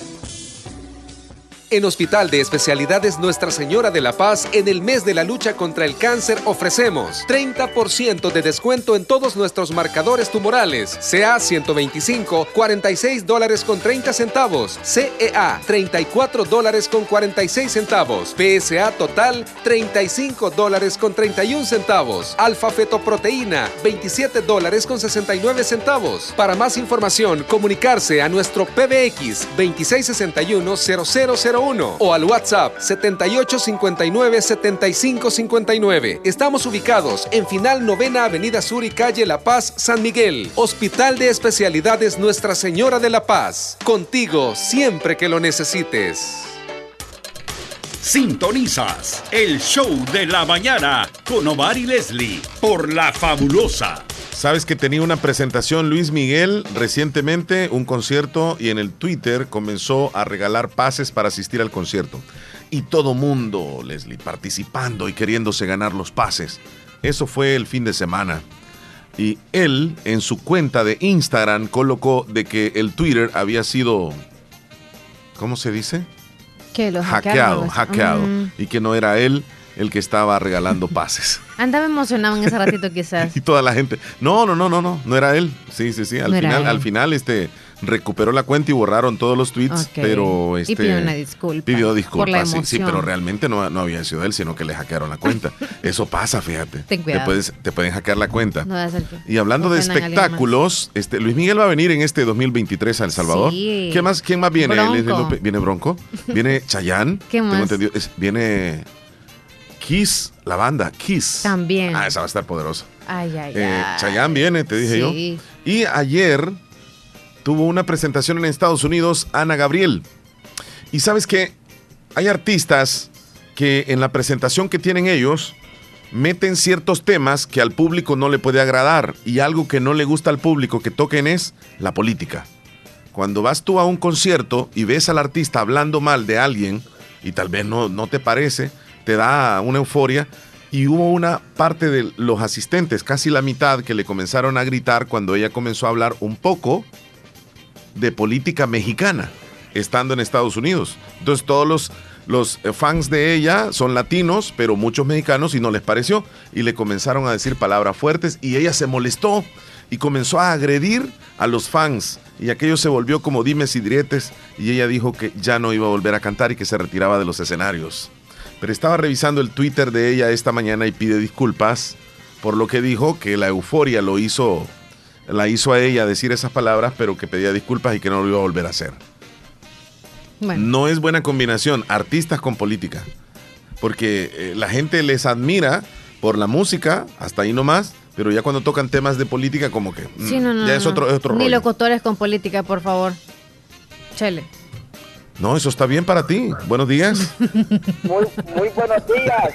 En Hospital de Especialidades Nuestra Señora de la Paz, en el mes de la lucha contra el cáncer, ofrecemos 30% de descuento en todos nuestros marcadores tumorales. CA 125, 46 dólares con 30 centavos. CEA 34 dólares con 46 centavos. PSA total 35 dólares con 31 centavos. Alfa fetoproteína 27 dólares con 69 centavos. Para más información, comunicarse a nuestro PBX 2661 000 o al WhatsApp 7859-7559. Estamos ubicados en Final Novena Avenida Sur y Calle La Paz, San Miguel. Hospital de Especialidades Nuestra Señora de la Paz. Contigo siempre que lo necesites. Sintonizas el show de la mañana con Omar y Leslie por La Fabulosa Sabes que tenía una presentación Luis Miguel recientemente, un concierto, y en el Twitter comenzó a regalar pases para asistir al concierto. Y todo mundo, Leslie, participando y queriéndose ganar los pases. Eso fue el fin de semana. Y él en su cuenta de Instagram colocó de que el Twitter había sido, ¿cómo se dice? Que lo hackeado, hackeado. Mm. Y que no era él el que estaba regalando (laughs) pases. Andaba emocionado en ese ratito (laughs) quizás. y toda la gente, no, no, no, no, no, no era él. Sí, sí, sí. Al final, al final, este recuperó la cuenta y borraron todos los tweets, pero este y pidió una disculpa. Pidió disculpas, sí, sí, pero realmente no, no había sido él, sino que le hackearon la cuenta. (laughs) Eso pasa, fíjate. Ten te, puedes, te pueden hackear la cuenta. No y hablando de espectáculos, este Luis Miguel va a venir en este 2023 a El Salvador. Sí. más, ¿Quién más viene? Viene Bronco, viene Chayán. ¿Qué más? viene Kiss, la banda Kiss. También. Ah, esa va a estar poderosa. Ay, ay, eh, Chayanne viene, te dije yo. Y ayer tuvo una presentación en Estados Unidos Ana Gabriel. Y sabes que hay artistas que en la presentación que tienen ellos meten ciertos temas que al público no le puede agradar y algo que no le gusta al público que toquen es la política. Cuando vas tú a un concierto y ves al artista hablando mal de alguien y tal vez no, no te parece, te da una euforia. Y hubo una parte de los asistentes, casi la mitad, que le comenzaron a gritar cuando ella comenzó a hablar un poco de política mexicana, estando en Estados Unidos. Entonces todos los, los fans de ella son latinos, pero muchos mexicanos y no les pareció. Y le comenzaron a decir palabras fuertes y ella se molestó y comenzó a agredir a los fans. Y aquello se volvió como dimes y diretes y ella dijo que ya no iba a volver a cantar y que se retiraba de los escenarios. Pero estaba revisando el Twitter de ella esta mañana y pide disculpas por lo que dijo que la euforia lo hizo, la hizo a ella decir esas palabras, pero que pedía disculpas y que no lo iba a volver a hacer. No es buena combinación, artistas con política. Porque eh, la gente les admira por la música, hasta ahí nomás, pero ya cuando tocan temas de política, como que mm, ya es otro, es otro Ni locutores con política, por favor. Chele. No, eso está bien para ti. Buenos días. Muy, muy buenos días,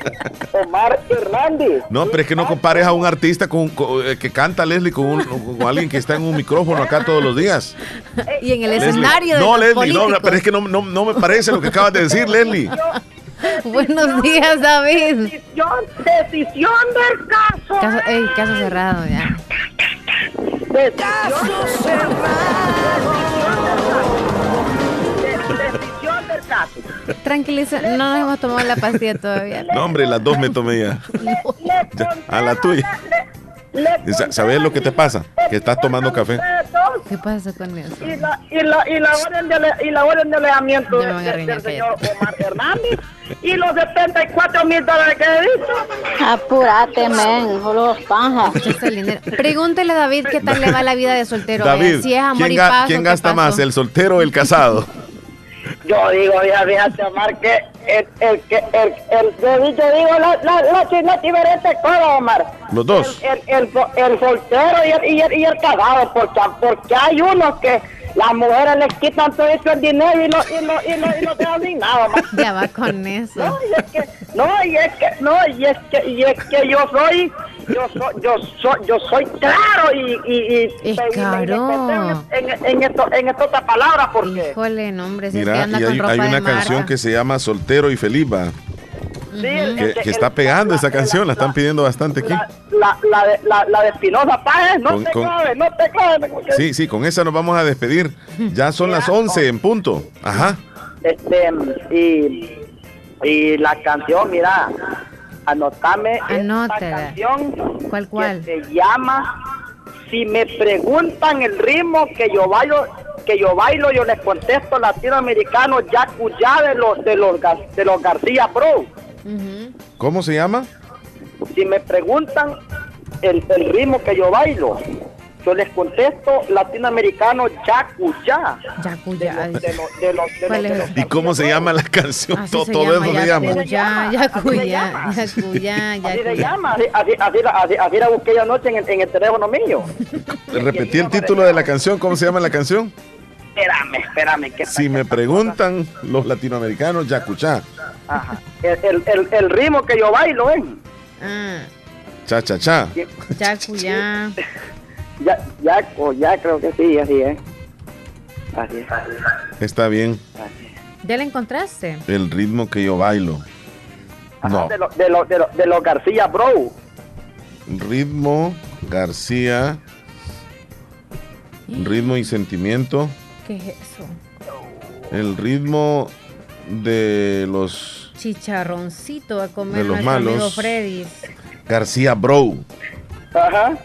Omar Hernández. No, pero es que no compares a un artista con, eh, que canta Leslie con, alguien que está en un micrófono acá todos los días. Y en el escenario de No, Leslie, no, pero es que no, no, me parece lo que acabas de decir, Leslie. Buenos días, David. Decisión, decisión del caso. Caso, caso cerrado ya. Caso cerrado. Tranquiliza, no nos hemos tomado la pastilla todavía. No, hombre, las dos me tomé ya. A la tuya. ¿Sabes lo que te pasa? Que estás tomando café. ¿Qué pasa con eso? Y la, y la, y la, orden, de, y la orden de alejamiento del señor Omar Hernández y los 74 mil dólares que he dicho. Apúrate, men, los pajas. Pregúntele a David qué tal le va la vida de soltero. David, si es amor ¿quién, y ¿quién gasta más, el soltero o el casado? Yo digo, ya fíjate, Omar, que el, el, el, el, yo digo, la, la, la, la diferente cosa, Omar. Los dos. El, el, el, soltero y el, y el, y el casado, porque, porque hay unos que las mujeres les quitan todo eso el dinero y no, y no, y no, y no te dan ni nada, Omar. (laughs) Ya va con eso. No, y es que, no, y es que, no, y es que, y es que yo soy yo soy, yo soy, yo soy claro y, y, y es claro. En, en, esto, en estas palabras porque híjole nombre si Mira, es que y hay, hay una canción que se llama Soltero y Felipa Sí, que, que, está pegando esa canción, la, están pidiendo bastante aquí. La, la, de, la, la de Espinosa Páez, no con, te con, claves, no te claves. Sí, sí, con esa nos vamos a despedir. Ya son las 11 en punto. Ajá. Este, y, y la canción, mira, anotame esta canción ¿Cuál, cuál? que se llama Si me preguntan el ritmo que yo bailo, que yo bailo, yo les contesto latinoamericano ya de los de los de los García Pro. ¿Cómo se llama? Si me preguntan el, el ritmo que yo bailo, yo les contesto latinoamericano Yacuya. Yacuya. ¿Y cómo se llama la canción? Así todo, todo eso se llama. Yacuya, Yacuya, Yacuya, Así se llama, así, así, así, así, la busqué anoche en el, en el teléfono mío. Repetí el título de la canción, ¿cómo se llama la canción? Espérame, espérame. Que si me preguntan los latinoamericanos, Yacuchá. Ajá. El, el, el, el, ritmo que yo bailo, ¿eh? Ah. Cha, cha, cha. Yacuya. (laughs) Ya, ya, oh, ya creo que sí, así es. Así es. Está bien. ¿Ya la encontraste? El ritmo que yo bailo. Ajá, no. De los de lo, de lo, de lo García Bro. Ritmo García. Ritmo y sentimiento. ¿Qué es eso? El ritmo de los chicharroncito a comer de los malos. amigo Freddy. García Bro. Ajá.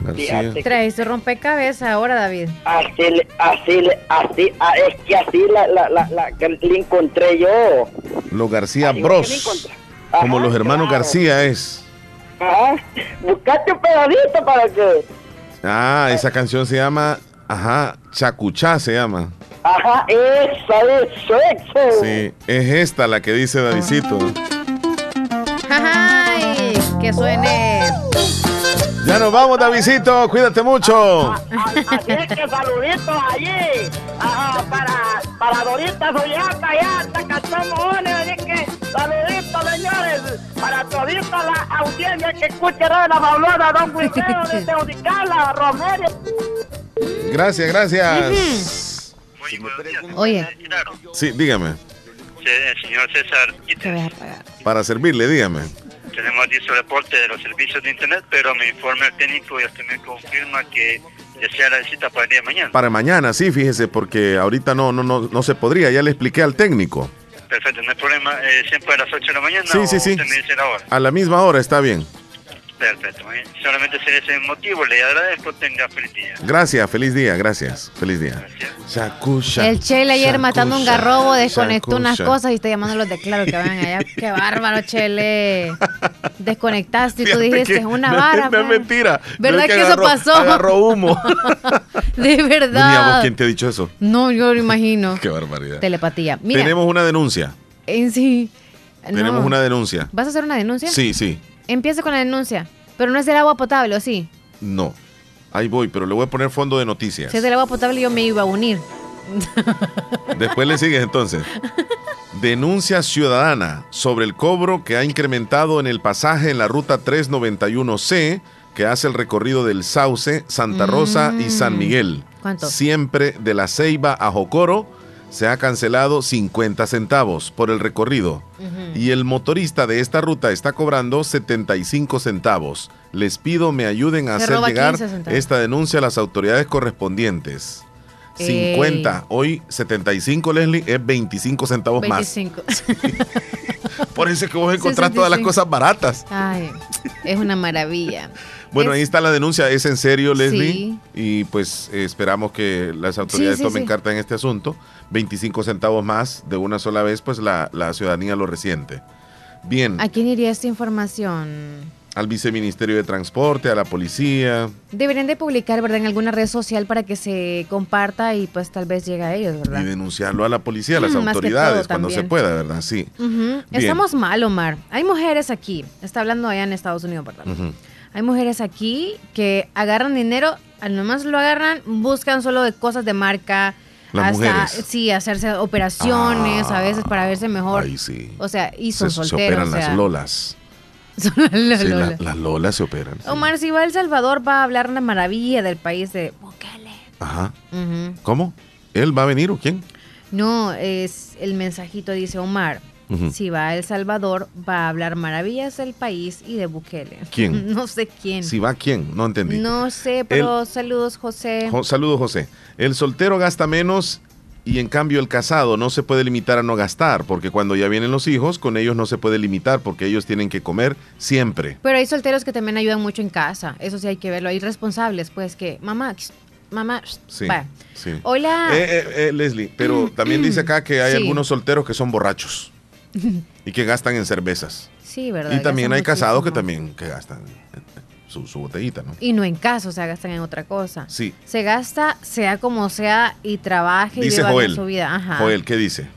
García. Trae su rompecabezas ahora, David. Así, así, así, ah, es que así la, la, la, la, le encontré yo. Los García así Bros. Como los hermanos claro. García es. Ajá. Buscaste un pedacito para que. Ah, esa canción se llama. Ajá, Chacuchá se llama. Ajá, esa, eso, eso. Sí, es esta la que dice Davidito. ¡Ay! Que suene. Ya nos vamos, Davidito. Cuídate mucho. Así es que saluditos allí. Ajá, para, para Dorita Soyata, allá hasta Cachamones. Así que saluditos, señores. Para todita la audiencia que escuche de la Don Wilfredo de Teodicala, Romero. Gracias, gracias. Oye. Sí, dígame. Señor César. Te voy a pagar. Para servirle, dígame tenemos dicho reporte de los servicios de internet, pero mi informe técnico ya me confirma que desea la visita para el día de mañana. Para mañana, sí, fíjese, porque ahorita no, no, no, no se podría, ya le expliqué al técnico. Perfecto, no hay problema, eh, siempre a las 8 de la mañana. Sí, sí, sí. La hora? A la misma hora, está bien. Perfecto, solamente ese ese motivo, le agradezco, tenga feliz día. Gracias, feliz día, gracias, feliz día. Shakusha, el Chele ayer shakusha, matando un garrobo desconectó shakusha. unas cosas y está llamando los de claro que van allá. (laughs) Qué bárbaro, Chele. Desconectaste y tú dijiste, es una vara. No es mentira. ¿Verdad no que, que agarró, eso pasó? Agarró humo. (laughs) de verdad. ¿Vos quién te ha dicho eso? No, yo lo imagino. (laughs) Qué barbaridad. Telepatía. Mira, Tenemos una denuncia. En sí. Tenemos no. una denuncia. ¿Vas a hacer una denuncia? Sí, sí. Empieza con la denuncia. Pero no es del agua potable, ¿o sí? No. Ahí voy, pero le voy a poner fondo de noticias. Si es del agua potable, yo me iba a unir. Después le sigues entonces. Denuncia ciudadana sobre el cobro que ha incrementado en el pasaje en la ruta 391C que hace el recorrido del Sauce, Santa Rosa mm. y San Miguel. ¿Cuánto? Siempre de la Ceiba a Jocoro se ha cancelado 50 centavos por el recorrido uh -huh. y el motorista de esta ruta está cobrando 75 centavos. Les pido me ayuden a Se hacer llegar 15 centavos. esta denuncia a las autoridades correspondientes. 50. Hoy 75, Leslie, es 25 centavos 25. más. (laughs) Por eso es que vos encontrás todas las cosas baratas. Ay, es una maravilla. Bueno, ahí está la denuncia, es en serio, Leslie. Y pues esperamos que las autoridades tomen carta en este asunto. 25 centavos más de una sola vez, pues la, la ciudadanía lo resiente. Bien. ¿A quién iría esta información? Al viceministerio de Transporte, a la policía. Deberían de publicar, ¿verdad?, en alguna red social para que se comparta y pues tal vez llegue a ellos, ¿verdad? Y denunciarlo a la policía, a las autoridades, cuando se pueda, ¿verdad? Sí. Estamos mal, Omar. Hay mujeres aquí, está hablando allá en Estados Unidos, ¿verdad? Hay mujeres aquí que agarran dinero, al nomás lo agarran, buscan solo de cosas de marca, hasta, Sí, hacerse operaciones a veces para verse mejor. Ahí sí. O sea, y son se, solteros. Se operan las lolas. (laughs) Son las, lolas. las lolas se operan. Omar, si va a El Salvador, va a hablar una maravilla del país de Bukele. Ajá. ¿Cómo? ¿Él va a venir o quién? No, es el mensajito dice Omar. Si va a El Salvador, va a hablar maravillas del país y de Bukele. ¿Quién? (laughs) no sé quién. Si va quién, no entendí. No sé, pero saludos, José. saludos, José. El soltero gasta menos y en cambio el casado no se puede limitar a no gastar, porque cuando ya vienen los hijos, con ellos no se puede limitar, porque ellos tienen que comer siempre. Pero hay solteros que también ayudan mucho en casa, eso sí hay que verlo. Hay responsables, pues que, mamá, mamá, sí, Hola. Eh, eh, eh, Leslie, pero (clears throat) también dice acá que hay algunos solteros que son borrachos (laughs) y que gastan en cervezas. Sí, ¿verdad? Y también hay casados que también que gastan su, su, botellita, ¿no? Y no en casa, o sea, gastan en otra cosa. Sí. Se gasta, sea como sea, y trabaje y viva su vida. Ajá. Joel, ¿qué dice?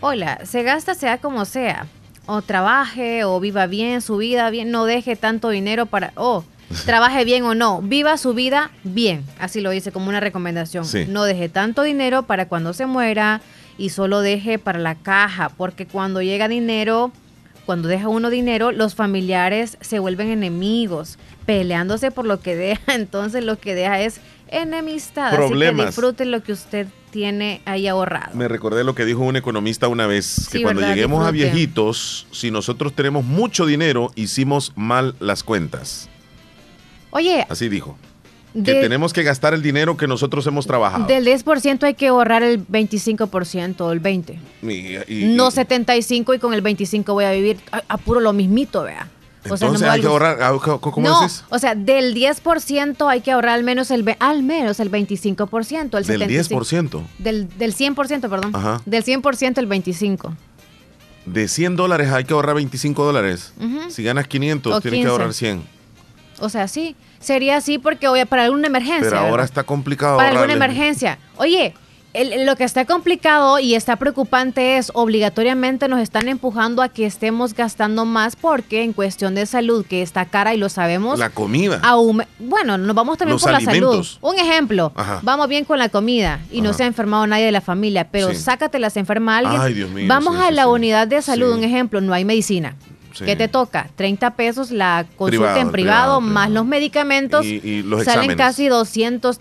Hola, se gasta sea como sea. O trabaje, o viva bien su vida, bien, no deje tanto dinero para... Oh, (laughs) trabaje bien o no, viva su vida bien. Así lo dice como una recomendación. No deje tanto dinero para cuando se muera y solo deje para la caja, porque cuando llega dinero, cuando deja uno dinero, los familiares se vuelven enemigos, peleándose por lo que deja, (laughs) entonces lo que deja es enemistad. Problemas. Así que disfrute lo que usted tiene ahí ahorrado. Me recordé lo que dijo un economista una vez, que cuando lleguemos a viejitos, si nosotros tenemos mucho dinero, hicimos mal las cuentas. Oye. Así dijo que tenemos que gastar el dinero que nosotros hemos trabajado. Del 10% hay que ahorrar el 25% o el 20%. no 75% y con el 25% voy a vivir apuro lo mismito, vea. O Entonces sea, no hay que ahorrar, ah, ¿cómo no, dices? O sea, del 10% hay que ahorrar al menos el al menos el 25%, el del 10%. Del, del 100%, perdón. Ajá. Del 100% el 25. De 100 dólares hay que ahorrar 25 dólares. Si ganas 500, tienes que ahorrar 100. O sea, sí. Sería así porque voy para alguna emergencia. Pero ahora está complicado. Para alguna emergencia. Oye, lo que está complicado y está preocupante es obligatoriamente nos están empujando a que estemos gastando más porque en cuestión de salud que está cara y lo sabemos. La comida. bueno, nos vamos también por la salud. Un ejemplo, vamos bien con la comida y no se ha enfermado nadie de la familia, pero sácate las enferma alguien. Ay, Dios mío, vamos a la unidad de salud, un ejemplo, no hay medicina. ¿Qué te toca? 30 pesos la consulta en privado, más los medicamentos. Y, los salen casi 200.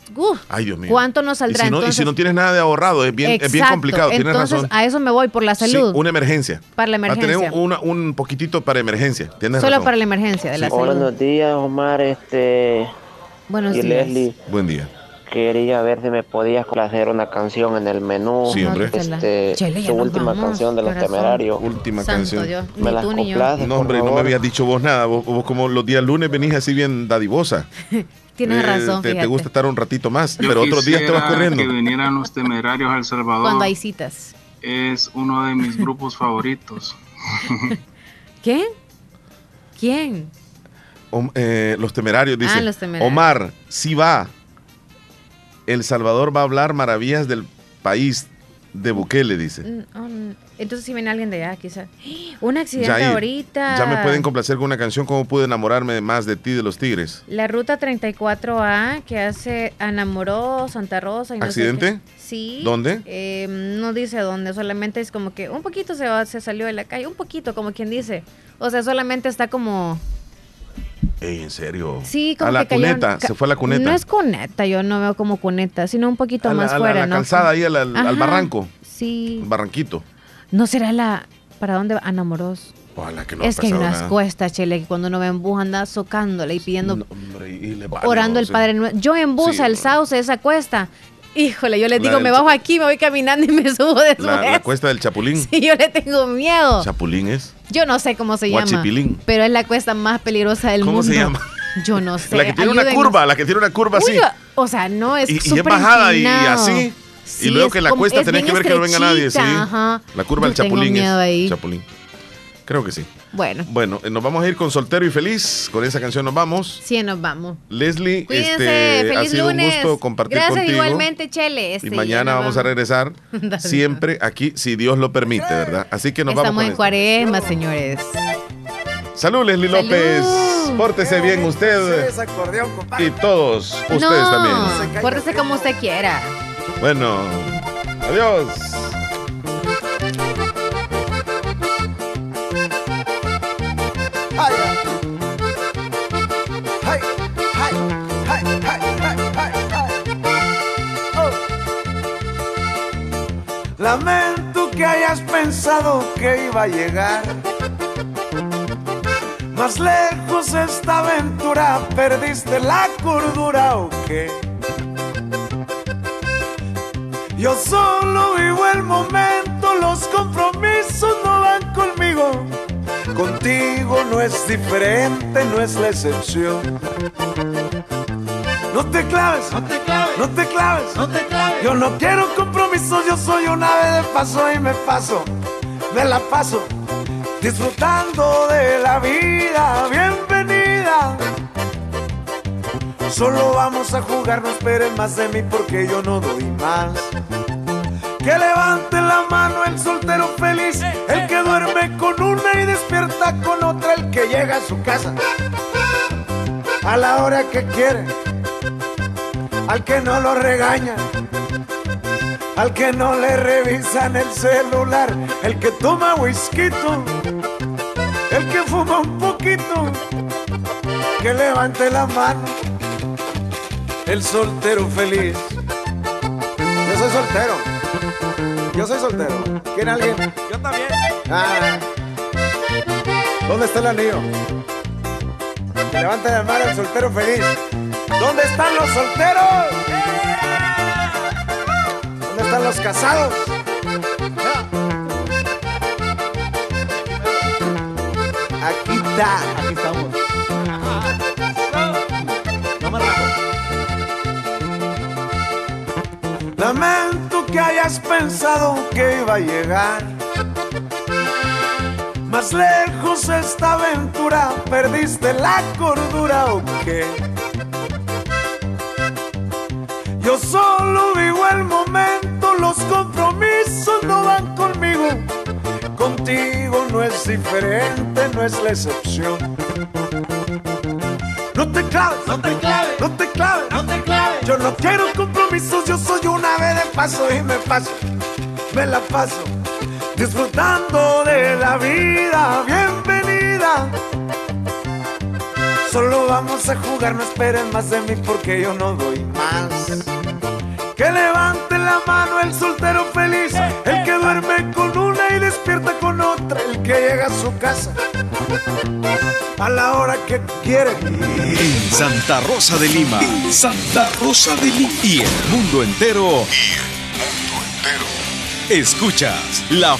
Ay, Dios mío. ¿Cuánto nos saldrá? Y si, no, y si no tienes nada de ahorrado, es bien, es bien complicado. Entonces, a eso me voy por la salud. Sí, una emergencia. Para la emergencia. A tener un poquitito para emergencia. ¿Tienes Solo para la emergencia de la salud. Buenos días, Omar. Este. Buenos días. Leslie. Buen día quería ver si me podías hacer una canción en el menú. Sí, hombre. Este, su última canción de los temerarios. Última canción. Me la complaces, No, hombre, no me habías dicho vos nada. Vos, como los días lunes venís así bien dadivosa. (laughs) Tienes eh, razón. Te, te, gusta estar un ratito más, pero otros días te vas corriendo. que vinieran los temerarios a El Salvador. Cuando hay citas. Es uno de mis grupos favoritos. ¿Qué? (laughs) ¿Quién? Eh, los temerarios, dice. Ah, los temerarios. Omar, si va. El Salvador va a hablar maravillas del país de Bukele, dice. Mm, oh, entonces si viene alguien de allá, quizás. Un accidente ahorita. Ya me pueden complacer con una canción, ¿Cómo pude enamorarme más de ti, de los Tigres? La ruta 34A que hace enamoró Santa Rosa. Y ¿Accidente? Sí. ¿Dónde? Eh, no dice dónde, solamente es como que un poquito se, se salió de la calle, un poquito, como quien dice. O sea, solamente está como Ey, en serio. Sí, como a la cuneta, se fue a la cuneta. No es cuneta, yo no veo como cuneta, sino un poquito más fuera, a la calzada ahí al, al, barranco. Sí. barranquito. ¿No será la para dónde va Anamoroso? Ojalá que no es que hay unas cuestas, Chele, que cuando uno ve en bus anda socándole y pidiendo, orando el Padre. Yo en bus al Sauce, esa cuesta, Híjole, yo les digo, me bajo aquí, me voy caminando y me (laughs) subo de la, la cuesta del Chapulín. Sí, yo le tengo miedo. ¿Chapulín es? Yo no sé cómo se llama. Pero es la cuesta más peligrosa del mundo. ¿Cómo se llama? (laughs) Yo no sé. La que tiene una curva, la que tiene una curva así. O sea, no, es y, y es bajada y así. y luego que la cuesta tenés que ver que no venga nadie, sí. La curva del Chapulín es. Chapulín. Creo que sí. Bueno. Bueno, eh, nos vamos a ir con Soltero y Feliz. Con esa canción nos vamos. Sí, nos vamos. Leslie, este, feliz ha sido un gusto compartir Gracias contigo. igualmente, Chele. Este, y mañana vamos a regresar (laughs) siempre aquí, si Dios lo permite, ¿verdad? Así que nos Estamos vamos. Estamos en cuaresma, señores. Salud, Leslie López. Pórtese bien usted. y todos ustedes también. Pórtese como usted quiera. Bueno, adiós. Lamento que hayas pensado que iba a llegar. Más lejos esta aventura, perdiste la cordura o qué. Yo solo vivo el momento, los compromisos no van conmigo. Contigo no es diferente, no es la excepción. No te claves, no te claves, no te claves, no te claves. Yo no quiero compromisos, yo soy un ave de paso y me paso, me la paso disfrutando de la vida. Bienvenida. Solo vamos a jugar, no esperen más de mí porque yo no doy más. Que levante la mano el soltero feliz, el que duerme con una y despierta con otra, el que llega a su casa a la hora que quiere, al que no lo regaña, al que no le revisan el celular, el que toma whisky, el que fuma un poquito, que levante la mano, el soltero feliz. Yo soy soltero. Yo soy soltero. ¿Quién alguien? Yo también. Ah. ¿Dónde está el anillo? Que levante la mano el soltero feliz. ¿Dónde están los solteros? ¿Dónde están los casados? Aquí está. Aquí estamos. No me Lamento que hayas pensado que iba a llegar. Más lejos esta aventura, perdiste la cordura o qué. Yo solo vivo el momento, los compromisos no van conmigo. Contigo no es diferente, no es la excepción. No te claves, no te claves, no te claves, no te claves. Yo no quiero compromisos, yo soy una ave de paso y me paso, me la paso, disfrutando de la vida. Bienvenida. Solo vamos a jugar, no esperen más de mí porque yo no doy más. Que levante la mano el soltero feliz, el que duerme con una y despierta con otra, el que llega a su casa a la hora que quiere. En Santa Rosa de Lima. En Santa Rosa de Lima. Y el mundo entero. Y el mundo entero. Escuchas la